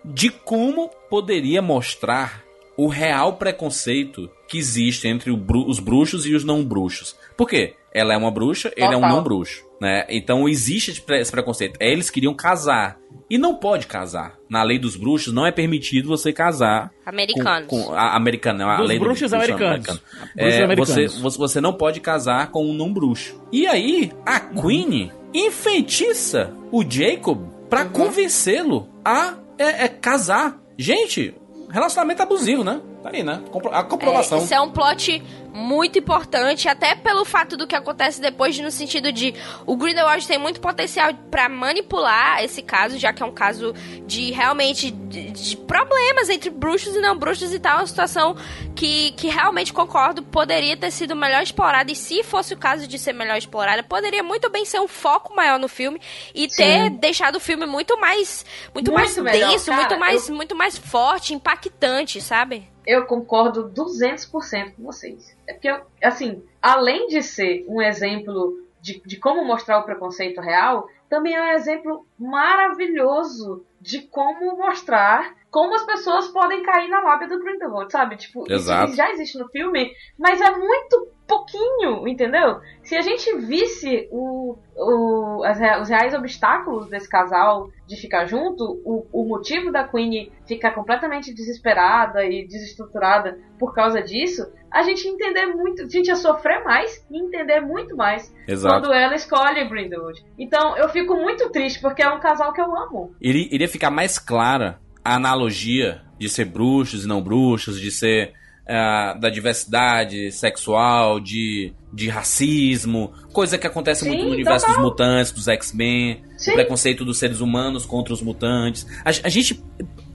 [SPEAKER 2] de como poderia mostrar o real preconceito que existe entre bru- os bruxos e os não bruxos. Por quê? Ela é uma bruxa, ele é um
[SPEAKER 4] Total.
[SPEAKER 2] não bruxo. Né? Então existe esse pre- esse preconceito. Eles queriam casar. E não pode casar. Na lei dos bruxos, não é permitido você casar
[SPEAKER 5] Americanos.
[SPEAKER 2] com, com a americana, a
[SPEAKER 3] Dos
[SPEAKER 2] lei do
[SPEAKER 3] bruxos
[SPEAKER 2] bruxo
[SPEAKER 3] americanos.
[SPEAKER 2] americano.
[SPEAKER 3] Bruxos
[SPEAKER 2] É,
[SPEAKER 3] americanos.
[SPEAKER 2] Você, você, não pode casar com um não bruxo. E aí, a Queen enfeitiça o Jacob pra
[SPEAKER 3] Uhum.
[SPEAKER 2] convencê-lo a é, é, casar. Gente, relacionamento abusivo, né? Tá aí, né? A comprovação.
[SPEAKER 5] É, isso é um plot muito importante, até pelo fato do que acontece depois, no sentido de o Grindelwald tem muito potencial pra manipular esse caso, já que é um caso de realmente de, de problemas entre bruxos e não bruxos e tal, uma situação que, que realmente concordo poderia ter sido melhor explorada, e se fosse o caso de ser melhor explorada, poderia muito bem ser um foco maior no filme e ter deixado o filme muito mais muito,
[SPEAKER 4] Muito
[SPEAKER 5] mais
[SPEAKER 4] melhor,
[SPEAKER 5] denso,
[SPEAKER 4] cara,
[SPEAKER 5] muito mais
[SPEAKER 4] eu-
[SPEAKER 5] muito mais forte, impactante, sabe?
[SPEAKER 4] Eu concordo 200% com vocês. É porque, assim, além de ser um exemplo de, de como mostrar o preconceito real, também é um exemplo maravilhoso de como mostrar como as pessoas podem cair na lábia do Grindelwald, sabe? Tipo, isso
[SPEAKER 2] Exato.
[SPEAKER 4] já existe no filme, mas é muito pouquinho, entendeu? Se a gente visse o, o, as os reais obstáculos desse casal de ficar junto, o, o motivo da Queen ficar completamente desesperada e desestruturada por causa disso, a gente ia entender muito, a gente ia sofrer mais e entender muito mais
[SPEAKER 2] Exato.
[SPEAKER 4] quando ela escolhe Grindelwald. Então eu fico muito triste porque é um casal que eu amo.
[SPEAKER 2] Iria, iria ficar mais clara a analogia de ser bruxos e não bruxos, de ser ah, da diversidade sexual, de, de racismo, coisa que acontece
[SPEAKER 4] Sim,
[SPEAKER 2] muito no universo dos mutantes, dos X-Men, o preconceito dos seres humanos contra os mutantes. A, a gente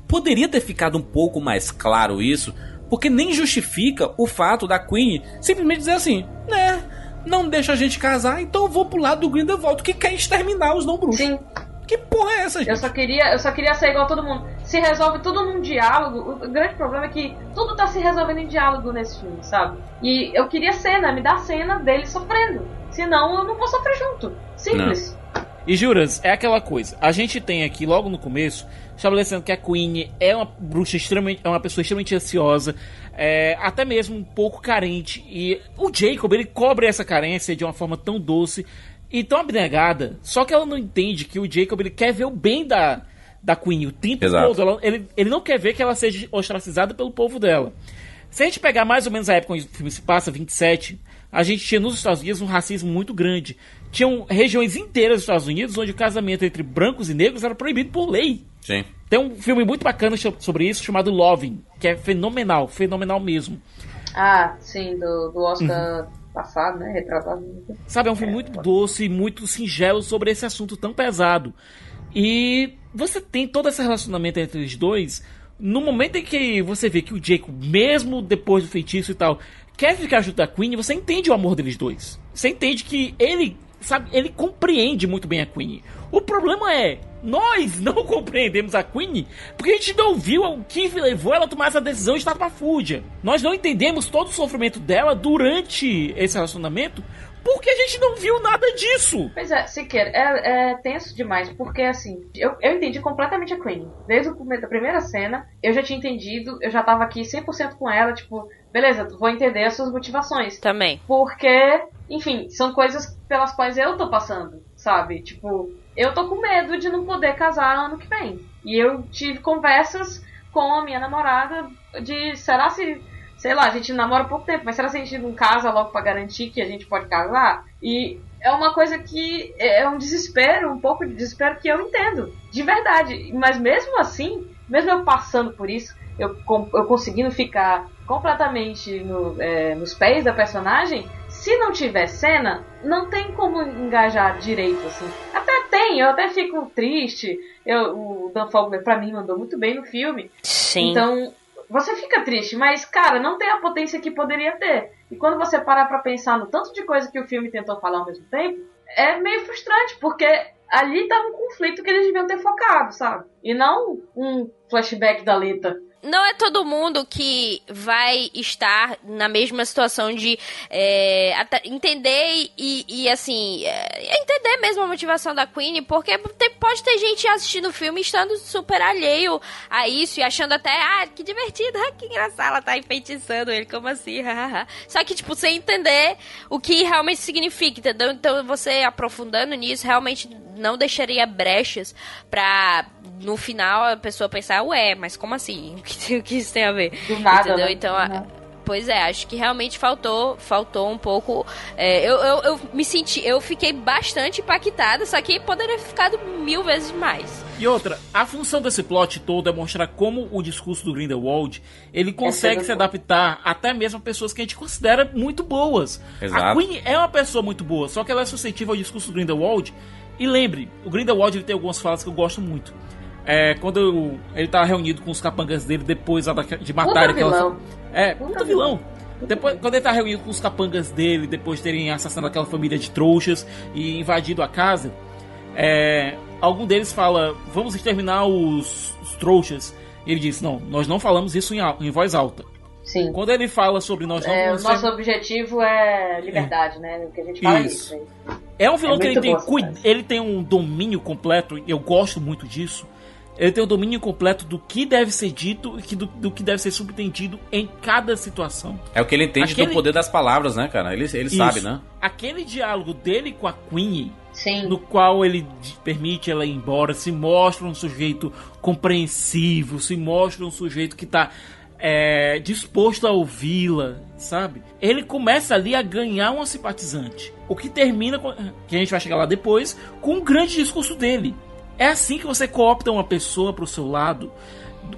[SPEAKER 2] poderia ter ficado um pouco mais claro isso, porque nem justifica o fato da Queen simplesmente dizer assim, né? Não deixa a gente casar, então eu vou pro lado do Grindelwald que quer exterminar os não bruxos.
[SPEAKER 4] Sim.
[SPEAKER 2] Que porra é essa, gente?
[SPEAKER 4] Eu só queria, eu só queria ser igual a todo mundo. Se resolve tudo num diálogo. O grande problema é que tudo tá se resolvendo em diálogo nesse filme, sabe? E eu queria cena, me dá cena dele sofrendo. Senão eu não vou sofrer junto. Simples.
[SPEAKER 3] E Juras, é aquela coisa. A gente tem aqui logo no começo estabelecendo que a Queen é uma bruxa extremamente, é uma pessoa extremamente ansiosa, é, até mesmo um pouco carente. E o Jacob ele cobre essa carência de uma forma tão doce e tão abnegada. Só que ela não entende que o Jacob ele quer ver o bem da da Queen o tempo
[SPEAKER 2] Exato.
[SPEAKER 3] todo. Ela- ele, ele não quer ver que ela seja ostracizada pelo povo dela. Se a gente pegar mais ou menos a época onde o filme se passa, 27, a gente tinha nos Estados Unidos um racismo muito grande. Tinham regiões inteiras dos Estados Unidos onde o casamento entre brancos e negros era proibido por lei.
[SPEAKER 2] Sim.
[SPEAKER 3] Tem um filme muito bacana sobre isso chamado Loving, que é fenomenal, fenomenal mesmo.
[SPEAKER 4] Ah, sim, do, do Oscar passado, né? Retratado.
[SPEAKER 3] Sabe, é um filme muito doce, muito singelo sobre esse assunto tão pesado. E você tem todo esse relacionamento entre os dois. No momento em que você vê que o Jacob, mesmo depois do feitiço e tal, quer ficar junto da Queen, você entende o amor deles dois. Você entende que ele, sabe, ele compreende muito bem a Queen. O problema é, nós não compreendemos a Queen porque a gente não viu o que levou ela a tomar essa decisão de estar com a Fúdia. Nós não entendemos todo o sofrimento dela durante esse relacionamento porque a gente não viu nada disso.
[SPEAKER 4] Pois é, Siqueira, é, é tenso demais, porque assim, eu, eu entendi completamente a Queen. Desde o começo da primeira cena, eu já tinha entendido, eu já tava aqui 100% com ela, tipo, beleza, vou entender as suas motivações.
[SPEAKER 5] Também.
[SPEAKER 4] Porque, enfim, são coisas pelas quais eu tô passando, sabe? Tipo, eu tô com medo de não poder casar ano que vem. E eu tive conversas com a minha namorada de será se sei lá, a gente namora pouco tempo, mas será que a gente não casa logo para garantir que a gente pode casar? E é uma coisa que é um desespero, um pouco de desespero que eu entendo, de verdade. Mas mesmo assim, mesmo eu passando por isso, eu, eu conseguindo ficar completamente no, é, nos pés da personagem, se não tiver cena, não tem como engajar direito, assim. Até tem, eu até fico triste. Eu, o Dan Fogler, pra mim, mandou muito bem no filme.
[SPEAKER 5] Sim.
[SPEAKER 4] Então, você fica triste, mas, cara, não tem a potência que poderia ter. E quando você parar pra pensar no tanto de coisa que o filme tentou falar ao mesmo tempo, é meio frustrante, porque ali tá um conflito que eles deviam ter focado, sabe? E não um flashback da Lita
[SPEAKER 5] não é todo mundo que vai estar na mesma situação de é, entender e, e assim, é, entender mesmo a motivação da Queen, porque tem, pode ter gente assistindo o filme estando super alheio a isso e achando até, ah, que divertido, ah, que engraçado, ela tá enfeitiçando ele, como assim? Só que, tipo, sem entender o que realmente significa, entendeu? Então, você aprofundando nisso, realmente não deixaria brechas pra no final a pessoa pensar, ué, mas como assim? O que, isso tem a ver?
[SPEAKER 4] Do nada,
[SPEAKER 5] Entendeu?
[SPEAKER 4] Né?
[SPEAKER 5] Então, uhum. Pois é, acho que realmente faltou, faltou um pouco. É, eu, eu, eu, me senti, eu fiquei bastante impactada, só que poderia ter ficado mil vezes mais.
[SPEAKER 3] E outra, a função desse plot todo é mostrar como o discurso do Grindelwald ele consegue é se adaptar até mesmo a pessoas que a gente considera muito boas.
[SPEAKER 2] Exato.
[SPEAKER 3] A Queen é uma pessoa muito boa, só que ela é suscetível ao discurso do Grindelwald. E lembre, o Grindelwald ele tem algumas falas que eu gosto muito. É, quando eu, ele tá reunido com os capangas dele depois de matar aquela.
[SPEAKER 4] Vilão.
[SPEAKER 3] É, puta, puta vilão. Depois, quando ele tá reunido com os capangas dele, depois de terem assassinado aquela família de trouxas e invadido a casa, é, algum deles fala: Vamos exterminar os, os trouxas. E ele diz: Não, nós não falamos isso em, em voz alta.
[SPEAKER 4] Sim.
[SPEAKER 3] Quando ele fala sobre nós
[SPEAKER 4] não é, O nosso objetivo é liberdade, é. né? O que a gente fala isso. isso
[SPEAKER 3] é um vilão é que ele tem, ele tem um domínio completo, eu gosto muito disso ele tem o domínio completo do que deve ser dito e do, do que deve ser subentendido em cada situação.
[SPEAKER 2] É o que ele entende Aquele... do poder das palavras, né, cara? Ele, ele sabe, né?
[SPEAKER 3] Aquele diálogo dele com a Queen,
[SPEAKER 4] Sim.
[SPEAKER 3] no qual ele permite ela ir embora, se mostra um sujeito compreensivo, se mostra um sujeito que está é, disposto a ouvi-la, sabe? Ele começa ali a ganhar uma simpatizante. O que termina, com, que a gente vai chegar lá depois, com um grande discurso dele. É assim que você coopta uma pessoa para o seu lado,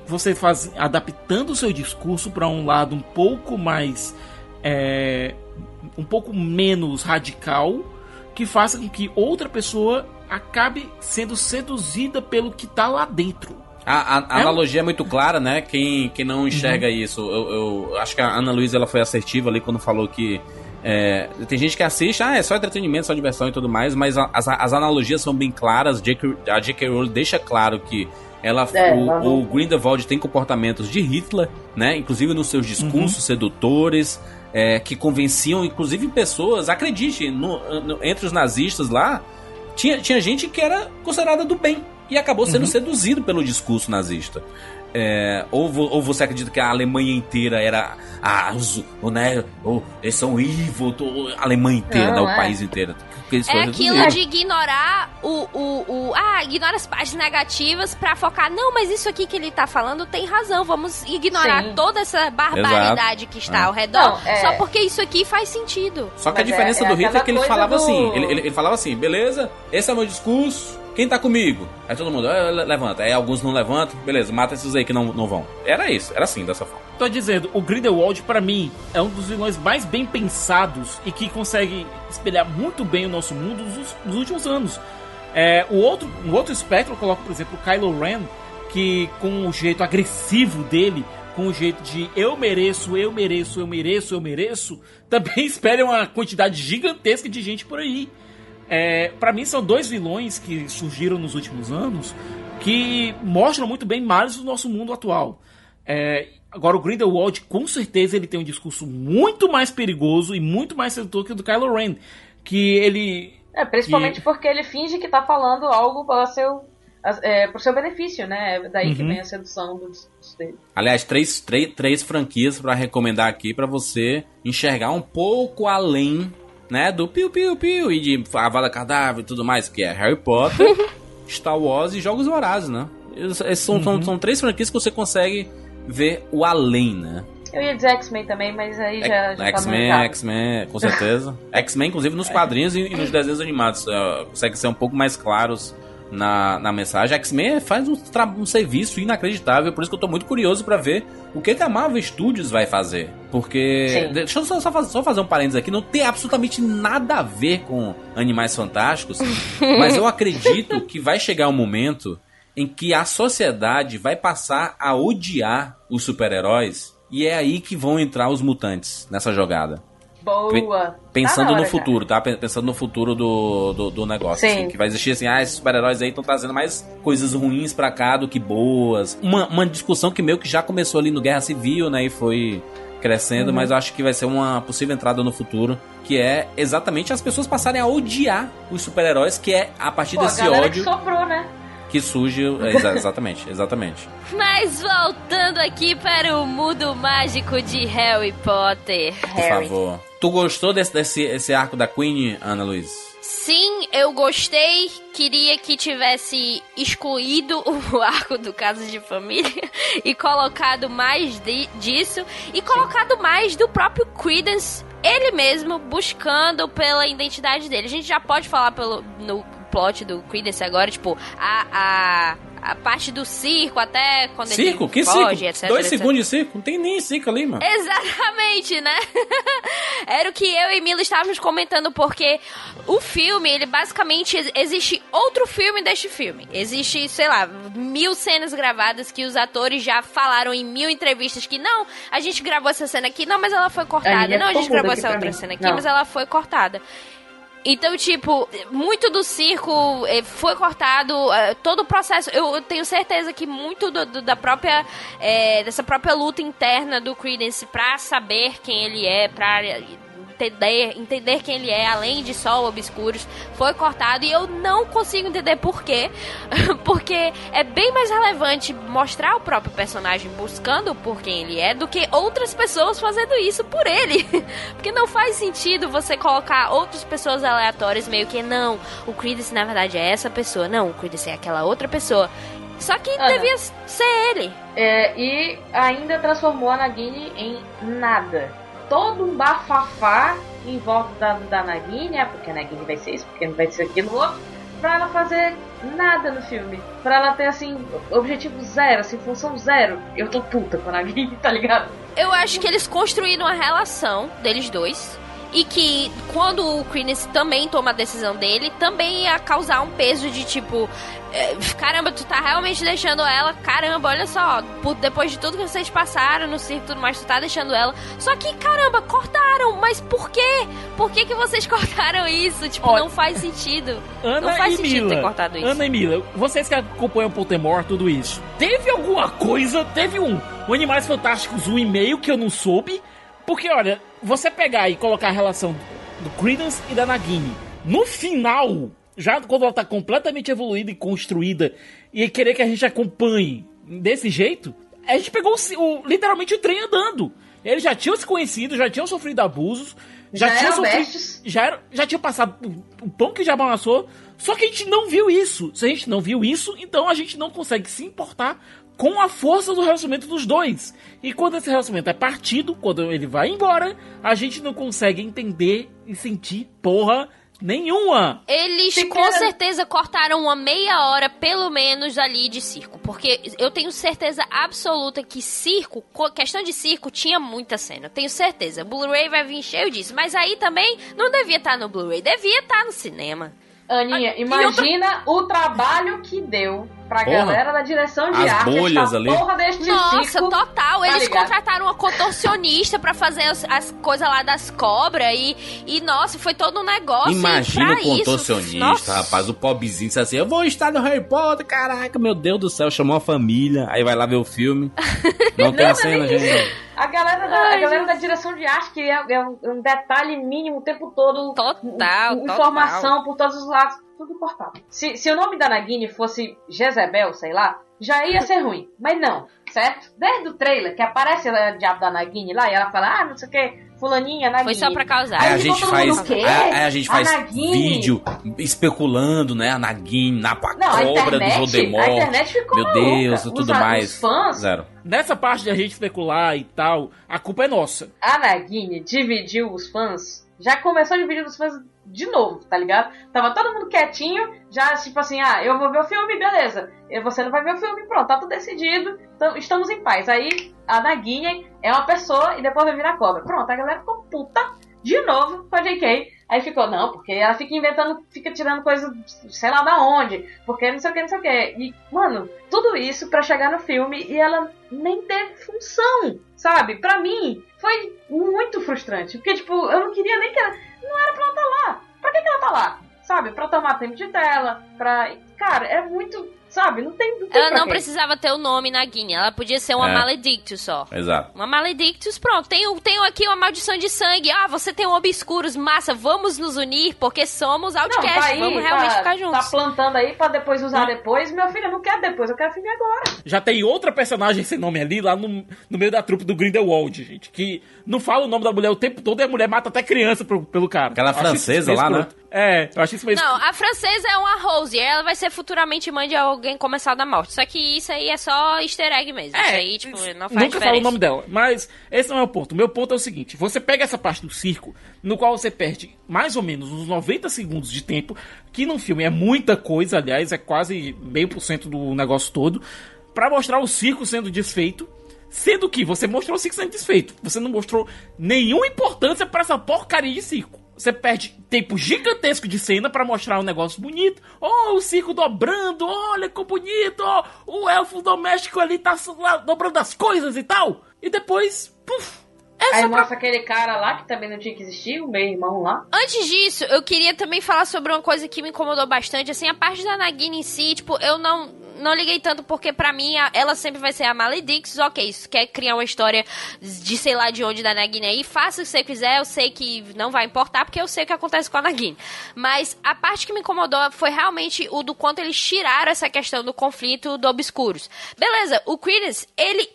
[SPEAKER 3] você faz adaptando o seu discurso para um lado um pouco mais é, um pouco menos radical, que faça com que outra pessoa acabe sendo seduzida pelo que está lá dentro.
[SPEAKER 2] A, a, a é analogia é muito clara, né? Quem, quem não enxerga uhum. isso, eu, eu, acho que a Ana Luísa ela foi assertiva ali quando falou que é, tem gente que assiste, ah, é só entretenimento, só diversão e tudo mais, mas as, as analogias são bem claras. a J.K. Rowling deixa claro que ela, é, o, o Grindelwald tem comportamentos de Hitler, né? Inclusive nos seus discursos uhum. sedutores, é, que convenciam, inclusive, pessoas. Acredite, no, no, entre os nazistas lá, tinha, tinha gente que era considerada do bem e acabou sendo uhum. seduzido pelo discurso nazista. É, ou, ou você acredita que a Alemanha inteira era ah, os, né, ou, eles são evil, a Alemanha inteira, não, né, é. o país inteiro.
[SPEAKER 5] É aquilo de ignorar o, o, o. Ah, ignora as partes negativas pra focar. Não, mas isso aqui que ele tá falando tem razão. Vamos ignorar Sim. toda essa barbaridade Exato. que está é. ao redor. Não, é... Só porque isso aqui faz sentido.
[SPEAKER 2] Só que mas a diferença é, do Hitler é que ele falava do... assim: ele, ele, ele falava assim, beleza, esse é o meu discurso quem tá comigo? Aí todo mundo ah, levanta. Aí alguns não levantam. Beleza, mata esses aí que não, não vão. Era isso, era assim, dessa forma.
[SPEAKER 3] Tô dizendo, o Grindelwald, para mim, é um dos vilões mais bem pensados e que consegue espelhar muito bem o nosso mundo nos, nos últimos anos. É, o outro, um outro espectro eu coloco, por exemplo, o Kylo Ren, que com o jeito agressivo dele, com o jeito de eu mereço, eu mereço, eu mereço, eu mereço, também espelha uma quantidade gigantesca de gente por aí. É, para mim são dois vilões que surgiram nos últimos anos que mostram muito bem males do nosso mundo atual. É, agora o Grindelwald com certeza ele tem um discurso muito mais perigoso e muito mais sedutor que o do Kylo Ren, que ele
[SPEAKER 4] É, principalmente
[SPEAKER 3] que-
[SPEAKER 4] porque ele finge que tá falando algo para seu, é, pro seu benefício, né? É daí que
[SPEAKER 2] Uhum.
[SPEAKER 4] vem a sedução do discurso dele.
[SPEAKER 2] Aliás, três, três, três franquias pra recomendar aqui pra você enxergar um pouco além, né, do piu piu piu e de Avada Cadáver e tudo mais, que é Harry Potter, Star Wars e Jogos Vorazes, né? Esses são, são, são três franquias que você consegue ver o além, né?
[SPEAKER 4] Eu ia dizer X-Men também, mas aí já, já tá
[SPEAKER 2] X-Men,
[SPEAKER 4] marcado.
[SPEAKER 2] X-Men, com certeza. X-Men, inclusive, nos quadrinhos e, e nos desenhos animados. Uh, consegue ser um pouco mais claros na, na mensagem. X-Men faz um, um serviço inacreditável, por isso que eu tô muito curioso pra ver o que, que a Marvel Studios vai fazer. Porque.
[SPEAKER 4] Sim.
[SPEAKER 2] Deixa eu só, só fazer, só fazer um parênteses aqui. Não tem absolutamente nada a ver com Animais Fantásticos, mas eu acredito que vai chegar um momento em que a sociedade vai passar a odiar os super-heróis. E é aí que vão entrar os mutantes nessa jogada.
[SPEAKER 4] Boa.
[SPEAKER 2] Pensando
[SPEAKER 4] Tá hora
[SPEAKER 2] no futuro, tá? Pen- Pensando no futuro do, do, do negócio.
[SPEAKER 4] Sim.
[SPEAKER 2] assim, que vai existir assim, ah, esses super-heróis aí estão trazendo mais coisas ruins pra cá do que boas. Uma, uma discussão que meio que já começou ali no Guerra Civil, né? E foi crescendo,
[SPEAKER 4] Uhum.
[SPEAKER 2] mas eu acho que vai ser uma possível entrada no futuro. Que é exatamente as pessoas passarem a odiar os super-heróis, que é a partir
[SPEAKER 4] Pô, a
[SPEAKER 2] desse
[SPEAKER 4] galera
[SPEAKER 2] ódio
[SPEAKER 4] que soprou, né?
[SPEAKER 2] Que surge. é, exa- exatamente, exatamente.
[SPEAKER 5] Mas voltando aqui para o mundo mágico de Harry Potter.
[SPEAKER 2] Por favor. Tu gostou desse, desse esse arco da Queen, Ana Luiz?
[SPEAKER 5] Sim, eu gostei. Queria que tivesse excluído o arco do caso de família e colocado mais de- disso e colocado mais do próprio Credence, ele mesmo buscando pela identidade dele. A gente já pode falar pelo no plot do Credence agora, tipo, a, a, a parte do circo até quando
[SPEAKER 2] Circo?
[SPEAKER 5] ele
[SPEAKER 2] Que
[SPEAKER 5] foge,
[SPEAKER 2] circo?
[SPEAKER 5] etc,
[SPEAKER 2] Dois
[SPEAKER 5] etc.
[SPEAKER 2] segundos de circo? Não tem nem circo ali, mano.
[SPEAKER 5] Exatamente, né? Era o que eu e Mila estávamos comentando, porque o filme, ele basicamente ex- existe outro filme deste filme. Existe, sei lá, mil cenas gravadas que os atores já falaram em mil entrevistas que não, a gente gravou essa cena aqui, não, mas ela foi cortada. Não, a gente gravou essa outra
[SPEAKER 4] mim.
[SPEAKER 5] cena aqui,
[SPEAKER 4] Não.
[SPEAKER 5] mas ela foi cortada. Então, tipo, muito do circo eh, foi cortado, eh, todo o processo. Eu tenho certeza que muito do- do- da própria. eh, dessa própria luta interna do Credence pra saber quem ele é, pra entender, entender quem ele é, além de só obscuros, foi cortado. E eu não consigo entender por quê. Porque é bem mais relevante mostrar o próprio personagem buscando por quem ele é do que outras pessoas fazendo isso por ele. Porque não faz sentido você colocar outras pessoas aleatórias meio que não, o Credence na verdade é essa pessoa, não, o Credence é aquela outra pessoa. Só que
[SPEAKER 4] Ana.
[SPEAKER 5] devia ser ele.
[SPEAKER 4] É, e ainda transformou a Nagini em nada. Todo um bafafá em volta da, da Nagini, é porque a Nagini vai ser isso, porque não vai ser aquilo outro, pra ela fazer nada no filme. Pra ela ter, assim, objetivo zero, assim, função zero. Eu tô puta com a Nagini, tá ligado?
[SPEAKER 5] Eu acho que eles construíram a relação deles dois. E que quando o Credence também toma a decisão dele, também ia causar um peso de tipo: é, caramba, tu tá realmente deixando ela, caramba, olha só, depois de tudo que vocês passaram no circo e tudo mais, tu tá deixando ela. Só que, caramba, cortaram, mas por quê? Por que, que vocês cortaram isso? Tipo,
[SPEAKER 3] Olha,
[SPEAKER 5] não faz sentido.
[SPEAKER 3] Ana
[SPEAKER 5] não faz
[SPEAKER 3] e
[SPEAKER 5] sentido
[SPEAKER 3] Mila,
[SPEAKER 5] ter cortado isso.
[SPEAKER 3] Ana e Mila, vocês que acompanham Pottermore, tudo isso, teve alguma coisa, teve um, um Animais Fantásticos um e-mail que eu não soube, porque olha, você pegar e colocar a relação do Credence e da Nagini, no final, já quando ela tá completamente evoluída e construída, e querer que a gente acompanhe desse jeito, a gente pegou o, literalmente o trem andando. Eles já tinham se conhecido, já tinham sofrido abusos, já,
[SPEAKER 4] Já
[SPEAKER 3] tinham sofrido, já, era, já tinha passado o- o pão que já balançou, só que a gente não viu isso. Se a gente não viu isso, então a gente não consegue se importar com a força do relacionamento dos dois. E quando esse relacionamento é partido, quando ele vai embora, a gente não consegue entender e sentir porra nenhuma.
[SPEAKER 5] Eles
[SPEAKER 4] Se
[SPEAKER 5] com
[SPEAKER 4] cara-
[SPEAKER 5] certeza cortaram uma meia hora, pelo menos, ali de circo. Porque eu tenho certeza absoluta que circo, co- questão de circo, tinha muita cena. Eu tenho certeza. Blu-ray vai vir cheio disso. Mas aí também não devia estar no Blu-ray, devia estar no cinema.
[SPEAKER 4] Aninha, imagina outra... o trabalho que deu pra porra, galera da direção de
[SPEAKER 2] as
[SPEAKER 4] arte
[SPEAKER 2] bolhas ali.
[SPEAKER 4] porra deste
[SPEAKER 5] Nossa,
[SPEAKER 4] circo,
[SPEAKER 5] total.
[SPEAKER 4] Tá
[SPEAKER 5] Eles
[SPEAKER 4] ligado?
[SPEAKER 5] contrataram uma contorcionista pra fazer as, as coisas lá das cobras e, e, nossa, foi todo um negócio.
[SPEAKER 2] Imagina o contorcionista,
[SPEAKER 5] isso,
[SPEAKER 2] rapaz. O pobrezinho disse assim: Eu vou estar no Harry Potter, caraca, meu Deus do céu. Chamou a família, aí vai lá ver o filme. Não tem
[SPEAKER 4] Não,
[SPEAKER 2] a cena,
[SPEAKER 4] não
[SPEAKER 2] gente.
[SPEAKER 4] A galera, da, Ai, a galera da direção de arte, que é, é um, um, detalhe mínimo o tempo todo.
[SPEAKER 5] Total.
[SPEAKER 4] Informação
[SPEAKER 5] total.
[SPEAKER 4] por todos os lados. Tudo cortado. Se, se o nome da Nagini fosse Jezebel, sei lá, já ia ser ruim. Mas não, certo? Desde o trailer, que aparece a diabo da Nagini lá, e ela fala, ah, não sei o que, fulaninha, Nagini.
[SPEAKER 5] Foi só pra causar.
[SPEAKER 2] Aí, a gente faz,
[SPEAKER 4] mundo, "O quê?
[SPEAKER 2] aí, aí a gente
[SPEAKER 4] A
[SPEAKER 2] faz
[SPEAKER 4] Nagini?"
[SPEAKER 2] vídeo especulando, né? A Nagini, na a
[SPEAKER 4] a
[SPEAKER 2] cobra do Voldemort.
[SPEAKER 4] a internet ficou
[SPEAKER 2] Meu Deus, e tudo
[SPEAKER 4] Os-
[SPEAKER 2] mais.
[SPEAKER 4] Os fãs,
[SPEAKER 2] Zero.
[SPEAKER 3] Nessa parte de a gente especular e tal, a culpa é nossa.
[SPEAKER 4] a Nagini dividiu os fãs. Já começou a dividir os fãs de novo, tá ligado? Tava todo mundo quietinho, já tipo assim, ah, eu vou ver o filme, beleza. Você não vai ver o filme, pronto, tá tudo decidido, tam- estamos em paz. Aí a Nagini é uma pessoa e depois vai virar cobra. Pronto, a galera ficou puta de novo com a JK. Aí ficou, não, porque ela fica inventando, fica tirando coisa, sei lá da onde, porque não sei o que, não sei o que. E, mano, tudo isso pra chegar no filme e ela nem teve função, sabe? Pra mim, foi muito frustrante. Porque, tipo, eu não queria nem que ela. Não era pra ela estar lá. Pra que, que ela tá lá? Sabe? Pra tomar tempo de tela, pra. Cara, é muito. Sabe? Não tem. Não tem
[SPEAKER 5] Ela não
[SPEAKER 4] quê.
[SPEAKER 5] precisava ter o nome na guinha, ela podia ser uma
[SPEAKER 2] É.
[SPEAKER 5] Maledictus só.
[SPEAKER 2] Exato.
[SPEAKER 5] Uma Maledictus, pronto. Tenho, tenho aqui uma maldição de sangue. Ah, você tem um Obscuros, massa, vamos nos unir porque somos
[SPEAKER 4] Não,
[SPEAKER 5] Outcast.
[SPEAKER 4] tá aí,
[SPEAKER 5] vamos realmente
[SPEAKER 4] tá,
[SPEAKER 5] ficar juntos.
[SPEAKER 4] Tá plantando aí pra depois usar depois. Meu filho, eu não quero depois, eu quero filme agora.
[SPEAKER 3] Já tem outra personagem sem nome ali, lá no, no meio da trupe do Grindelwald, gente, que não fala o nome da mulher o tempo todo e a mulher mata até criança pro- pelo cara.
[SPEAKER 2] Aquela francesa lá, né?
[SPEAKER 3] É, eu acho isso meio
[SPEAKER 5] Não, a francesa é uma Rose, ela vai ser futuramente mãe de alguém começar da morte. Só que isso aí é só easter egg mesmo. isso aí, tipo, não faz
[SPEAKER 3] Nunca
[SPEAKER 5] diferença.
[SPEAKER 3] falo o nome dela, mas esse não é o ponto. O meu ponto é o seguinte: você pega essa parte do circo, no qual você perde mais ou menos uns 90 segundos de tempo, que num filme é muita coisa, aliás, é quase meio por cento do negócio todo, pra mostrar o circo sendo desfeito. Sendo que você mostrou o circo sendo desfeito. Você não mostrou nenhuma importância pra essa porcaria de circo. Você perde tempo gigantesco de cena pra mostrar um negócio bonito. Oh, o circo dobrando, olha que bonito. ó, o elfo doméstico ali tá dobrando as coisas e tal. E depois, puf. É
[SPEAKER 4] Aí
[SPEAKER 3] pra...
[SPEAKER 4] mostra aquele cara lá que também não tinha que existir, o meu irmão lá.
[SPEAKER 5] Antes disso, eu queria também falar sobre uma coisa que me incomodou bastante, assim, a parte da Nagini em si, tipo, eu não não liguei tanto porque pra mim ela sempre vai ser a Maledictus, ok, isso quer criar uma história de sei lá de onde da Nagini aí, faça o que você quiser, eu sei que não vai importar porque eu sei o que acontece com a Nagini. Mas a parte que me incomodou foi realmente o do quanto eles tiraram essa questão do conflito do Obscuros. Beleza, o Credence, ele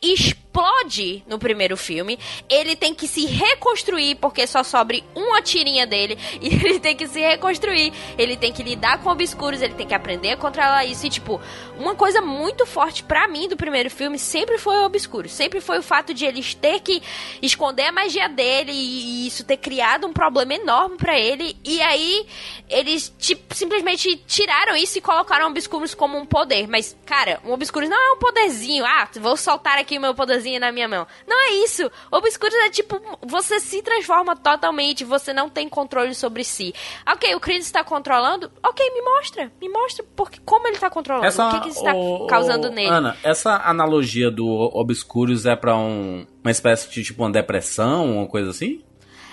[SPEAKER 5] explode no primeiro filme, ele tem que se reconstruir porque só sobre uma tirinha dele e ele tem que se reconstruir, ele tem que lidar com obscuros, ele tem que aprender a controlar isso e tipo, uma coisa muito forte pra mim do primeiro filme sempre foi o obscuro, sempre foi o fato de eles ter que esconder a magia dele e, e isso ter criado um problema enorme pra ele e aí eles tipo, simplesmente tiraram isso e colocaram obscuros como um poder, mas cara, um obscuros não é um poderzinho, ah, vou soltar aqui o meu poderzinho na minha mão. Não é isso. Obscuros é tipo, você se transforma totalmente, você não tem controle sobre si. Ok, o Chris está controlando? Ok, me mostra. Me mostra porque, como ele está controlando. o que, que está
[SPEAKER 2] ô,
[SPEAKER 5] causando
[SPEAKER 2] ô,
[SPEAKER 5] nele.
[SPEAKER 2] Ana, essa analogia do Obscuros é pra um, uma espécie de tipo uma depressão, uma coisa assim?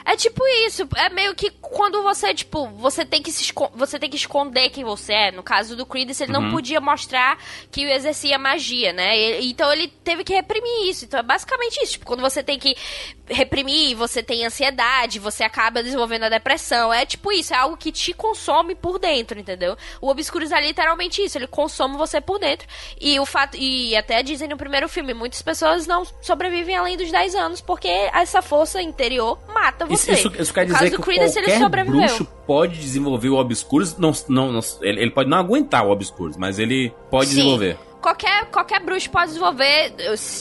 [SPEAKER 5] É tipo isso, é meio que quando você, tipo, você tem que se você tem que esconder quem você é. No caso do Creedence, ele não
[SPEAKER 2] Uhum.
[SPEAKER 5] podia mostrar que exercia magia, né? E- então ele teve que reprimir isso. Então é basicamente isso. Tipo, quando você tem que reprimir, você tem ansiedade, você acaba desenvolvendo a depressão. É tipo isso, é algo que te consome por dentro, entendeu? O Obscuros é literalmente isso, ele consome você por dentro. E o fato e até dizem no primeiro filme, muitas pessoas não sobrevivem além dos 10 anos porque essa força interior mata você.
[SPEAKER 2] Isso, isso quer
[SPEAKER 5] No caso
[SPEAKER 2] dizer que
[SPEAKER 5] Creedence,
[SPEAKER 2] qualquer bruxo pode desenvolver o Obscuros, não, não, não- ele, ele pode não aguentar o Obscuros, mas ele pode
[SPEAKER 5] Sim.
[SPEAKER 2] desenvolver.
[SPEAKER 5] Qualquer, qualquer bruxo pode desenvolver,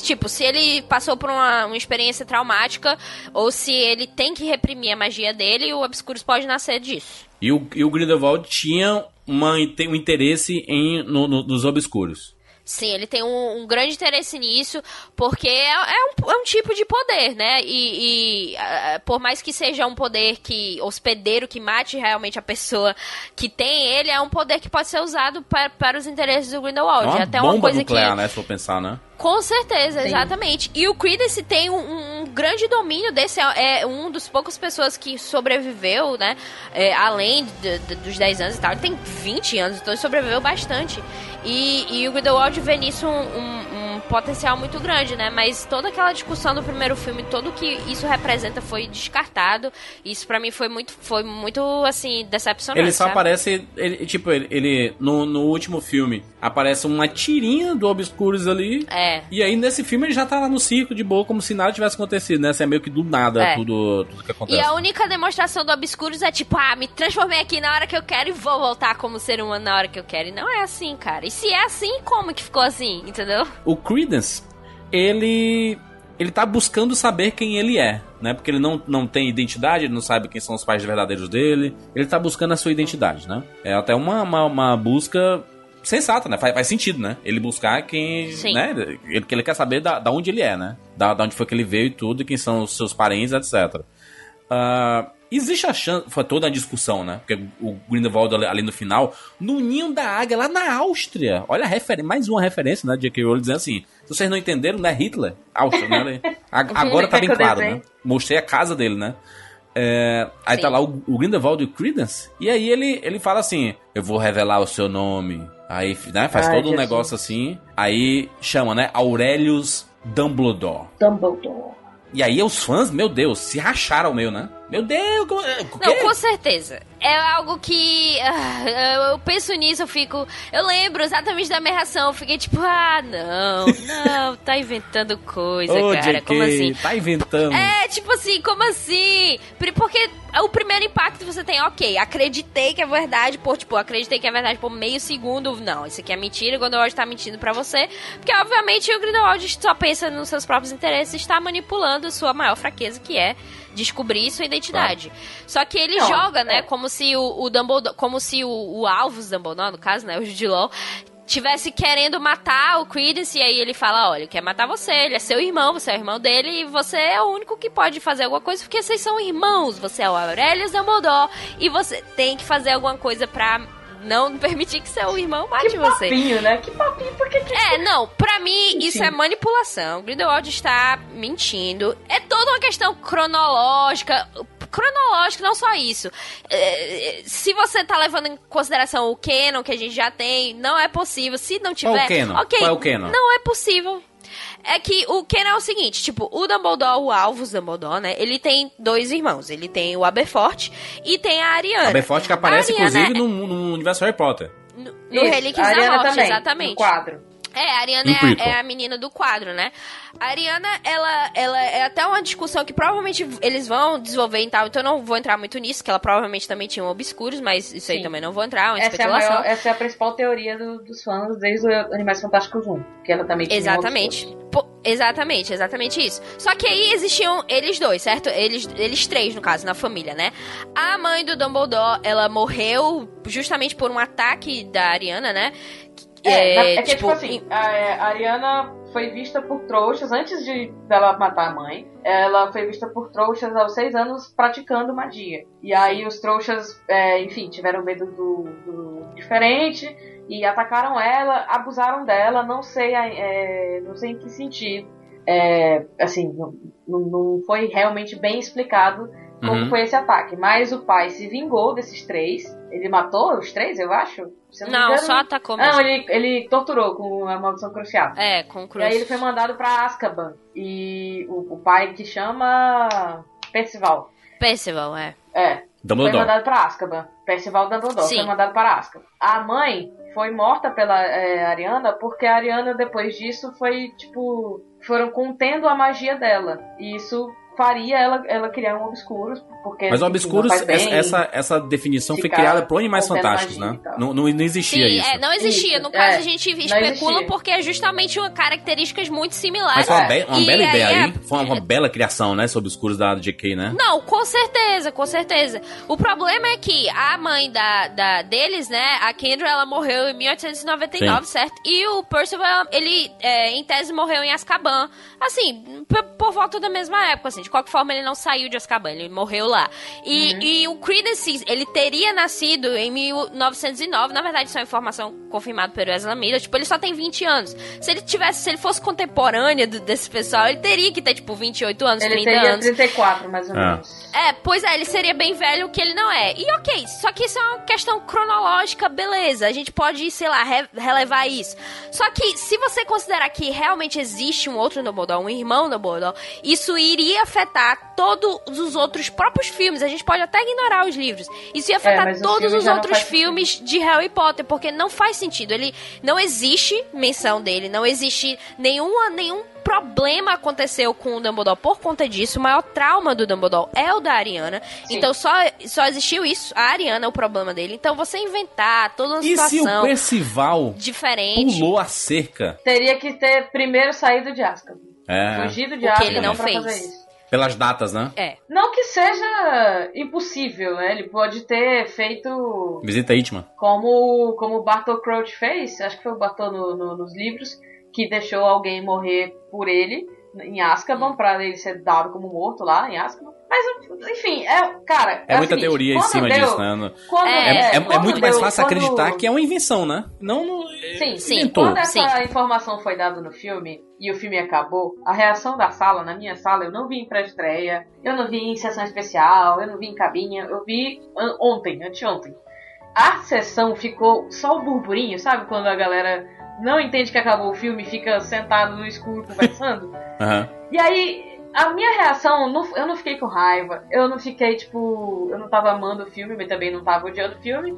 [SPEAKER 5] tipo, se ele passou por uma, uma experiência traumática ou se ele tem que reprimir a magia dele, o Obscuros pode nascer disso.
[SPEAKER 2] E o, e o Grindelwald tinha uma, tem um interesse em, no- no- nos Obscuros.
[SPEAKER 5] Sim, ele tem um, um grande interesse nisso, porque é, é, um, é um tipo de poder, né? E, e uh, por mais que seja um poder que hospedeiro que mate realmente a pessoa que tem ele, é um poder que pode ser usado para, para os interesses do Grindelwald.
[SPEAKER 2] É uma
[SPEAKER 5] é até
[SPEAKER 2] bomba
[SPEAKER 5] uma coisa
[SPEAKER 2] nuclear,
[SPEAKER 5] que
[SPEAKER 2] né? Se for pensar, né?
[SPEAKER 5] com certeza,
[SPEAKER 4] Sim.
[SPEAKER 5] exatamente. E o Credence tem um, um grande domínio desse. É é um dos poucos pessoas que sobreviveu, né? É, além de- de- dos 10 anos e tal. Ele tem 20 anos, então ele sobreviveu bastante. E, e o Grindelwald vê nisso um, um- um potencial muito grande, né? Mas toda aquela discussão do primeiro filme, tudo que isso representa foi descartado. Isso pra mim foi muito, foi muito assim, decepcionante.
[SPEAKER 2] Ele só
[SPEAKER 5] sabe?
[SPEAKER 2] aparece, ele, tipo, ele, ele- no, no último filme aparece uma tirinha do Obscurus ali.
[SPEAKER 5] É.
[SPEAKER 2] E aí nesse filme ele já tá lá no circo de boa, como se nada tivesse acontecido, né? Assim, é meio que do nada
[SPEAKER 5] É.
[SPEAKER 2] tudo, tudo que acontece.
[SPEAKER 5] E a única demonstração do Obscuros é tipo, ah, me transformei aqui na hora que eu quero e vou voltar como ser humano na hora que eu quero. E não é assim, cara. Se é assim, como que ficou assim, entendeu?
[SPEAKER 2] O Credence, ele ele tá buscando saber quem ele é, né? Porque ele não, não tem identidade, ele não sabe quem são os pais verdadeiros dele. Ele tá buscando a sua identidade, né? É até uma, uma, uma busca sensata, né? Faz, faz sentido, né? Ele buscar quem,
[SPEAKER 5] Sim.
[SPEAKER 2] né? Ele, que ele quer saber da, da onde ele é, né? Da, da onde foi que ele veio e tudo, quem são os seus parentes, etc. Ah, existe a chance, foi toda a discussão, né? Porque o Grindelwald ali, no final, no ninho da águia, lá na Áustria. Olha a referência, mais uma referência, né? J.K. Rowling dizendo assim, se vocês não entenderam, não é Hitler, Áustria, né? A- Agora tá bem claro, né? Mostrei a casa dele, né? É, aí
[SPEAKER 5] Sim.
[SPEAKER 2] tá lá o, o Grindelwald e o Credence, e aí ele, ele fala assim, eu vou revelar o seu nome. Aí, né, faz
[SPEAKER 4] Ai,
[SPEAKER 2] todo um negócio assim, aí chama, né, Aurelius Dumbledore.
[SPEAKER 4] Dumbledore.
[SPEAKER 2] E aí os fãs, meu Deus, se racharam ao meio, né? Meu Deus, como- é,
[SPEAKER 5] Não, com certeza. É algo que. ah, eu penso nisso, eu fico. Eu lembro exatamente da minha reação. Eu fiquei tipo, ah, não, não, tá inventando coisa,
[SPEAKER 2] Ô,
[SPEAKER 5] cara.
[SPEAKER 2] JK,
[SPEAKER 5] Como assim?
[SPEAKER 2] Tá inventando.
[SPEAKER 5] É, tipo assim, como assim? Porque o primeiro impacto que você tem, ok, acreditei que é verdade, por, tipo, acreditei que é verdade por meio segundo. Não, isso aqui é mentira, o Grindelwald tá mentindo pra você. Porque, obviamente, o Grindelwald só pensa nos seus próprios interesses e está manipulando sua maior fraqueza, que é descobrir sua identidade. Só que ele
[SPEAKER 4] Não,
[SPEAKER 5] joga, né,
[SPEAKER 4] é.
[SPEAKER 5] como se o, o Dumbledore, como se o, o Alvus Dumbledore, no caso, né, o Jude Law, tivesse querendo matar o Credence e aí ele fala, olha, ele quer matar você, ele é seu irmão, você é o irmão dele e você é o único que pode fazer alguma coisa porque vocês são irmãos, você é o Aurelius Dumbledore e você tem que fazer alguma coisa pra não permitir que seu irmão mate
[SPEAKER 4] Que
[SPEAKER 5] você.
[SPEAKER 4] papinho, né? Que papinho, por que que...
[SPEAKER 5] É, não, pra mim isso é manipulação. Grindelwald está mentindo. É toda uma questão cronológica. Cronológica, não só isso. É, se você tá levando em consideração o canon que a gente já tem, não é possível. Se não tiver.
[SPEAKER 2] Qual o canon?
[SPEAKER 5] Ok,
[SPEAKER 2] Qual é o canon?
[SPEAKER 5] Não é possível. É que o canon é o seguinte, tipo, o Dumbledore, o Alvus Dumbledore, né? Ele tem dois irmãos. Ele tem o Aberforth e tem a Ariana.
[SPEAKER 2] A Beforte que aparece,
[SPEAKER 5] Ariana
[SPEAKER 2] inclusive, no, no universo Harry Potter.
[SPEAKER 5] No, no
[SPEAKER 4] Isso,
[SPEAKER 5] Relíquias da Morte,
[SPEAKER 4] também,
[SPEAKER 5] exatamente.
[SPEAKER 4] No quadro.
[SPEAKER 5] É, a Ariana é a, é a menina do quadro, né? A Ariana, ela, ela é até uma discussão que provavelmente eles vão desenvolver e tal, então eu não vou entrar muito nisso, que ela provavelmente também tinha um obscuros, mas isso aí
[SPEAKER 4] Sim.
[SPEAKER 5] também não vou entrar, é uma
[SPEAKER 4] Essa é, a
[SPEAKER 5] especulação.
[SPEAKER 4] maior, essa é a principal teoria do- dos fãs desde o Animais Fantásticos 1. Que ela também tinha um
[SPEAKER 5] Exatamente. Pô, exatamente, exatamente isso. Só que aí existiam eles dois, certo? Eles, eles três, no caso, na família, né? A mãe do Dumbledore, ela morreu justamente por um ataque da Ariana, né?
[SPEAKER 4] É, na- é que,
[SPEAKER 5] tipo,
[SPEAKER 4] tipo assim, a, a Ariana foi vista por trouxas, antes de dela matar a mãe, ela foi vista por trouxas aos seis anos praticando magia. E aí os trouxas, é, enfim, tiveram medo do, do diferente e atacaram ela, abusaram dela, não sei, é, não sei em que sentido. É, assim, não, não- não foi realmente bem explicado como
[SPEAKER 2] Uhum.
[SPEAKER 4] foi esse ataque. Mas o pai se vingou desses três. Ele matou os três, eu acho?
[SPEAKER 5] Não,
[SPEAKER 4] engano,
[SPEAKER 5] só atacou
[SPEAKER 4] não,
[SPEAKER 5] mesmo.
[SPEAKER 4] ele, ele torturou com a maldição crucial.
[SPEAKER 5] É, com o
[SPEAKER 4] E
[SPEAKER 5] Cruz.
[SPEAKER 4] aí ele foi mandado pra Azkaban. E o, o pai que chama Percival.
[SPEAKER 5] Percival, é.
[SPEAKER 4] É. Foi
[SPEAKER 2] Dumbledore.
[SPEAKER 4] mandado pra Azkaban. Percival Dumbledore
[SPEAKER 5] Sim.
[SPEAKER 4] foi mandado para Azkaban. A mãe foi morta pela é, Ariana porque a Ariana depois disso foi tipo foram contendo a magia dela. E isso faria ela, ela criar um Obscuros, porque
[SPEAKER 2] Mas o
[SPEAKER 4] enfim,
[SPEAKER 2] Obscuros,
[SPEAKER 4] bem,
[SPEAKER 2] essa, essa definição foi criada por Animais Fantásticos, né? Não, não, não existia
[SPEAKER 5] Sim,
[SPEAKER 2] isso.
[SPEAKER 5] é, não existia. No caso,
[SPEAKER 4] é,
[SPEAKER 5] a gente especula porque é justamente uma características muito similares.
[SPEAKER 2] Mas foi uma, be- uma
[SPEAKER 5] E
[SPEAKER 2] bela ideia
[SPEAKER 5] aí é-
[SPEAKER 2] aí. Foi uma, uma bela criação, né? Sobre Obscuros da JK, né?
[SPEAKER 5] Não, com certeza, com certeza. O problema é que a mãe da, da deles, né, a Kendra, ela morreu em 1899,
[SPEAKER 2] Sim.
[SPEAKER 5] certo? E o Percival, ele, é, em tese, morreu em Azkaban. Assim, por, por volta da mesma época, assim. De qualquer forma, ele não saiu de Azkaban, ele morreu lá. E, e o Credence, ele teria nascido em 1909. Na verdade, isso é uma informação confirmada pelo Ezra Miller. Tipo, ele só tem 20 anos. Se ele tivesse, se ele fosse contemporâneo do- desse pessoal, ele teria que ter, tipo, 28 anos,
[SPEAKER 4] Ele
[SPEAKER 5] 30
[SPEAKER 4] teria
[SPEAKER 5] anos.
[SPEAKER 4] 34, mais ou
[SPEAKER 2] Ah.
[SPEAKER 4] menos.
[SPEAKER 5] É, pois é, ele seria bem velho, o que ele não é. E ok, só que isso é uma questão cronológica, beleza. A gente pode, sei lá, re- relevar isso. Só que se você considerar que realmente existe um outro Dumbledore, um irmão Dumbledore, isso iria afetar todos os outros próprios filmes. A gente pode até ignorar os livros. Isso ia afetar
[SPEAKER 4] É, mas os
[SPEAKER 5] todos os outros filmes de Harry Potter, porque não faz sentido. Ele não existe menção dele, não existe nenhuma, nenhum problema aconteceu com o Dumbledore por conta disso. O maior trauma do Dumbledore é o da Ariana. Então só, só existiu isso. A Ariana é o problema dele. Então você inventar toda uma
[SPEAKER 2] E se o
[SPEAKER 5] situação
[SPEAKER 2] Percival
[SPEAKER 5] diferente.
[SPEAKER 2] pulou a cerca?
[SPEAKER 4] Teria que ter primeiro saído de Azkaban.
[SPEAKER 2] É,
[SPEAKER 4] Fugido de
[SPEAKER 5] O que
[SPEAKER 4] Azkaban
[SPEAKER 5] ele não fez.
[SPEAKER 2] Pelas datas, né?
[SPEAKER 5] É.
[SPEAKER 4] Não que seja impossível, né? Ele pode ter feito
[SPEAKER 2] Visita Hitman.
[SPEAKER 4] como, como o Bartol Crouch fez, acho que foi o Bartol no- no- nos livros, que deixou alguém morrer por ele em Azkaban, pra ele ser dado como morto lá em Azkaban. Mas, enfim, é, cara...
[SPEAKER 2] É,
[SPEAKER 4] o
[SPEAKER 2] muita
[SPEAKER 4] seguinte,
[SPEAKER 2] teoria em
[SPEAKER 4] quando
[SPEAKER 2] cima
[SPEAKER 4] deu-
[SPEAKER 2] disso, né?
[SPEAKER 4] Quando,
[SPEAKER 5] É,
[SPEAKER 2] É, é- é muito mais
[SPEAKER 4] deu-
[SPEAKER 2] fácil
[SPEAKER 4] quando-
[SPEAKER 2] acreditar que é uma invenção, né? Não, não
[SPEAKER 4] Sim, sim.
[SPEAKER 2] inventou.
[SPEAKER 4] Quando essa informação foi dada no filme e o filme acabou, a reação da sala, na minha sala, eu não vi em pré-estreia, eu não vi em sessão especial, eu não vi em cabinha, eu vi ontem, anteontem. A sessão ficou só o burburinho, sabe? Quando a galera não entende que acabou o filme e fica sentado no escuro conversando.
[SPEAKER 2] Aham.
[SPEAKER 4] E aí, a minha reação, não- eu não fiquei com raiva, eu não fiquei, tipo, eu não tava amando o filme, mas também não tava odiando o filme.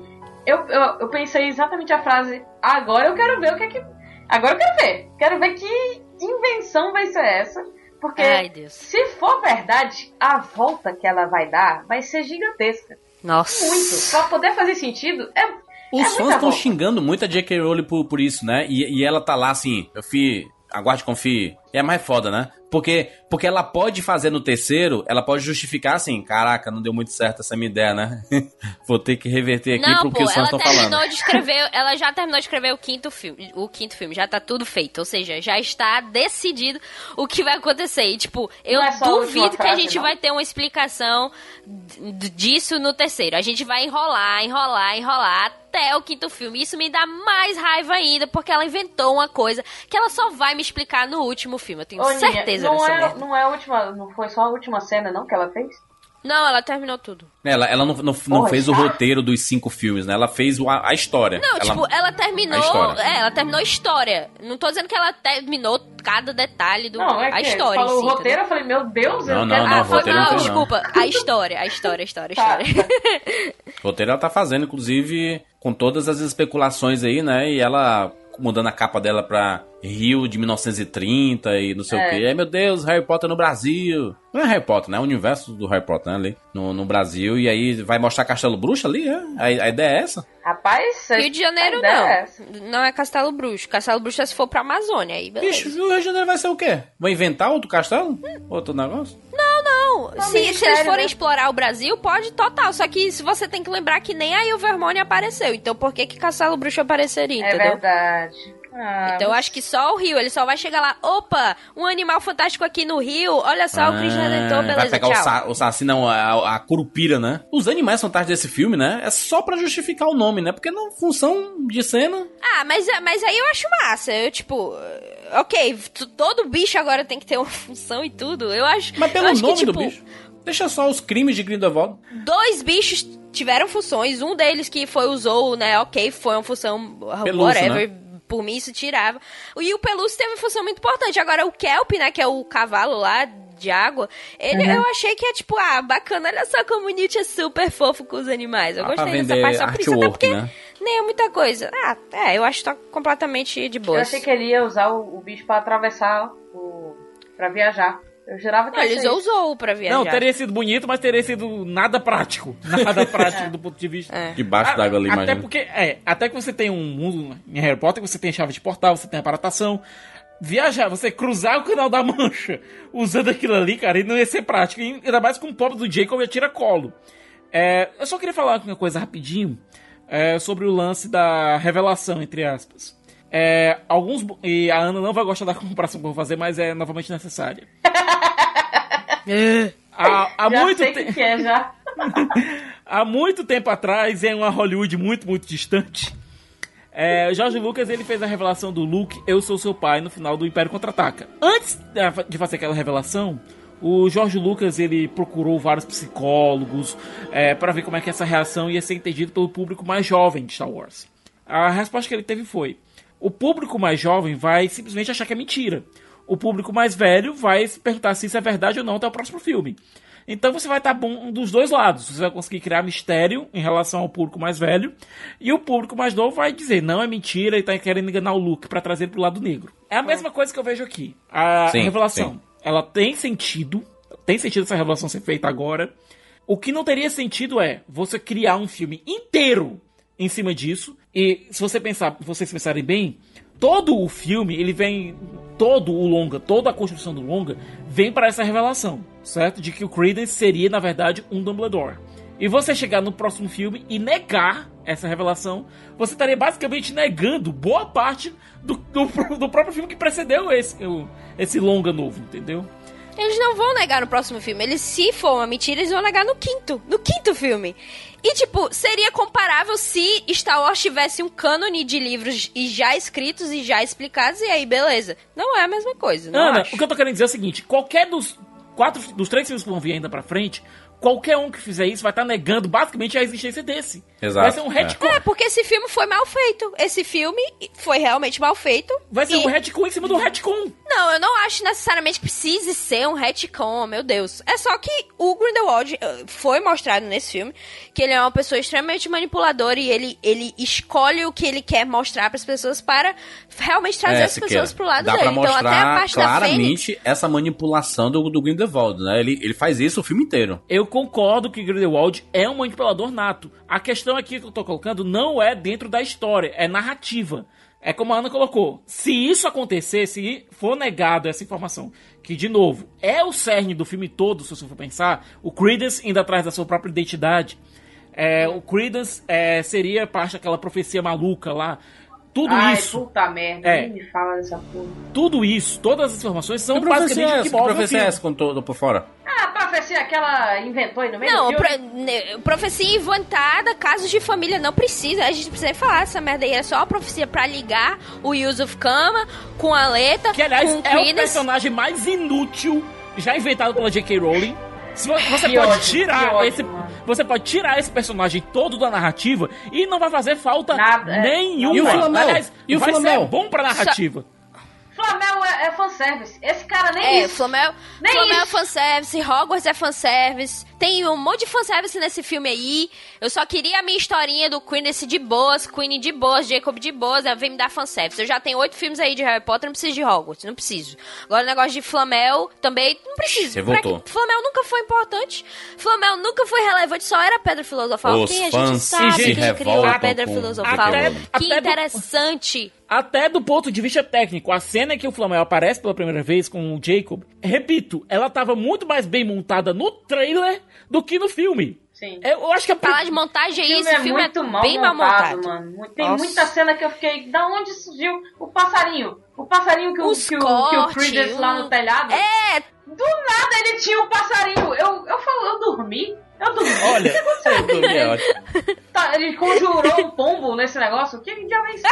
[SPEAKER 4] Eu, eu, eu pensei exatamente a frase, agora eu quero ver o que é que. Agora eu quero ver. Quero ver que invenção vai ser essa. Porque
[SPEAKER 5] Ai, Deus.
[SPEAKER 4] se for verdade, a volta que ela vai dar vai ser gigantesca.
[SPEAKER 5] Nossa.
[SPEAKER 4] Muito. Pra poder fazer sentido, é.
[SPEAKER 2] Os
[SPEAKER 4] é
[SPEAKER 2] fãs estão xingando muito a J.K. Rowling por, por isso, né? E, e ela tá lá assim, eu fui, aguarde, confie. E é mais foda, né? Porque, porque ela pode fazer no terceiro, ela pode justificar assim, caraca, não deu muito certo essa minha ideia, né? Vou ter que reverter aqui
[SPEAKER 5] Não,
[SPEAKER 2] pro
[SPEAKER 5] pô, ela
[SPEAKER 2] estão
[SPEAKER 5] terminou
[SPEAKER 2] falando.
[SPEAKER 5] de escrever, ela já terminou de escrever o quinto filme, o quinto filme, já tá tudo feito, ou seja, já está decidido o que vai acontecer. E, tipo, eu
[SPEAKER 4] é
[SPEAKER 5] duvido que a gente
[SPEAKER 4] não?
[SPEAKER 5] vai ter uma explicação disso no terceiro. A gente vai enrolar, enrolar, enrolar até o quinto filme. Isso me dá mais raiva ainda, porque ela inventou uma coisa que ela só vai me explicar no último filme. Eu tenho
[SPEAKER 4] Ô, Ninha,
[SPEAKER 5] certeza
[SPEAKER 4] não
[SPEAKER 5] dessa
[SPEAKER 4] é, não é a última. Não foi só a última cena, não, que ela fez?
[SPEAKER 5] Não, ela terminou tudo.
[SPEAKER 2] Ela, ela não, não, não
[SPEAKER 4] Porra,
[SPEAKER 2] fez o
[SPEAKER 4] tá.
[SPEAKER 2] roteiro dos cinco filmes, né? Ela fez a, a história.
[SPEAKER 5] Não,
[SPEAKER 2] ela,
[SPEAKER 5] tipo, ela terminou.
[SPEAKER 2] a história.
[SPEAKER 5] É, ela terminou a história. Não tô dizendo que ela terminou cada detalhe do.
[SPEAKER 4] Não, é
[SPEAKER 5] a
[SPEAKER 4] que
[SPEAKER 5] história.
[SPEAKER 4] falou
[SPEAKER 5] si,
[SPEAKER 4] o roteiro,
[SPEAKER 5] entendeu?
[SPEAKER 4] eu falei, meu Deus,
[SPEAKER 2] Não,
[SPEAKER 4] eu
[SPEAKER 2] não,
[SPEAKER 4] quero...
[SPEAKER 2] não,
[SPEAKER 5] Ah, foi
[SPEAKER 2] roteiro não
[SPEAKER 5] mal,
[SPEAKER 2] fez, não.
[SPEAKER 5] desculpa. A história, a história, a história, a
[SPEAKER 4] Tá.
[SPEAKER 5] história.
[SPEAKER 2] O roteiro ela tá fazendo, inclusive, com todas as especulações aí, né? E ela mudando a capa dela pra Rio de 1930 e não sei
[SPEAKER 4] É.
[SPEAKER 2] o quê. Ai, meu Deus, Harry Potter no Brasil. Não é Harry Potter, né? É o universo do Harry Potter, né? Ali no, no Brasil. E aí vai mostrar Castelo Bruxo ali, é? A, a ideia é essa?
[SPEAKER 4] Rapaz,
[SPEAKER 5] Rio de Janeiro,
[SPEAKER 4] ideia é
[SPEAKER 5] não. Não é Castelo Bruxo. Castelo Bruxo é se for pra Amazônia. Aí, beleza.
[SPEAKER 2] Bicho, o Rio de Janeiro vai ser o quê? Vai inventar outro castelo? Outro negócio?
[SPEAKER 5] Não, se, se eles forem
[SPEAKER 4] né?
[SPEAKER 5] explorar o Brasil, pode total. Só que se você tem que lembrar que nem a Ilvermorny apareceu. Então por que que Castelo Bruxo apareceria,
[SPEAKER 4] É
[SPEAKER 5] entendeu?
[SPEAKER 4] verdade. Ah,
[SPEAKER 5] Então eu acho que só o Rio, ele só vai chegar lá, opa, um animal fantástico aqui no Rio, olha só o Cristo Redentor,
[SPEAKER 2] Ah,
[SPEAKER 5] beleza,
[SPEAKER 2] Vai pegar
[SPEAKER 5] tchau.
[SPEAKER 2] o, sa o Saci, não, a, a Curupira, né? Os animais fantásticos desse filme, né? É só pra justificar o nome, né? Porque não função de cena.
[SPEAKER 5] Ah, mas, mas aí eu acho massa, eu tipo, ok, todo bicho agora tem que ter uma função e tudo, eu acho...
[SPEAKER 2] Mas pelo
[SPEAKER 5] acho
[SPEAKER 2] nome
[SPEAKER 5] que, tipo,
[SPEAKER 2] do bicho. Deixa só os crimes de Grindelwald.
[SPEAKER 5] Dois bichos tiveram funções, um deles que foi usou, né, ok, foi uma função
[SPEAKER 2] Pelúcio,
[SPEAKER 5] whatever,
[SPEAKER 2] né?
[SPEAKER 5] Por mim isso tirava. E o Pelúcio teve uma função muito importante. Agora o Kelp, né, que é o cavalo lá de água, ele
[SPEAKER 2] Uhum.
[SPEAKER 5] eu achei que é tipo, ah, bacana, olha só como o Newt é super fofo com os animais. Eu
[SPEAKER 2] pra
[SPEAKER 5] gostei dessa parte só por isso, até porque
[SPEAKER 2] né?
[SPEAKER 5] nem é muita coisa. Ah, é, eu acho que tá completamente de boa.
[SPEAKER 4] Eu achei que ele ia usar o, o bicho pra atravessar o. pra viajar. Eu jurava que
[SPEAKER 5] Não,
[SPEAKER 4] ia
[SPEAKER 5] ele
[SPEAKER 4] ser
[SPEAKER 5] usou pra viajar.
[SPEAKER 3] Não, teria sido bonito, mas teria sido nada prático. Nada prático do ponto de vista.
[SPEAKER 5] É.
[SPEAKER 2] Debaixo
[SPEAKER 3] A-
[SPEAKER 2] d'água ali,
[SPEAKER 3] Até
[SPEAKER 2] imagina.
[SPEAKER 3] porque, é, até que você tem um mundo em Harry Potter, você tem chave de portal, você tem aparatação. Viajar, você cruzar o canal da Mancha usando aquilo ali, cara, e não ia ser prático. E Ainda mais com o pobre do Jacob e tira colo. É, eu só queria falar uma coisa rapidinho é, sobre o lance da revelação, entre aspas. É, alguns. E a Ana não vai gostar da comparação que eu vou fazer, mas é novamente necessária. há, há
[SPEAKER 4] já
[SPEAKER 3] muito
[SPEAKER 4] sei o
[SPEAKER 3] tempo.
[SPEAKER 4] que, é, já.
[SPEAKER 3] Há muito tempo atrás, em uma Hollywood muito, muito distante, é, George Lucas ele fez a revelação do Luke, Eu Sou Seu Pai, no final do Império Contra-Ataca. Antes de fazer aquela revelação, o George Lucas ele procurou vários psicólogos é, para ver como é que essa reação ia ser entendida pelo público mais jovem de Star Wars. A resposta que ele teve foi: o público mais jovem vai simplesmente achar que é mentira. O público mais velho vai se perguntar se isso é verdade ou não até o próximo filme. Então você vai estar bom dos dois lados. Você vai conseguir criar mistério em relação ao público mais velho. E o público mais novo vai dizer, não é mentira, e tá querendo enganar o Luke pra trazer ele pro lado negro. É a mesma coisa que eu vejo aqui. A
[SPEAKER 2] Sim,
[SPEAKER 3] revelação.
[SPEAKER 2] sim.
[SPEAKER 3] Ela tem sentido. Tem sentido essa revelação ser feita agora. O que não teria sentido é você criar um filme inteiro em cima disso. E se você pensar, vocês pensarem bem, todo o filme, ele vem. Todo o longa, toda a construção do longa vem para essa revelação, certo? De que o Credence seria, na verdade, um Dumbledore. E você chegar no próximo filme e negar essa revelação, você estaria basicamente negando boa parte do, do, do próprio filme que precedeu esse, esse longa novo, entendeu?
[SPEAKER 5] Eles não vão negar no próximo filme. Eles, se for uma mentira, eles vão negar no quinto. No quinto filme. E, tipo, seria comparável se Star Wars tivesse um cânone de livros e já escritos e já explicados, e aí, beleza. Não é a mesma coisa, não
[SPEAKER 3] Ana,
[SPEAKER 5] acho.
[SPEAKER 3] o que eu tô querendo dizer é o seguinte: qualquer dos quatro, dos três filmes que vão vir ainda pra frente, qualquer um que fizer isso vai estar negando basicamente a existência desse.
[SPEAKER 2] Exato,
[SPEAKER 3] Vai ser um
[SPEAKER 2] é.
[SPEAKER 3] retcon.
[SPEAKER 5] É, porque esse filme foi mal feito. Esse filme foi realmente mal feito.
[SPEAKER 3] Vai ser
[SPEAKER 5] E-
[SPEAKER 3] um retcon em cima do retcon.
[SPEAKER 5] Não, eu não acho necessariamente que precise ser um retcon, meu Deus. É só que o Grindelwald eh, foi mostrado nesse filme que ele é uma pessoa extremamente manipuladora e ele, ele escolhe o que ele quer mostrar para as pessoas para realmente trazer
[SPEAKER 2] É,
[SPEAKER 5] as pessoas pro lado
[SPEAKER 2] Dá
[SPEAKER 5] dele.
[SPEAKER 2] pra
[SPEAKER 5] Então até a parte da Fênix...
[SPEAKER 2] claramente essa manipulação do, do Grindelwald, né? Ele, ele faz isso o filme inteiro.
[SPEAKER 3] Eu concordo que Grindelwald é um manipulador nato. A questão aqui que eu tô colocando não é dentro da história, é narrativa. É como a Ana colocou. Se isso acontecer, se for negado essa informação, que de novo é o cerne do filme todo, se você for pensar, o Credence indo atrás da sua própria identidade. É, o Credence é, seria parte daquela profecia maluca lá. Tudo
[SPEAKER 4] Ai,
[SPEAKER 3] isso,
[SPEAKER 4] puta merda,
[SPEAKER 3] É.
[SPEAKER 4] me fala dessa porra.
[SPEAKER 3] tudo isso, todas as informações são
[SPEAKER 2] Que
[SPEAKER 3] basicamente
[SPEAKER 2] é
[SPEAKER 3] que o
[SPEAKER 2] profecia é essa quando tô, tô por fora?
[SPEAKER 4] Ah, a profecia que ela inventou aí no meio
[SPEAKER 5] Não,
[SPEAKER 4] do
[SPEAKER 5] pro, ne- profecia inventada, casos de família, não precisa. A gente precisa falar essa merda aí. É só uma profecia pra ligar o Yusuf Kama com a Leta,
[SPEAKER 3] Que, aliás,
[SPEAKER 5] com o
[SPEAKER 3] é o personagem mais inútil já inventado pela J.K. Rowling. Se vo- você
[SPEAKER 4] Que
[SPEAKER 3] pode
[SPEAKER 4] ótimo,
[SPEAKER 3] tirar
[SPEAKER 4] ótimo,
[SPEAKER 3] esse,
[SPEAKER 4] mano.
[SPEAKER 3] você pode tirar esse personagem todo da narrativa e não vai fazer falta
[SPEAKER 4] Nada, é.
[SPEAKER 3] nenhuma.
[SPEAKER 2] E o Flamel?
[SPEAKER 3] Aliás,
[SPEAKER 2] E o
[SPEAKER 3] vai
[SPEAKER 2] Flamel?
[SPEAKER 3] ser bom pra narrativa.
[SPEAKER 4] Flamel é, é fanservice. Esse cara nem
[SPEAKER 5] É,
[SPEAKER 4] isso.
[SPEAKER 5] Flamel,
[SPEAKER 4] Nem
[SPEAKER 5] Flamel é
[SPEAKER 4] isso.
[SPEAKER 5] fanservice, Hogwarts é fanservice. Tem um monte de fanservice nesse filme aí. Eu só queria a minha historinha do Queen desse de boas, Queen de boas, Jacob de boas, ela vem me dar fanservice. Eu já tenho oito filmes aí de Harry Potter, não preciso de Hogwarts, não preciso. Agora o negócio de Flamel também não preciso.
[SPEAKER 2] Você voltou.
[SPEAKER 5] Flamel nunca foi importante. Flamel nunca foi relevante, só era Pedra Filosofal.
[SPEAKER 2] Os
[SPEAKER 5] Quem a gente sabe quem criou a Pedra Filosofal.
[SPEAKER 3] Até-
[SPEAKER 5] que
[SPEAKER 3] até do-
[SPEAKER 5] interessante.
[SPEAKER 3] Até do ponto de vista técnico, a cena em que o Flamel aparece pela primeira vez com o Jacob, repito, ela tava muito mais bem montada no trailer do que no filme.
[SPEAKER 4] Sim.
[SPEAKER 3] Eu, eu acho que a
[SPEAKER 5] Falar de montagem
[SPEAKER 4] O
[SPEAKER 5] aí,
[SPEAKER 4] filme
[SPEAKER 5] esse
[SPEAKER 4] é
[SPEAKER 5] filme
[SPEAKER 4] muito
[SPEAKER 5] é
[SPEAKER 4] mal
[SPEAKER 5] bem mal
[SPEAKER 4] montado,
[SPEAKER 5] montado.
[SPEAKER 4] mano. Tem
[SPEAKER 5] Nossa.
[SPEAKER 4] muita cena que eu fiquei. Da onde surgiu o passarinho? O passarinho que o,
[SPEAKER 5] Os
[SPEAKER 4] que o, que o
[SPEAKER 5] corte,
[SPEAKER 4] Credence lá
[SPEAKER 5] um-
[SPEAKER 4] no telhado.
[SPEAKER 5] É,
[SPEAKER 4] Do nada ele tinha um passarinho. Eu, eu falo, eu dormi? Eu dormi.
[SPEAKER 3] Olha,
[SPEAKER 2] Eu dormi, ótimo.
[SPEAKER 4] Tá, ele conjurou um pombo nesse negócio? Que diabo é isso?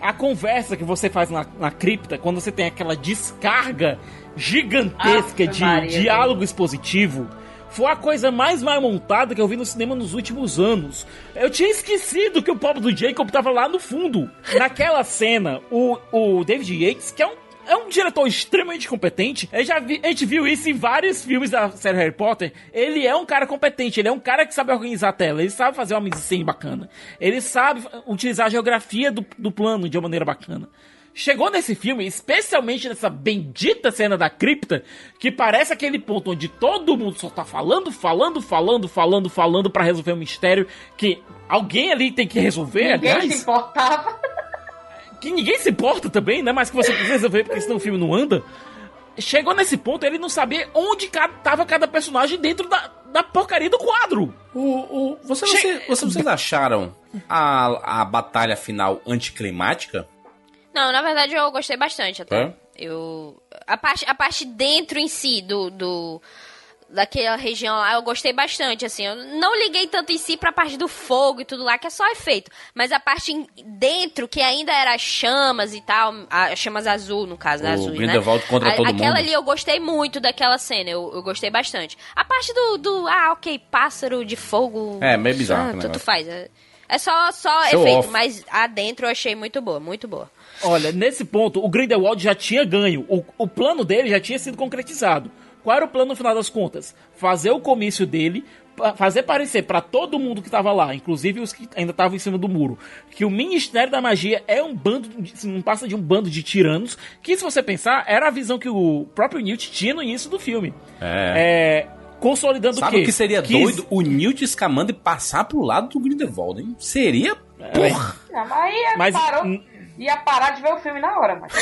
[SPEAKER 3] a conversa que você faz na, na cripta, quando você tem aquela descarga gigantesca de
[SPEAKER 4] Maria,
[SPEAKER 3] diálogo expositivo, foi a coisa mais mal montada que eu vi no cinema nos últimos anos. Eu tinha esquecido que o pobre do Jacob tava lá no fundo. Naquela cena, o, o David Yates, que é um é um diretor extremamente competente. Eu já vi, a gente viu isso em vários filmes da série Harry Potter. Ele é um cara competente, ele é um cara que sabe organizar a tela, ele sabe fazer uma mise bacana. Ele sabe utilizar a geografia do, do plano de uma maneira bacana. Chegou nesse filme, especialmente nessa bendita cena da cripta, que parece aquele ponto onde todo mundo só tá falando, falando, falando, falando, falando para resolver um mistério que alguém ali tem que resolver,
[SPEAKER 4] Ninguém
[SPEAKER 3] aliás.
[SPEAKER 4] se importava.
[SPEAKER 3] Que ninguém se importa também, né? Mas que você precisa resolver porque senão o filme não anda. Chegou nesse ponto, ele não sabia onde ca- tava cada personagem dentro da, da porcaria do quadro.
[SPEAKER 2] O, o, você,
[SPEAKER 3] Che-
[SPEAKER 2] você- você- vocês acharam a, a batalha final anticlimática?
[SPEAKER 5] Não, na verdade eu gostei bastante até.
[SPEAKER 2] É?
[SPEAKER 5] Eu. A parte, a parte dentro em si do. do daquela região lá, eu gostei bastante, assim. Eu não liguei tanto em si pra parte do fogo e tudo lá, que é só efeito. Mas a parte dentro, que ainda era as chamas e tal, as chamas azul, no caso,
[SPEAKER 2] O
[SPEAKER 5] azul, né?
[SPEAKER 2] Contra
[SPEAKER 5] A-
[SPEAKER 2] todo
[SPEAKER 5] Aquela
[SPEAKER 2] mundo.
[SPEAKER 5] ali eu gostei muito daquela cena, eu, eu gostei bastante. A parte do, do, ah, ok, pássaro de fogo...
[SPEAKER 2] É, meio bizarro
[SPEAKER 5] ah, Tanto
[SPEAKER 2] negócio.
[SPEAKER 5] faz, é, é só, só
[SPEAKER 2] Show
[SPEAKER 5] efeito,
[SPEAKER 2] off.
[SPEAKER 5] mas a dentro eu achei muito boa, muito boa.
[SPEAKER 3] Olha, nesse ponto, o Grindelwald já tinha ganho. O, o plano dele já tinha sido concretizado. Qual era o plano no final das contas? Fazer o comício dele, fazer parecer pra todo mundo que tava lá, inclusive os que ainda estavam em cima do muro, que o Ministério da Magia é um bando, de- não passa de um bando de tiranos, que se você pensar, era a visão que o próprio Newt tinha no início do filme.
[SPEAKER 2] É.
[SPEAKER 3] É, consolidando
[SPEAKER 2] Sabe
[SPEAKER 3] o quê?
[SPEAKER 2] o que seria
[SPEAKER 3] Que-
[SPEAKER 2] doido? O Newt Scamander passar pro lado do Grindelwald, hein? Seria... Porra!
[SPEAKER 4] Não, mas aí
[SPEAKER 3] Mas-
[SPEAKER 4] parou. Ia parar de ver o filme na hora, mas...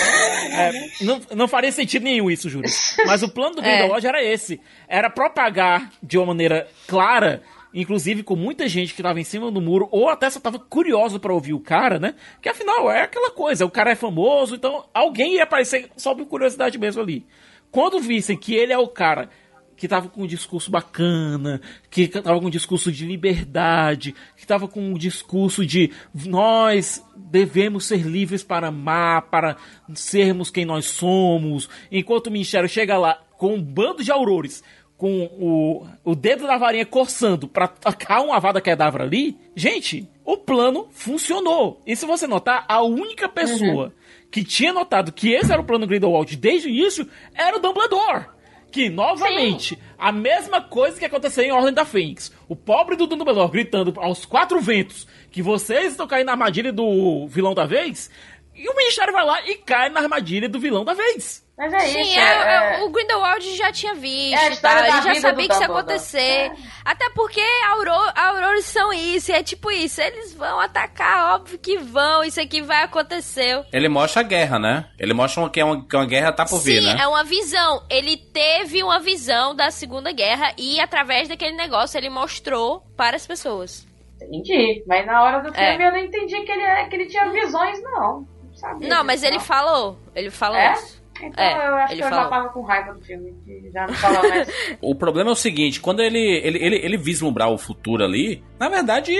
[SPEAKER 3] É, não, não faria sentido nenhum isso, Júlio. Mas o plano do Grindelwald era esse. Era propagar de uma maneira clara, inclusive com muita gente que tava em cima do muro, ou até só tava curioso pra ouvir o cara, né? Que afinal é aquela coisa, o cara é famoso, então alguém ia aparecer só por curiosidade mesmo ali. Quando vissem que ele é o cara que tava com um discurso bacana, que tava com um discurso de liberdade, que tava com um discurso de nós devemos ser livres para amar, para sermos quem nós somos, enquanto o ministério chega lá com um bando de aurores, com o, o dedo da varinha coçando pra tacar uma vada kedavra ali, gente, o plano funcionou. E se você notar, a única pessoa que tinha notado que esse era o plano Grindelwald desde o início era o Dumbledore. Que, novamente, a mesma coisa que aconteceu em Ordem da Fênix. O pobre do Dumbledore gritando aos quatro ventos que vocês estão caindo na armadilha do vilão da vez. E o Ministério vai lá e cai na armadilha do vilão da vez.
[SPEAKER 4] Mas é
[SPEAKER 5] Sim,
[SPEAKER 4] isso,
[SPEAKER 5] é-
[SPEAKER 4] é-
[SPEAKER 5] é- o Grindelwald já tinha visto,
[SPEAKER 4] É da
[SPEAKER 5] ele já sabia que isso ia acontecer. Até porque auro- aurores são isso, é tipo isso, eles vão atacar, óbvio que vão, isso aqui vai acontecer.
[SPEAKER 2] Ele mostra a guerra, né? Ele mostra que é uma, que uma guerra tá por vir,
[SPEAKER 5] Sim,
[SPEAKER 2] né?
[SPEAKER 5] é uma visão. Ele teve uma visão da Segunda Guerra e através daquele negócio ele mostrou para as pessoas.
[SPEAKER 4] Entendi, mas na hora do
[SPEAKER 5] É.
[SPEAKER 4] filme eu não entendi que ele, é- que ele tinha visões, não. Não, sabia
[SPEAKER 5] Não, mas ele
[SPEAKER 4] não.
[SPEAKER 5] falou, ele falou
[SPEAKER 4] É?
[SPEAKER 5] isso.
[SPEAKER 4] Então
[SPEAKER 5] É,
[SPEAKER 4] eu acho que eu já
[SPEAKER 5] falou.
[SPEAKER 4] tava com raiva do filme, que já não falava mais.
[SPEAKER 2] O problema é o seguinte, quando ele, ele, ele, ele vislumbrar o futuro ali, na verdade,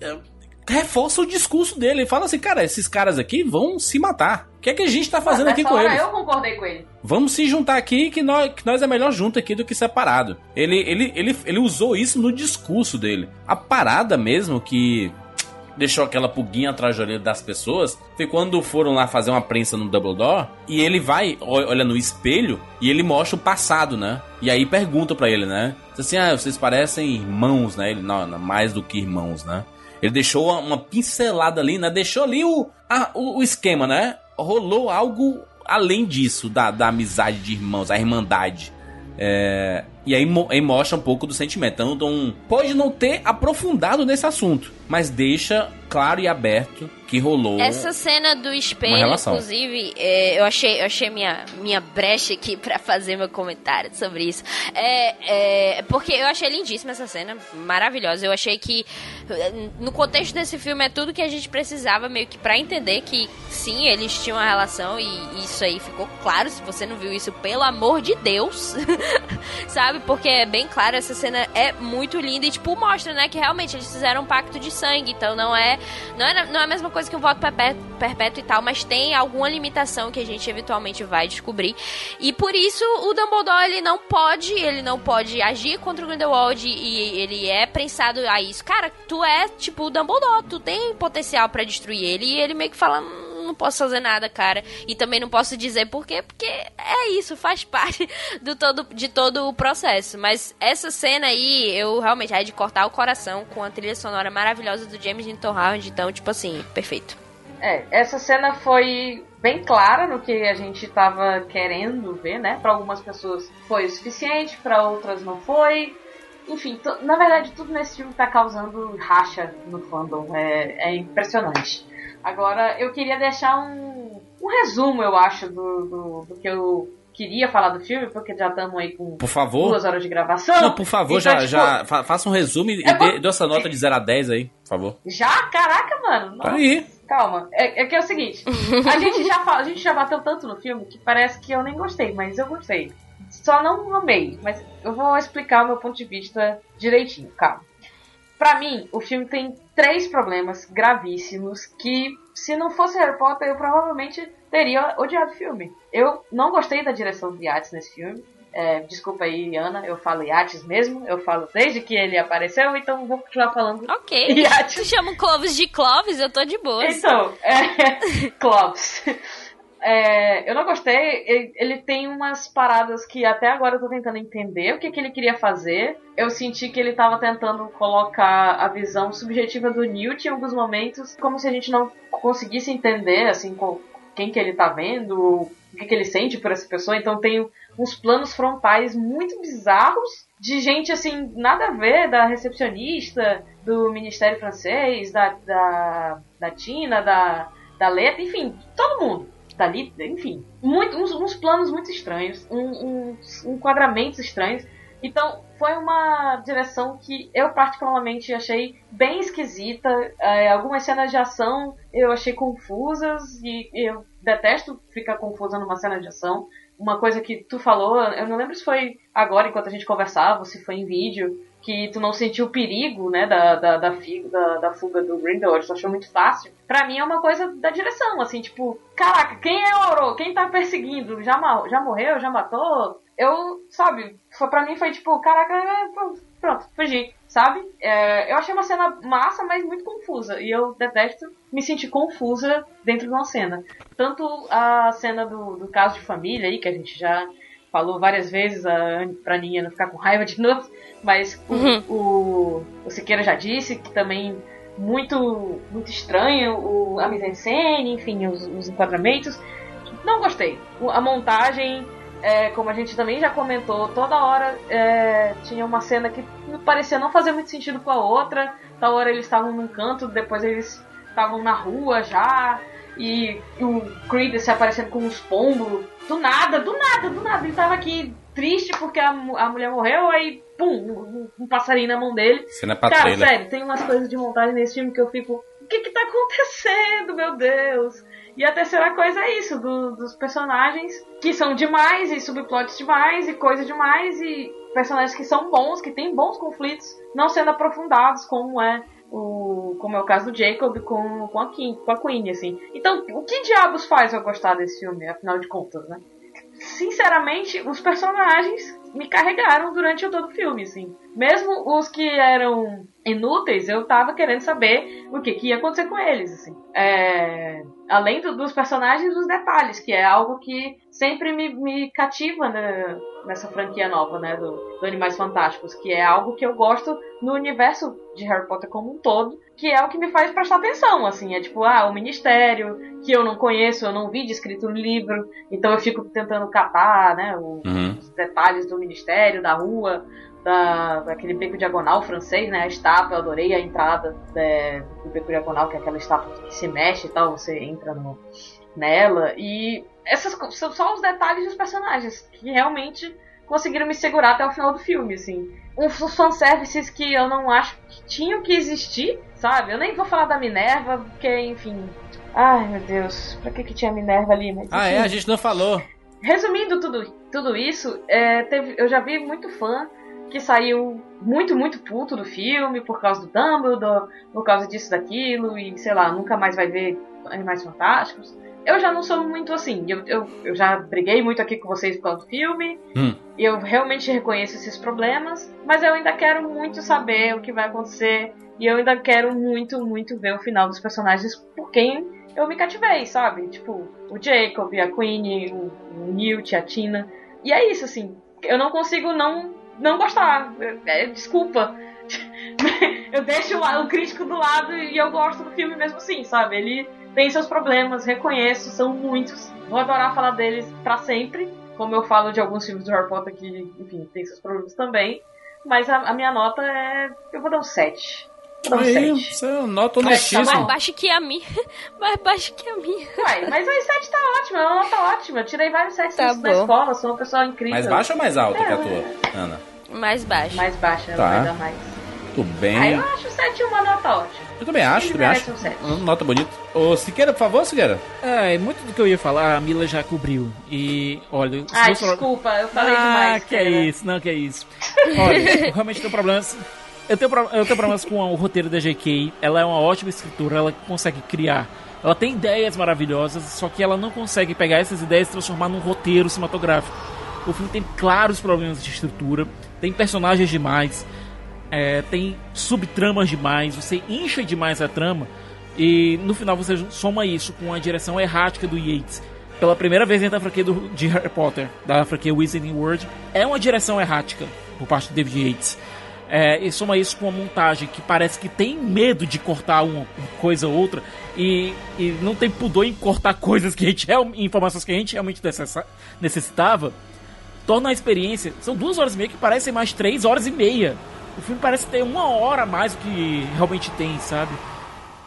[SPEAKER 2] é, reforça o discurso dele. Ele fala assim, cara, esses caras aqui vão se matar. O que é que a gente tá fazendo aqui com eles?
[SPEAKER 4] eu concordei com ele.
[SPEAKER 2] Vamos se juntar aqui que nós, que nós é melhor junto aqui do que separado. Ele, ele, ele, ele usou isso no discurso dele. A parada mesmo que deixou aquela pulguinha atrás da orelha das pessoas foi quando foram lá fazer uma prensa no Dumbledore e ele vai, olha no espelho e ele mostra o passado, né? E aí pergunta pra ele, né? Assim, ah, vocês parecem irmãos, né? Ele, não, não, mais do que irmãos, né? Ele deixou uma, uma pincelada ali, né? Deixou ali o, a- o, o esquema, né? Rolou algo além disso, da, da amizade de irmãos, a irmandade. É, e aí, aí mostra um pouco do sentimento. Então, pode não ter aprofundado nesse assunto, mas deixa claro e aberto que rolou.
[SPEAKER 5] Essa cena do espelho, inclusive, é, eu achei, eu achei minha, minha brecha aqui pra fazer meu comentário sobre isso. É, é, porque eu achei lindíssima essa cena, maravilhosa. Eu achei que no contexto desse filme é tudo que a gente precisava meio que pra entender que sim, eles tinham uma relação e isso aí ficou claro. Se você não viu isso, pelo amor de Deus, sabe? Porque é bem claro, essa cena é muito linda e tipo mostra, né, que realmente eles fizeram um pacto de sangue, então não é não é, não é a mesma coisa que um voto perpétuo, e tal, mas tem alguma limitação que a gente eventualmente vai descobrir. E por isso o Dumbledore ele não pode, ele não pode agir contra o Grindelwald e ele é prensado a isso. Cara, tu é tipo o Dumbledore, tu tem potencial pra destruir ele e ele meio que fala "Hum, não posso fazer nada, cara. E também não posso dizer por quê, porque é isso, faz parte do todo, de todo o processo. Mas essa cena aí, eu realmente é de cortar o coração com a trilha sonora maravilhosa do James Newton Howard. Então, tipo assim, perfeito.
[SPEAKER 4] É, essa cena foi bem clara no que a gente estava querendo ver, né? Para algumas pessoas foi o suficiente, para outras não foi. Enfim, na verdade, tudo nesse filme tá causando racha no fandom. É, é impressionante. Agora, eu queria deixar um, um resumo, eu acho, do, do, do que eu queria falar do filme, porque já estamos aí com
[SPEAKER 2] por favor.
[SPEAKER 4] duas horas de gravação.
[SPEAKER 2] Não, por favor, então, já, tipo, já faça um resumo e é dê, dê essa nota de 0 a 10 aí, por favor.
[SPEAKER 4] Já? Caraca, mano.
[SPEAKER 2] Nossa. Tá aí.
[SPEAKER 4] Calma, é, é, que é o seguinte, a gente, já a gente já bateu tanto no filme que parece que eu nem gostei, mas eu gostei. Só não amei, mas eu vou explicar o meu ponto de vista direitinho, calma. Pra mim, o filme tem três problemas gravíssimos que, se não fosse Harry Potter, eu provavelmente teria odiado o filme. Eu não gostei da direção de Yates nesse filme. É, desculpa aí, Ana, eu falo Yates mesmo. Eu falo desde que ele apareceu, então vou continuar falando.
[SPEAKER 5] Ok. Yates. Tu chama Clovis de Clovis, eu tô de boa.
[SPEAKER 4] Então, é. Clovis. É, eu não gostei. Ele, ele, tem umas paradas que até agora eu tô tentando entender o que, que ele queria fazer. Eu senti que ele tava tentando colocar a visão subjetiva do Newt em alguns momentos, como se a gente não conseguisse entender, assim, quem que ele tá vendo, o que, que ele sente por essa pessoa. Então tem uns planos frontais muito bizarros de gente assim, nada a ver, da recepcionista, do Ministério Francês, da, da, da Tina, da, da Letra, enfim, todo mundo. Dali, enfim, muito, uns, uns planos muito estranhos, um, uns enquadramentos estranhos. Então, foi uma direção que eu particularmente achei bem esquisita. É, algumas cenas de ação eu achei confusas e eu detesto ficar confusa numa cena de ação. Uma coisa que tu falou, eu não lembro se foi agora enquanto a gente conversava, se foi em vídeo, que tu não sentiu o perigo, né, da, da, da, da, da fuga do Grindelwald, tu achou muito fácil. Pra mim é uma coisa da direção, assim, tipo, caraca, quem é o Oro? Quem tá perseguindo? Já, já morreu? Já matou? eu, sabe, foi, pra mim foi tipo, caraca, é, pronto, fugi, sabe? É, eu achei uma cena massa, mas muito confusa. E eu detesto me sentir confusa dentro de uma cena. Tanto a cena do, do caso de família aí, que a gente já falou várias vezes a, pra Ninha não ficar com raiva de novo, mas o, uhum. o, o Siqueira já disse que também muito muito estranho o, a mise-en-scène, enfim, os, os enquadramentos. Não gostei. A montagem é, como a gente também já comentou, toda hora é, tinha uma cena que parecia não fazer muito sentido com a outra. Tal hora eles estavam num canto, depois eles estavam na rua já. E o Creed se aparecendo com uns pombos. Do nada, do nada, do nada. Ele tava aqui triste porque a, a mulher morreu, aí, pum, um, um passarinho na mão dele.
[SPEAKER 2] Cena
[SPEAKER 4] Cara, trailer. sério, tem umas coisas de montagem nesse filme que eu fico. O que que tá acontecendo, meu Deus? E a terceira coisa é isso, do, dos personagens que são demais, e subplots demais, e coisa demais, e personagens que são bons, que têm bons conflitos, não sendo aprofundados, como é o, como é o caso do Jacob com, com, a, Kim, com a Queen, assim. Então, o que diabos faz eu gostar desse filme, afinal de contas, né? Sinceramente, os personagens me carregaram durante todo o filme, assim. Mesmo os que eram inúteis, eu tava querendo saber o que, que ia acontecer com eles, assim. É... Além do, dos personagens, os detalhes, que é algo que sempre me, me cativa né, nessa franquia nova, né, do, do, Animais Fantásticos, que é algo que eu gosto no universo de Harry Potter como um todo, que é o que me faz prestar atenção, assim, é tipo, ah, o Ministério, que eu não conheço, eu não vi descrito no livro, então eu fico tentando catar, né, o, uhum. os detalhes do Ministério, da rua, da, daquele beco diagonal francês, né? A estátua, eu adorei a entrada é, do beco diagonal, que é aquela estátua que se mexe e tal, você entra no, nela. E essas são só os detalhes dos personagens que realmente conseguiram me segurar até o final do filme, assim. Uns fanservices que eu não acho que tinham que existir, sabe? Eu nem vou falar da Minerva, porque, enfim. Ai, meu Deus, pra que, que tinha Minerva ali? Mas,
[SPEAKER 2] ah, é? A gente não falou.
[SPEAKER 4] Resumindo tudo, tudo isso, é, teve, eu já vi muito fã que saiu muito, muito puto do filme por causa do Dumbledore, por causa disso, daquilo, e sei lá, nunca mais vai ver Animais Fantásticos. Eu já não sou muito assim. Eu, eu, eu já briguei muito aqui com vocês do filme. Hum. E eu realmente reconheço esses problemas. Mas eu ainda quero muito saber o que vai acontecer. E eu ainda quero muito, muito ver o final dos personagens por quem eu me cativei, sabe? Tipo, o Jacob, a Queen, o, o Newt, a Tina. E é isso, assim. Eu não consigo não não gostar. É, desculpa. eu deixo o, o, crítico do lado e eu gosto do filme mesmo assim, sabe? Ele tem seus problemas, reconheço, são muitos. Vou adorar falar deles para sempre, como eu falo de alguns filmes do Harry Potter que, enfim, tem seus problemas também. Mas a, a minha nota é. Eu vou dar um 7. Vou dar um
[SPEAKER 2] Aí,
[SPEAKER 4] 7.
[SPEAKER 2] você nota
[SPEAKER 4] Tá
[SPEAKER 2] honestíssimo.
[SPEAKER 4] bom.
[SPEAKER 5] Mais baixo que a minha. Mais baixo que a minha.
[SPEAKER 4] Uai, mas aí 7 tá ótimo, é uma nota ótima. Eu tirei vários 7
[SPEAKER 5] Tá
[SPEAKER 4] na escola, sou uma pessoa incrível.
[SPEAKER 2] Mais baixo ou mais alto
[SPEAKER 4] É,
[SPEAKER 2] que a tua, Ana?
[SPEAKER 5] Mais baixo.
[SPEAKER 4] Mais baixa, ela
[SPEAKER 2] Tá.
[SPEAKER 4] vai dar mais.
[SPEAKER 2] Tudo bem.
[SPEAKER 4] Ah, eu acho 7 uma nota ótima.
[SPEAKER 2] Eu também acho, também acho.
[SPEAKER 4] um
[SPEAKER 2] Nota bonita. Ô, Siqueira, por favor, Siqueira.
[SPEAKER 3] É, muito do que eu ia falar, a Mila já cobriu. E, olha...
[SPEAKER 4] Ai,
[SPEAKER 3] você falar-
[SPEAKER 4] desculpa, eu falei
[SPEAKER 3] ah,
[SPEAKER 4] demais.
[SPEAKER 3] que
[SPEAKER 4] cara.
[SPEAKER 3] é isso, não, que é isso. Olha, eu realmente tenho problemas. Eu tenho, eu tenho problemas com o roteiro da J.K. Ela é uma ótima escritora, ela consegue criar. Ela tem ideias maravilhosas, só que ela não consegue pegar essas ideias e transformar num roteiro cinematográfico. O filme tem claros problemas de estrutura, tem personagens demais, é, tem subtramas demais, você incha demais a trama e no final você soma isso com a direção errática do Yates. Pela primeira vez dentro da franquia do, de Harry Potter, da franquia Wizarding World, é uma direção errática por parte do David Yates. É, e soma isso com uma montagem que parece que tem medo de cortar uma, coisa ou outra e, e não tem pudor em cortar coisas que a gente real- informações que a gente realmente necessitava torna a experiência. São duas horas e meia que parecem mais três horas e meia. O filme parece ter uma hora a mais do que realmente tem, sabe?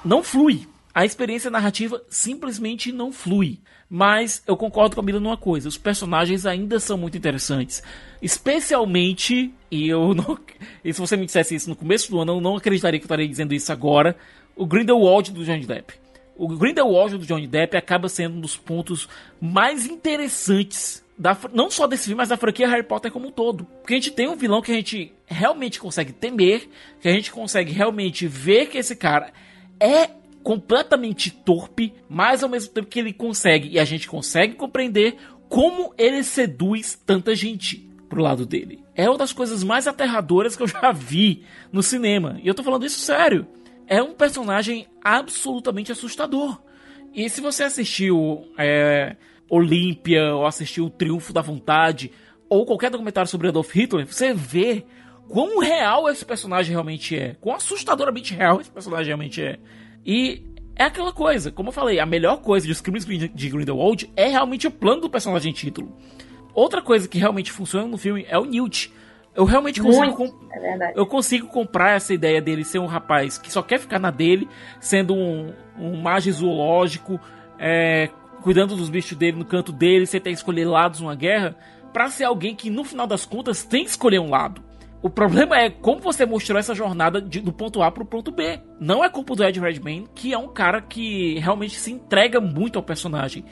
[SPEAKER 3] Não flui. A experiência narrativa simplesmente não flui. Mas eu concordo com a Mila numa coisa: os personagens ainda são muito interessantes. Especialmente, e eu não. E se você me dissesse isso no começo do ano, eu não acreditaria que eu estaria dizendo isso agora. O Grindelwald do Johnny Depp. O Grindelwald do Johnny Depp acaba sendo um dos pontos mais interessantes da, não só desse filme, mas da franquia Harry Potter como um todo. Porque a gente tem um vilão que a gente realmente consegue temer, que a gente consegue realmente ver que esse cara é completamente torpe, mas ao mesmo tempo que ele consegue, e a gente consegue compreender como ele seduz tanta gente pro lado dele. É uma das coisas mais aterradoras que eu já vi no cinema. E eu tô falando isso sério. É um personagem absolutamente assustador. E se você assistiu é, Olímpia, ou assistiu O Triunfo da Vontade, ou qualquer documentário sobre Adolf Hitler, você vê quão real esse personagem realmente é. Quão assustadoramente real esse personagem realmente é. E é aquela coisa, como eu falei, a melhor coisa dos crimes de Grindelwald é realmente o plano do personagem título. Outra coisa que realmente funciona no filme é o Newt. Eu realmente consigo, com-
[SPEAKER 4] é
[SPEAKER 3] eu consigo comprar essa ideia dele ser um rapaz que só quer ficar na dele, sendo um, um zoológico, é, cuidando dos bichos dele no canto dele, sem ter que escolher lados numa guerra, pra ser alguém que no final das contas tem que escolher um lado. O problema é como você mostrou essa jornada de- do ponto A pro ponto B. Não é culpa do Ed Redmayne, que é um cara que realmente se entrega muito ao personagem.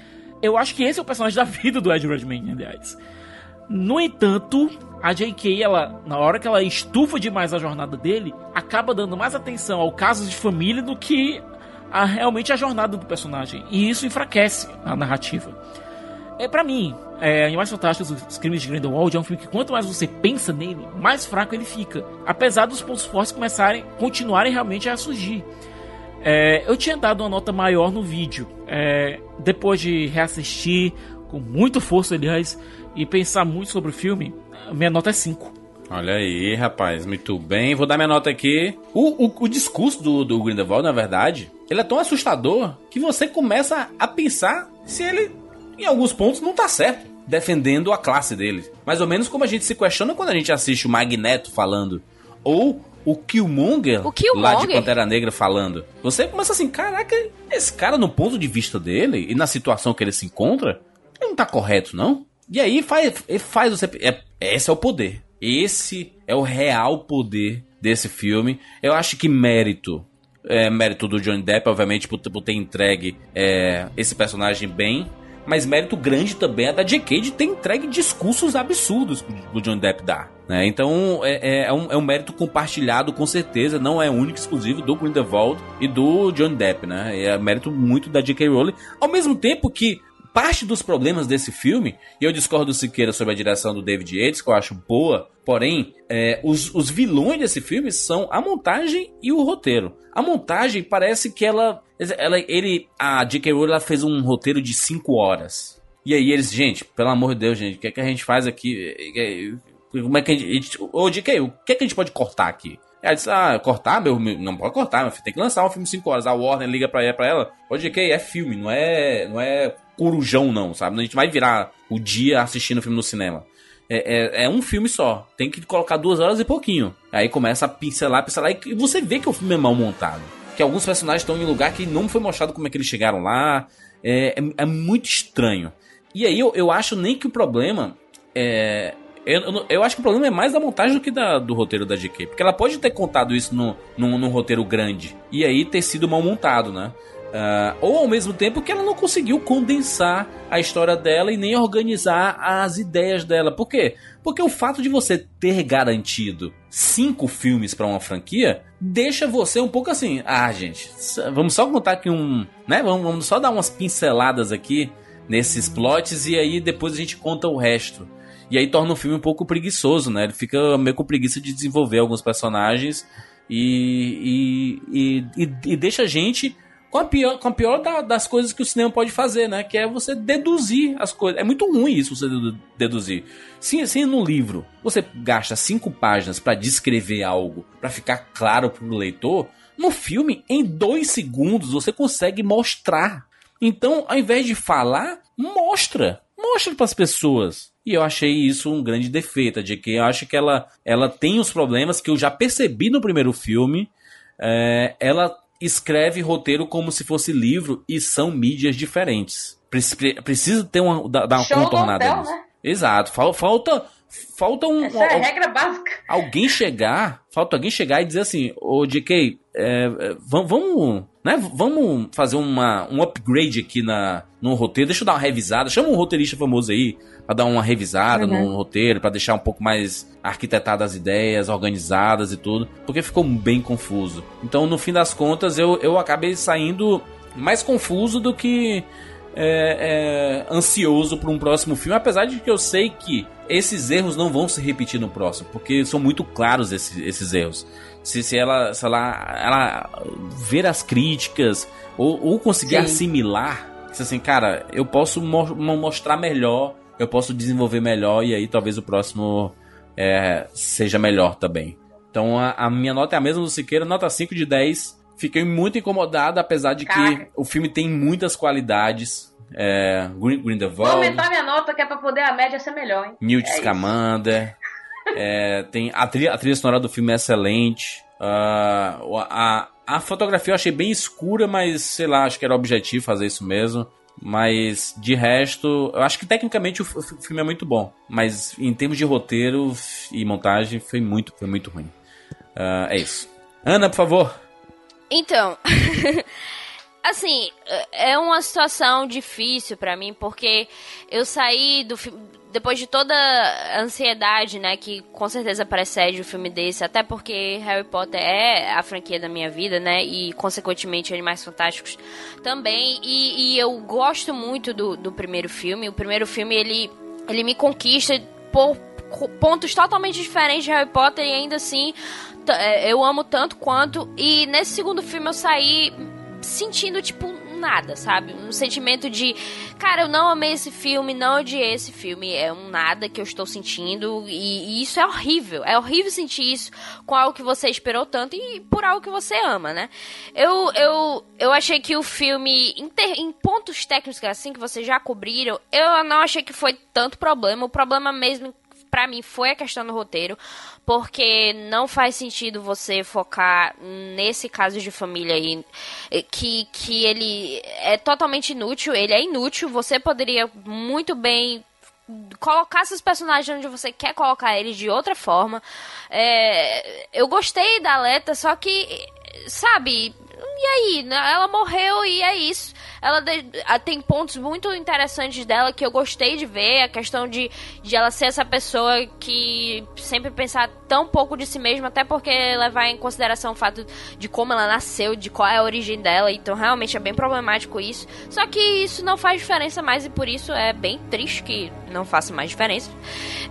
[SPEAKER 3] Eu acho que esse é o personagem da vida do Ed Redmayne, aliás. No entanto, a J.K., ela, na hora que ela estufa demais a jornada dele, acaba dando mais atenção ao caso de família do que a, realmente a jornada do personagem. E isso enfraquece a narrativa. É para mim, é, Animais Fantásticos, Os Crimes de Grindelwald é um filme que quanto mais você pensa nele, mais fraco ele fica. Apesar dos pontos fortes começarem, continuarem realmente a surgir. É, eu tinha dado uma nota maior no vídeo. É, depois de reassistir, com muita força, aliás, e pensar muito sobre o filme, minha nota é 5.
[SPEAKER 2] Olha aí, rapaz, muito bem. Vou dar minha nota aqui. O, o, o discurso do, do Grindelwald, na verdade, ele é tão assustador que você começa a pensar se ele, em alguns pontos, não tá certo. Defendendo a classe dele. Mais ou menos como a gente se questiona quando a gente assiste o Magneto falando. Ou o Killmonger,
[SPEAKER 5] O Killmonger?
[SPEAKER 2] lá de Pantera Negra falando. Você começa assim, caraca, esse cara no ponto de vista dele e na situação que ele se encontra, ele não tá correto, não? E aí faz, faz você... É, esse é o poder. Esse é o real poder desse filme. Eu acho que mérito... É mérito do Johnny Depp, obviamente, por, por ter entregue é, esse personagem bem. Mas mérito grande também é da J.K. de ter entregue discursos absurdos que o Johnny Depp dá. Né? Então é, é, é um, é um mérito compartilhado, com certeza. Não é único, exclusivo do Grindelwald e do Johnny Depp. Né? É mérito muito da J.K. Rowling. Ao mesmo tempo que parte dos problemas desse filme, e eu discordo do Siqueira sobre a direção do David Yates, que eu acho boa, porém, é, os, os vilões desse filme são a montagem e o roteiro. A montagem parece que ela. ela ele, a J.K. Rowling ela fez um roteiro de 5 horas. E aí eles, gente, pelo amor de Deus, gente, o que, é que a gente faz aqui? Como é que a gente. Ô, J.K., o que é que a gente pode cortar aqui? E aí disse, ah, cortar, meu, meu não pode cortar, meu filho, tem que lançar um filme 5 horas. A Warner liga pra, pra ela, pode que é filme, não é, não é corujão não, sabe? A gente vai virar o dia assistindo o filme no cinema. É, é, é, um filme só. Tem que colocar duas horas e pouquinho. Aí começa a pincelar, pincelar. E você vê que o filme é mal montado. Que alguns personagens estão em um lugar que não foi mostrado como é que eles chegaram lá. É, é, é muito estranho. E aí eu, eu acho nem que o problema é. Eu, eu acho que o problema é mais da montagem do que da, do roteiro da GK. Porque ela pode ter contado isso no, no, num roteiro grande. E aí ter sido mal montado, né? Uh, ou ao mesmo tempo que ela não conseguiu condensar a história dela e nem organizar as ideias dela. Por quê? Porque o fato de você ter garantido cinco filmes para uma franquia deixa você um pouco assim. Ah, gente, vamos só contar aqui um. né? Vamos, vamos só dar umas pinceladas aqui nesses plots e aí depois a gente conta o resto. E aí torna o filme um pouco preguiçoso, né? Ele fica meio com preguiça de desenvolver alguns personagens e, e, e, e deixa a gente com a pior, com a pior da, das coisas que o cinema pode fazer, né? Que é você deduzir as coisas. É muito ruim isso, você deduzir. Se, se no livro você gasta cinco páginas para descrever algo, para ficar claro pro leitor, no filme, em dois segundos, você consegue mostrar. Então, ao invés de falar, mostra. Mostra para as pessoas. E eu achei isso um grande defeito, de que eu acho que ela, ela tem os problemas que eu já percebi no primeiro filme. É, ela escreve roteiro como se fosse livro e são mídias diferentes. Precisa ter uma, dar uma Show contornada nisso. Né? Exato. Falta, falta um.
[SPEAKER 4] Essa é a regra básica.
[SPEAKER 2] Alguém chegar, falta alguém chegar e dizer assim, ô JK, é, é vamos, vamos, né, vamos fazer uma, um upgrade aqui na, no roteiro, deixa eu dar uma revisada, chama um roteirista famoso aí, para dar uma revisada uhum. no roteiro, para deixar um pouco mais arquitetadas as ideias, organizadas e tudo, porque ficou bem confuso. Então, no fim das contas, eu, eu acabei saindo mais confuso do que é, é, ansioso para um próximo filme, apesar de que eu sei que esses erros não vão se repetir no próximo, porque são muito claros esses, esses erros. Se, se, ela, se ela, ela ver as críticas ou, ou conseguir Sim. assimilar, assim, cara, eu posso mo mostrar melhor eu posso desenvolver melhor e aí talvez o próximo é, seja melhor também. Então a, a, minha nota é a mesma do Siqueira, nota 5 de 10. Fiquei muito incomodado, apesar de Caraca. que o filme tem muitas qualidades. É, Grindelwald. Vou
[SPEAKER 4] aumentar minha nota que é pra poder a média ser melhor, hein?
[SPEAKER 2] Newt é Scamander. É, tem a trilha, a trilha sonora do filme é excelente. Uh, a, a fotografia eu achei bem escura, mas sei lá, acho que era objetivo fazer isso mesmo. Mas de resto, eu acho que tecnicamente o filme é muito bom. Mas em termos de roteiro e montagem, foi muito, foi muito ruim. Uh, é isso. Ana, por favor.
[SPEAKER 5] Então, assim, é uma situação difícil para mim, porque eu saí do filme depois de toda a ansiedade, né, que com certeza precede o filme desse, até porque Harry Potter é a franquia da minha vida, né, e consequentemente Animais Fantásticos também, e, e eu gosto muito do, do primeiro filme. O primeiro filme ele, ele me conquista por pontos totalmente diferentes de Harry Potter e ainda assim é, eu amo tanto quanto. E nesse segundo filme eu saí sentindo, tipo, nada, sabe? Um sentimento de, cara, eu não amei esse filme, não odiei esse filme. É um nada que eu estou sentindo e, e isso é horrível. É horrível sentir isso com algo que você esperou tanto e por algo que você ama, né? Eu, eu, eu achei que o filme, em, ter, em pontos técnicos assim que vocês já cobriram, eu não achei que foi tanto problema. O problema mesmo para mim foi a questão do roteiro, porque não faz sentido você focar nesse caso de família aí, eh, que, que ele é totalmente inútil, ele é inútil, você poderia muito bem colocar esses personagens onde você quer colocar eles de outra forma. É, eu gostei da Aleta, só que, sabe, e aí? Né? Ela morreu e é isso. Ela de, tem pontos muito interessantes dela que eu gostei de ver. A questão de, de ela ser essa pessoa que sempre pensar tão pouco de si mesma, até porque levar em consideração o fato de como ela nasceu, de qual é a origem dela. Então realmente é bem problemático isso. Só que isso não faz diferença mais e por isso é bem triste que não faça mais diferença.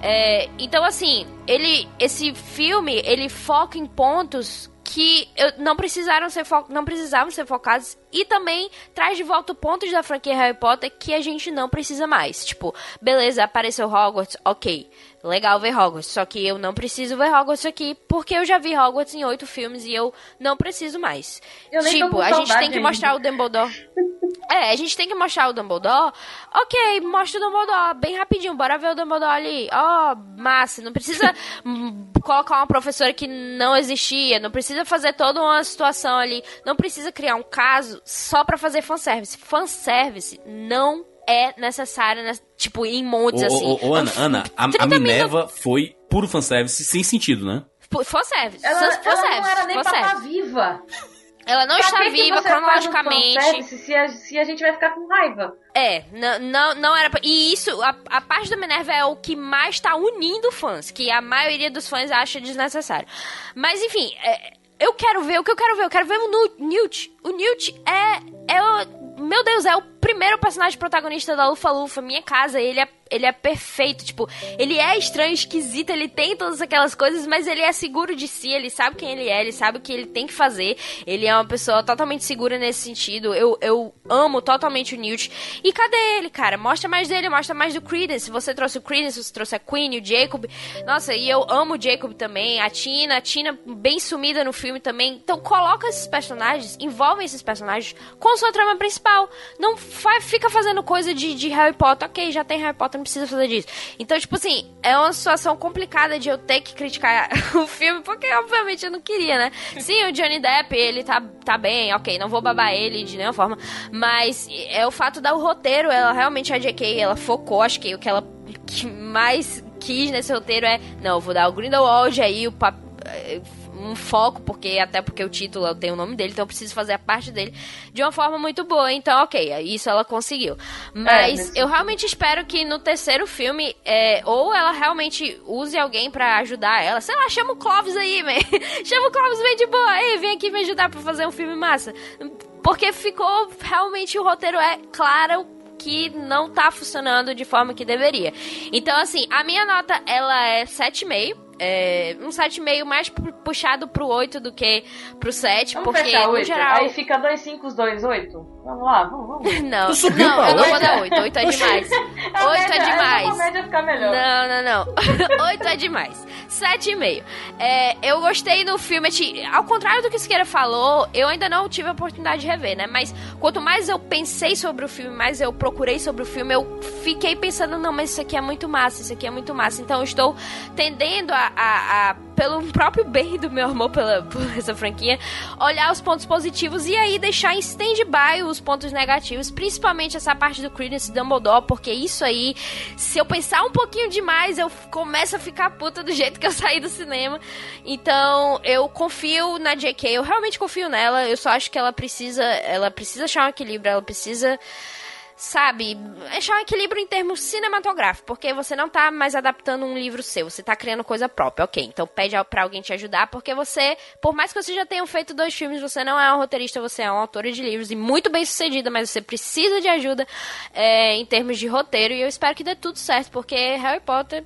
[SPEAKER 5] É, então assim, ele, esse filme ele foca em pontos que eu, não precisaram ser não precisavam ser focados e também traz de volta pontos da franquia Harry Potter que a gente não precisa mais. Tipo, beleza, apareceu Hogwarts, ok. Legal ver Hogwarts, só que eu não preciso ver Hogwarts aqui porque eu já vi Hogwarts em oito filmes e eu não preciso mais. tipo, a gente tem que ainda. mostrar o Dumbledore. É, a gente tem que mostrar o Dumbledore. Ok, mostra o Dumbledore bem rapidinho. Bora ver o Dumbledore ali. Ó, oh, massa. Não precisa colocar uma professora que não existia. Não precisa fazer toda uma situação ali. Não precisa criar um caso só pra fazer fanservice. Fanservice não é necessário, né? tipo, em montes ô, assim.
[SPEAKER 2] Ô, ô, Ana, Ana, a, a Minerva foi puro fanservice sem sentido, né?
[SPEAKER 5] Fanservice.
[SPEAKER 4] Ela, ela não era nem pra estar tá viva.
[SPEAKER 5] Ela não pra está viva cronologicamente.
[SPEAKER 4] Se a, se a gente vai ficar com raiva.
[SPEAKER 5] É, não, não, não era. Pra... E isso, a, a parte da Minerva é o que mais está unindo fãs, que a maioria dos fãs acha desnecessário. Mas enfim, é, eu quero ver, o que eu quero ver? Eu quero ver o Newt. O Newt é. é o, meu Deus, é o primeiro personagem protagonista da Lufa Lufa, minha casa. Ele é ele é perfeito, tipo, ele é estranho, esquisito, ele tem todas aquelas coisas, mas ele é seguro de si, ele sabe quem ele é, ele sabe o que ele tem que fazer. Ele é uma pessoa totalmente segura nesse sentido. Eu, eu amo totalmente o Newt. E cadê ele, cara? Mostra mais dele, mostra mais do Credence. Você trouxe o Credence, você trouxe a Queen, o Jacob. Nossa, e eu amo o Jacob também, a Tina, a Tina bem sumida no filme também. Então coloca esses personagens, envolve esses personagens com sua trama principal. Não fica fazendo coisa de, de Harry Potter. Ok, já tem Harry Potter não precisa fazer disso. Então, tipo assim, é uma situação complicada de eu ter que criticar o filme, porque obviamente eu não queria, né? Sim, o Johnny Depp, ele tá, tá bem, ok, não vou babar ele de nenhuma forma, mas é o fato do roteiro, ela realmente, a J.K., ela focou, acho que o que ela que mais quis nesse roteiro é, não, vou dar o Grindelwald aí, o papel um foco, porque até porque o título tem o nome dele, então eu preciso fazer a parte dele de uma forma muito boa. Então, ok, isso ela conseguiu. Mas é, eu realmente espero que no terceiro filme, é, ou ela realmente use alguém para ajudar ela. Sei lá, chama o Clovis aí, man. chama o Clovis bem de boa. Ei, vem aqui me ajudar pra fazer um filme massa. Porque ficou realmente o roteiro é claro que não tá funcionando de forma que deveria. Então, assim, a minha nota, ela é 7,5 é, um 7,5 mais puxado pro 8 do que pro 7,
[SPEAKER 4] vamos
[SPEAKER 5] porque no
[SPEAKER 4] 8.
[SPEAKER 5] geral.
[SPEAKER 4] Aí fica 2, 5, 2, 8. Vamos lá, vamos, vamos.
[SPEAKER 5] Não, não, eu não vou dar 8. 8 é demais. 8 é demais. Não, não, não. 8 é demais. 7,5. É, eu gostei do filme. Ao contrário do que o Siqueira falou, eu ainda não tive a oportunidade de rever, né? Mas quanto mais eu pensei sobre o filme, mais eu procurei sobre o filme, eu fiquei pensando, não, mas isso aqui é muito massa, isso aqui é muito massa. Então eu estou tendendo a, a, a pelo próprio bem do meu amor pela, por essa franquia, olhar os pontos positivos e aí deixar em stand-by os pontos negativos, principalmente essa parte do Credence Dumbledore, porque isso aí, se eu pensar um pouquinho demais, eu começo a ficar puta do jeito que eu saí do cinema. Então, eu confio na JK, eu realmente confio nela, eu só acho que ela precisa, ela precisa achar um equilíbrio, ela precisa sabe, achar um equilíbrio em termos cinematográficos, porque você não tá mais adaptando um livro seu, você tá criando coisa própria, ok. Então pede pra alguém te ajudar, porque você, por mais que você já tenha feito dois filmes, você não é um roteirista, você é um autor de livros e muito bem sucedida, mas você precisa de ajuda é, em termos de roteiro, e eu espero que dê tudo certo, porque Harry Potter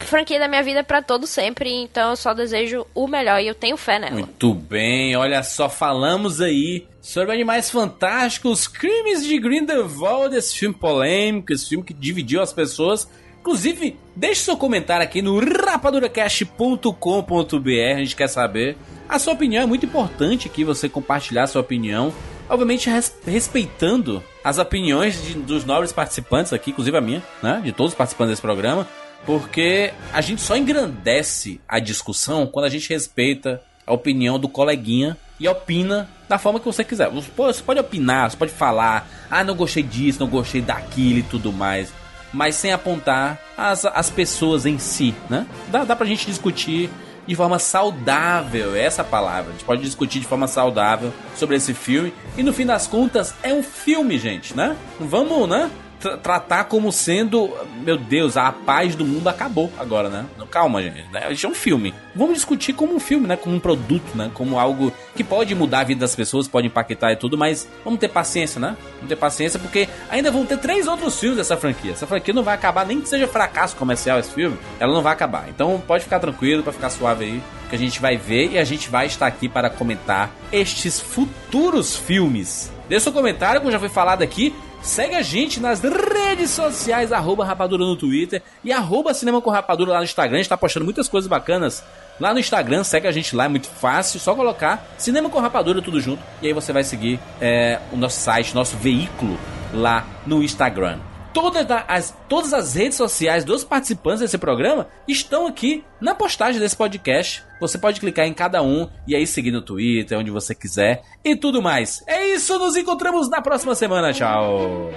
[SPEAKER 5] franquia da minha vida para todo sempre, então eu só desejo o melhor e eu tenho fé nela.
[SPEAKER 2] Muito bem, olha só, falamos aí sobre Animais Fantásticos, Crimes de Grindelwald, esse filme polêmico, esse filme que dividiu as pessoas. Inclusive, deixe seu comentário aqui no rapaduracast.com.br, a gente quer saber. A sua opinião é muito importante aqui, você compartilhar a sua opinião. Obviamente res respeitando as opiniões de, dos nobres participantes aqui, inclusive a minha, né? De todos os participantes desse programa. Porque a gente só engrandece a discussão quando a gente respeita a opinião do coleguinha e opina da forma que você quiser. Você pode opinar, você pode falar, ah, não gostei disso, não gostei daquilo e tudo mais. Mas sem apontar as, as pessoas em si, né? Dá, dá pra gente discutir de forma saudável, essa palavra. A gente pode discutir de forma saudável sobre esse filme. E no fim das contas, é um filme, gente, né? Vamos, né? Tra tratar como sendo, meu Deus, a paz do mundo acabou agora, né? Calma, gente. Né? Isso é um filme. Vamos discutir como um filme, né? Como um produto, né? Como algo que pode mudar a vida das pessoas, pode impactar e tudo, mas vamos ter paciência, né? Vamos ter paciência porque ainda vão ter três outros filmes dessa franquia. Essa franquia não vai acabar, nem que seja fracasso comercial esse filme, ela não vai acabar. Então pode ficar tranquilo, para ficar suave aí, que a gente vai ver e a gente vai estar aqui para comentar estes futuros filmes. Deixe seu comentário, como já foi falado aqui. Segue a gente nas redes sociais, arroba Rapadura no Twitter e arroba Cinema com Rapadura lá no Instagram. A gente tá postando muitas coisas bacanas lá no Instagram. Segue a gente lá, é muito fácil. Só colocar Cinema com Rapadura tudo junto. E aí você vai seguir é, o nosso site, nosso veículo lá no Instagram todas as, todas as redes sociais dos participantes desse programa estão aqui na postagem desse podcast. Você pode clicar em cada um e aí seguir no Twitter, onde você quiser e tudo mais. É isso, nos encontramos na próxima semana. Tchau!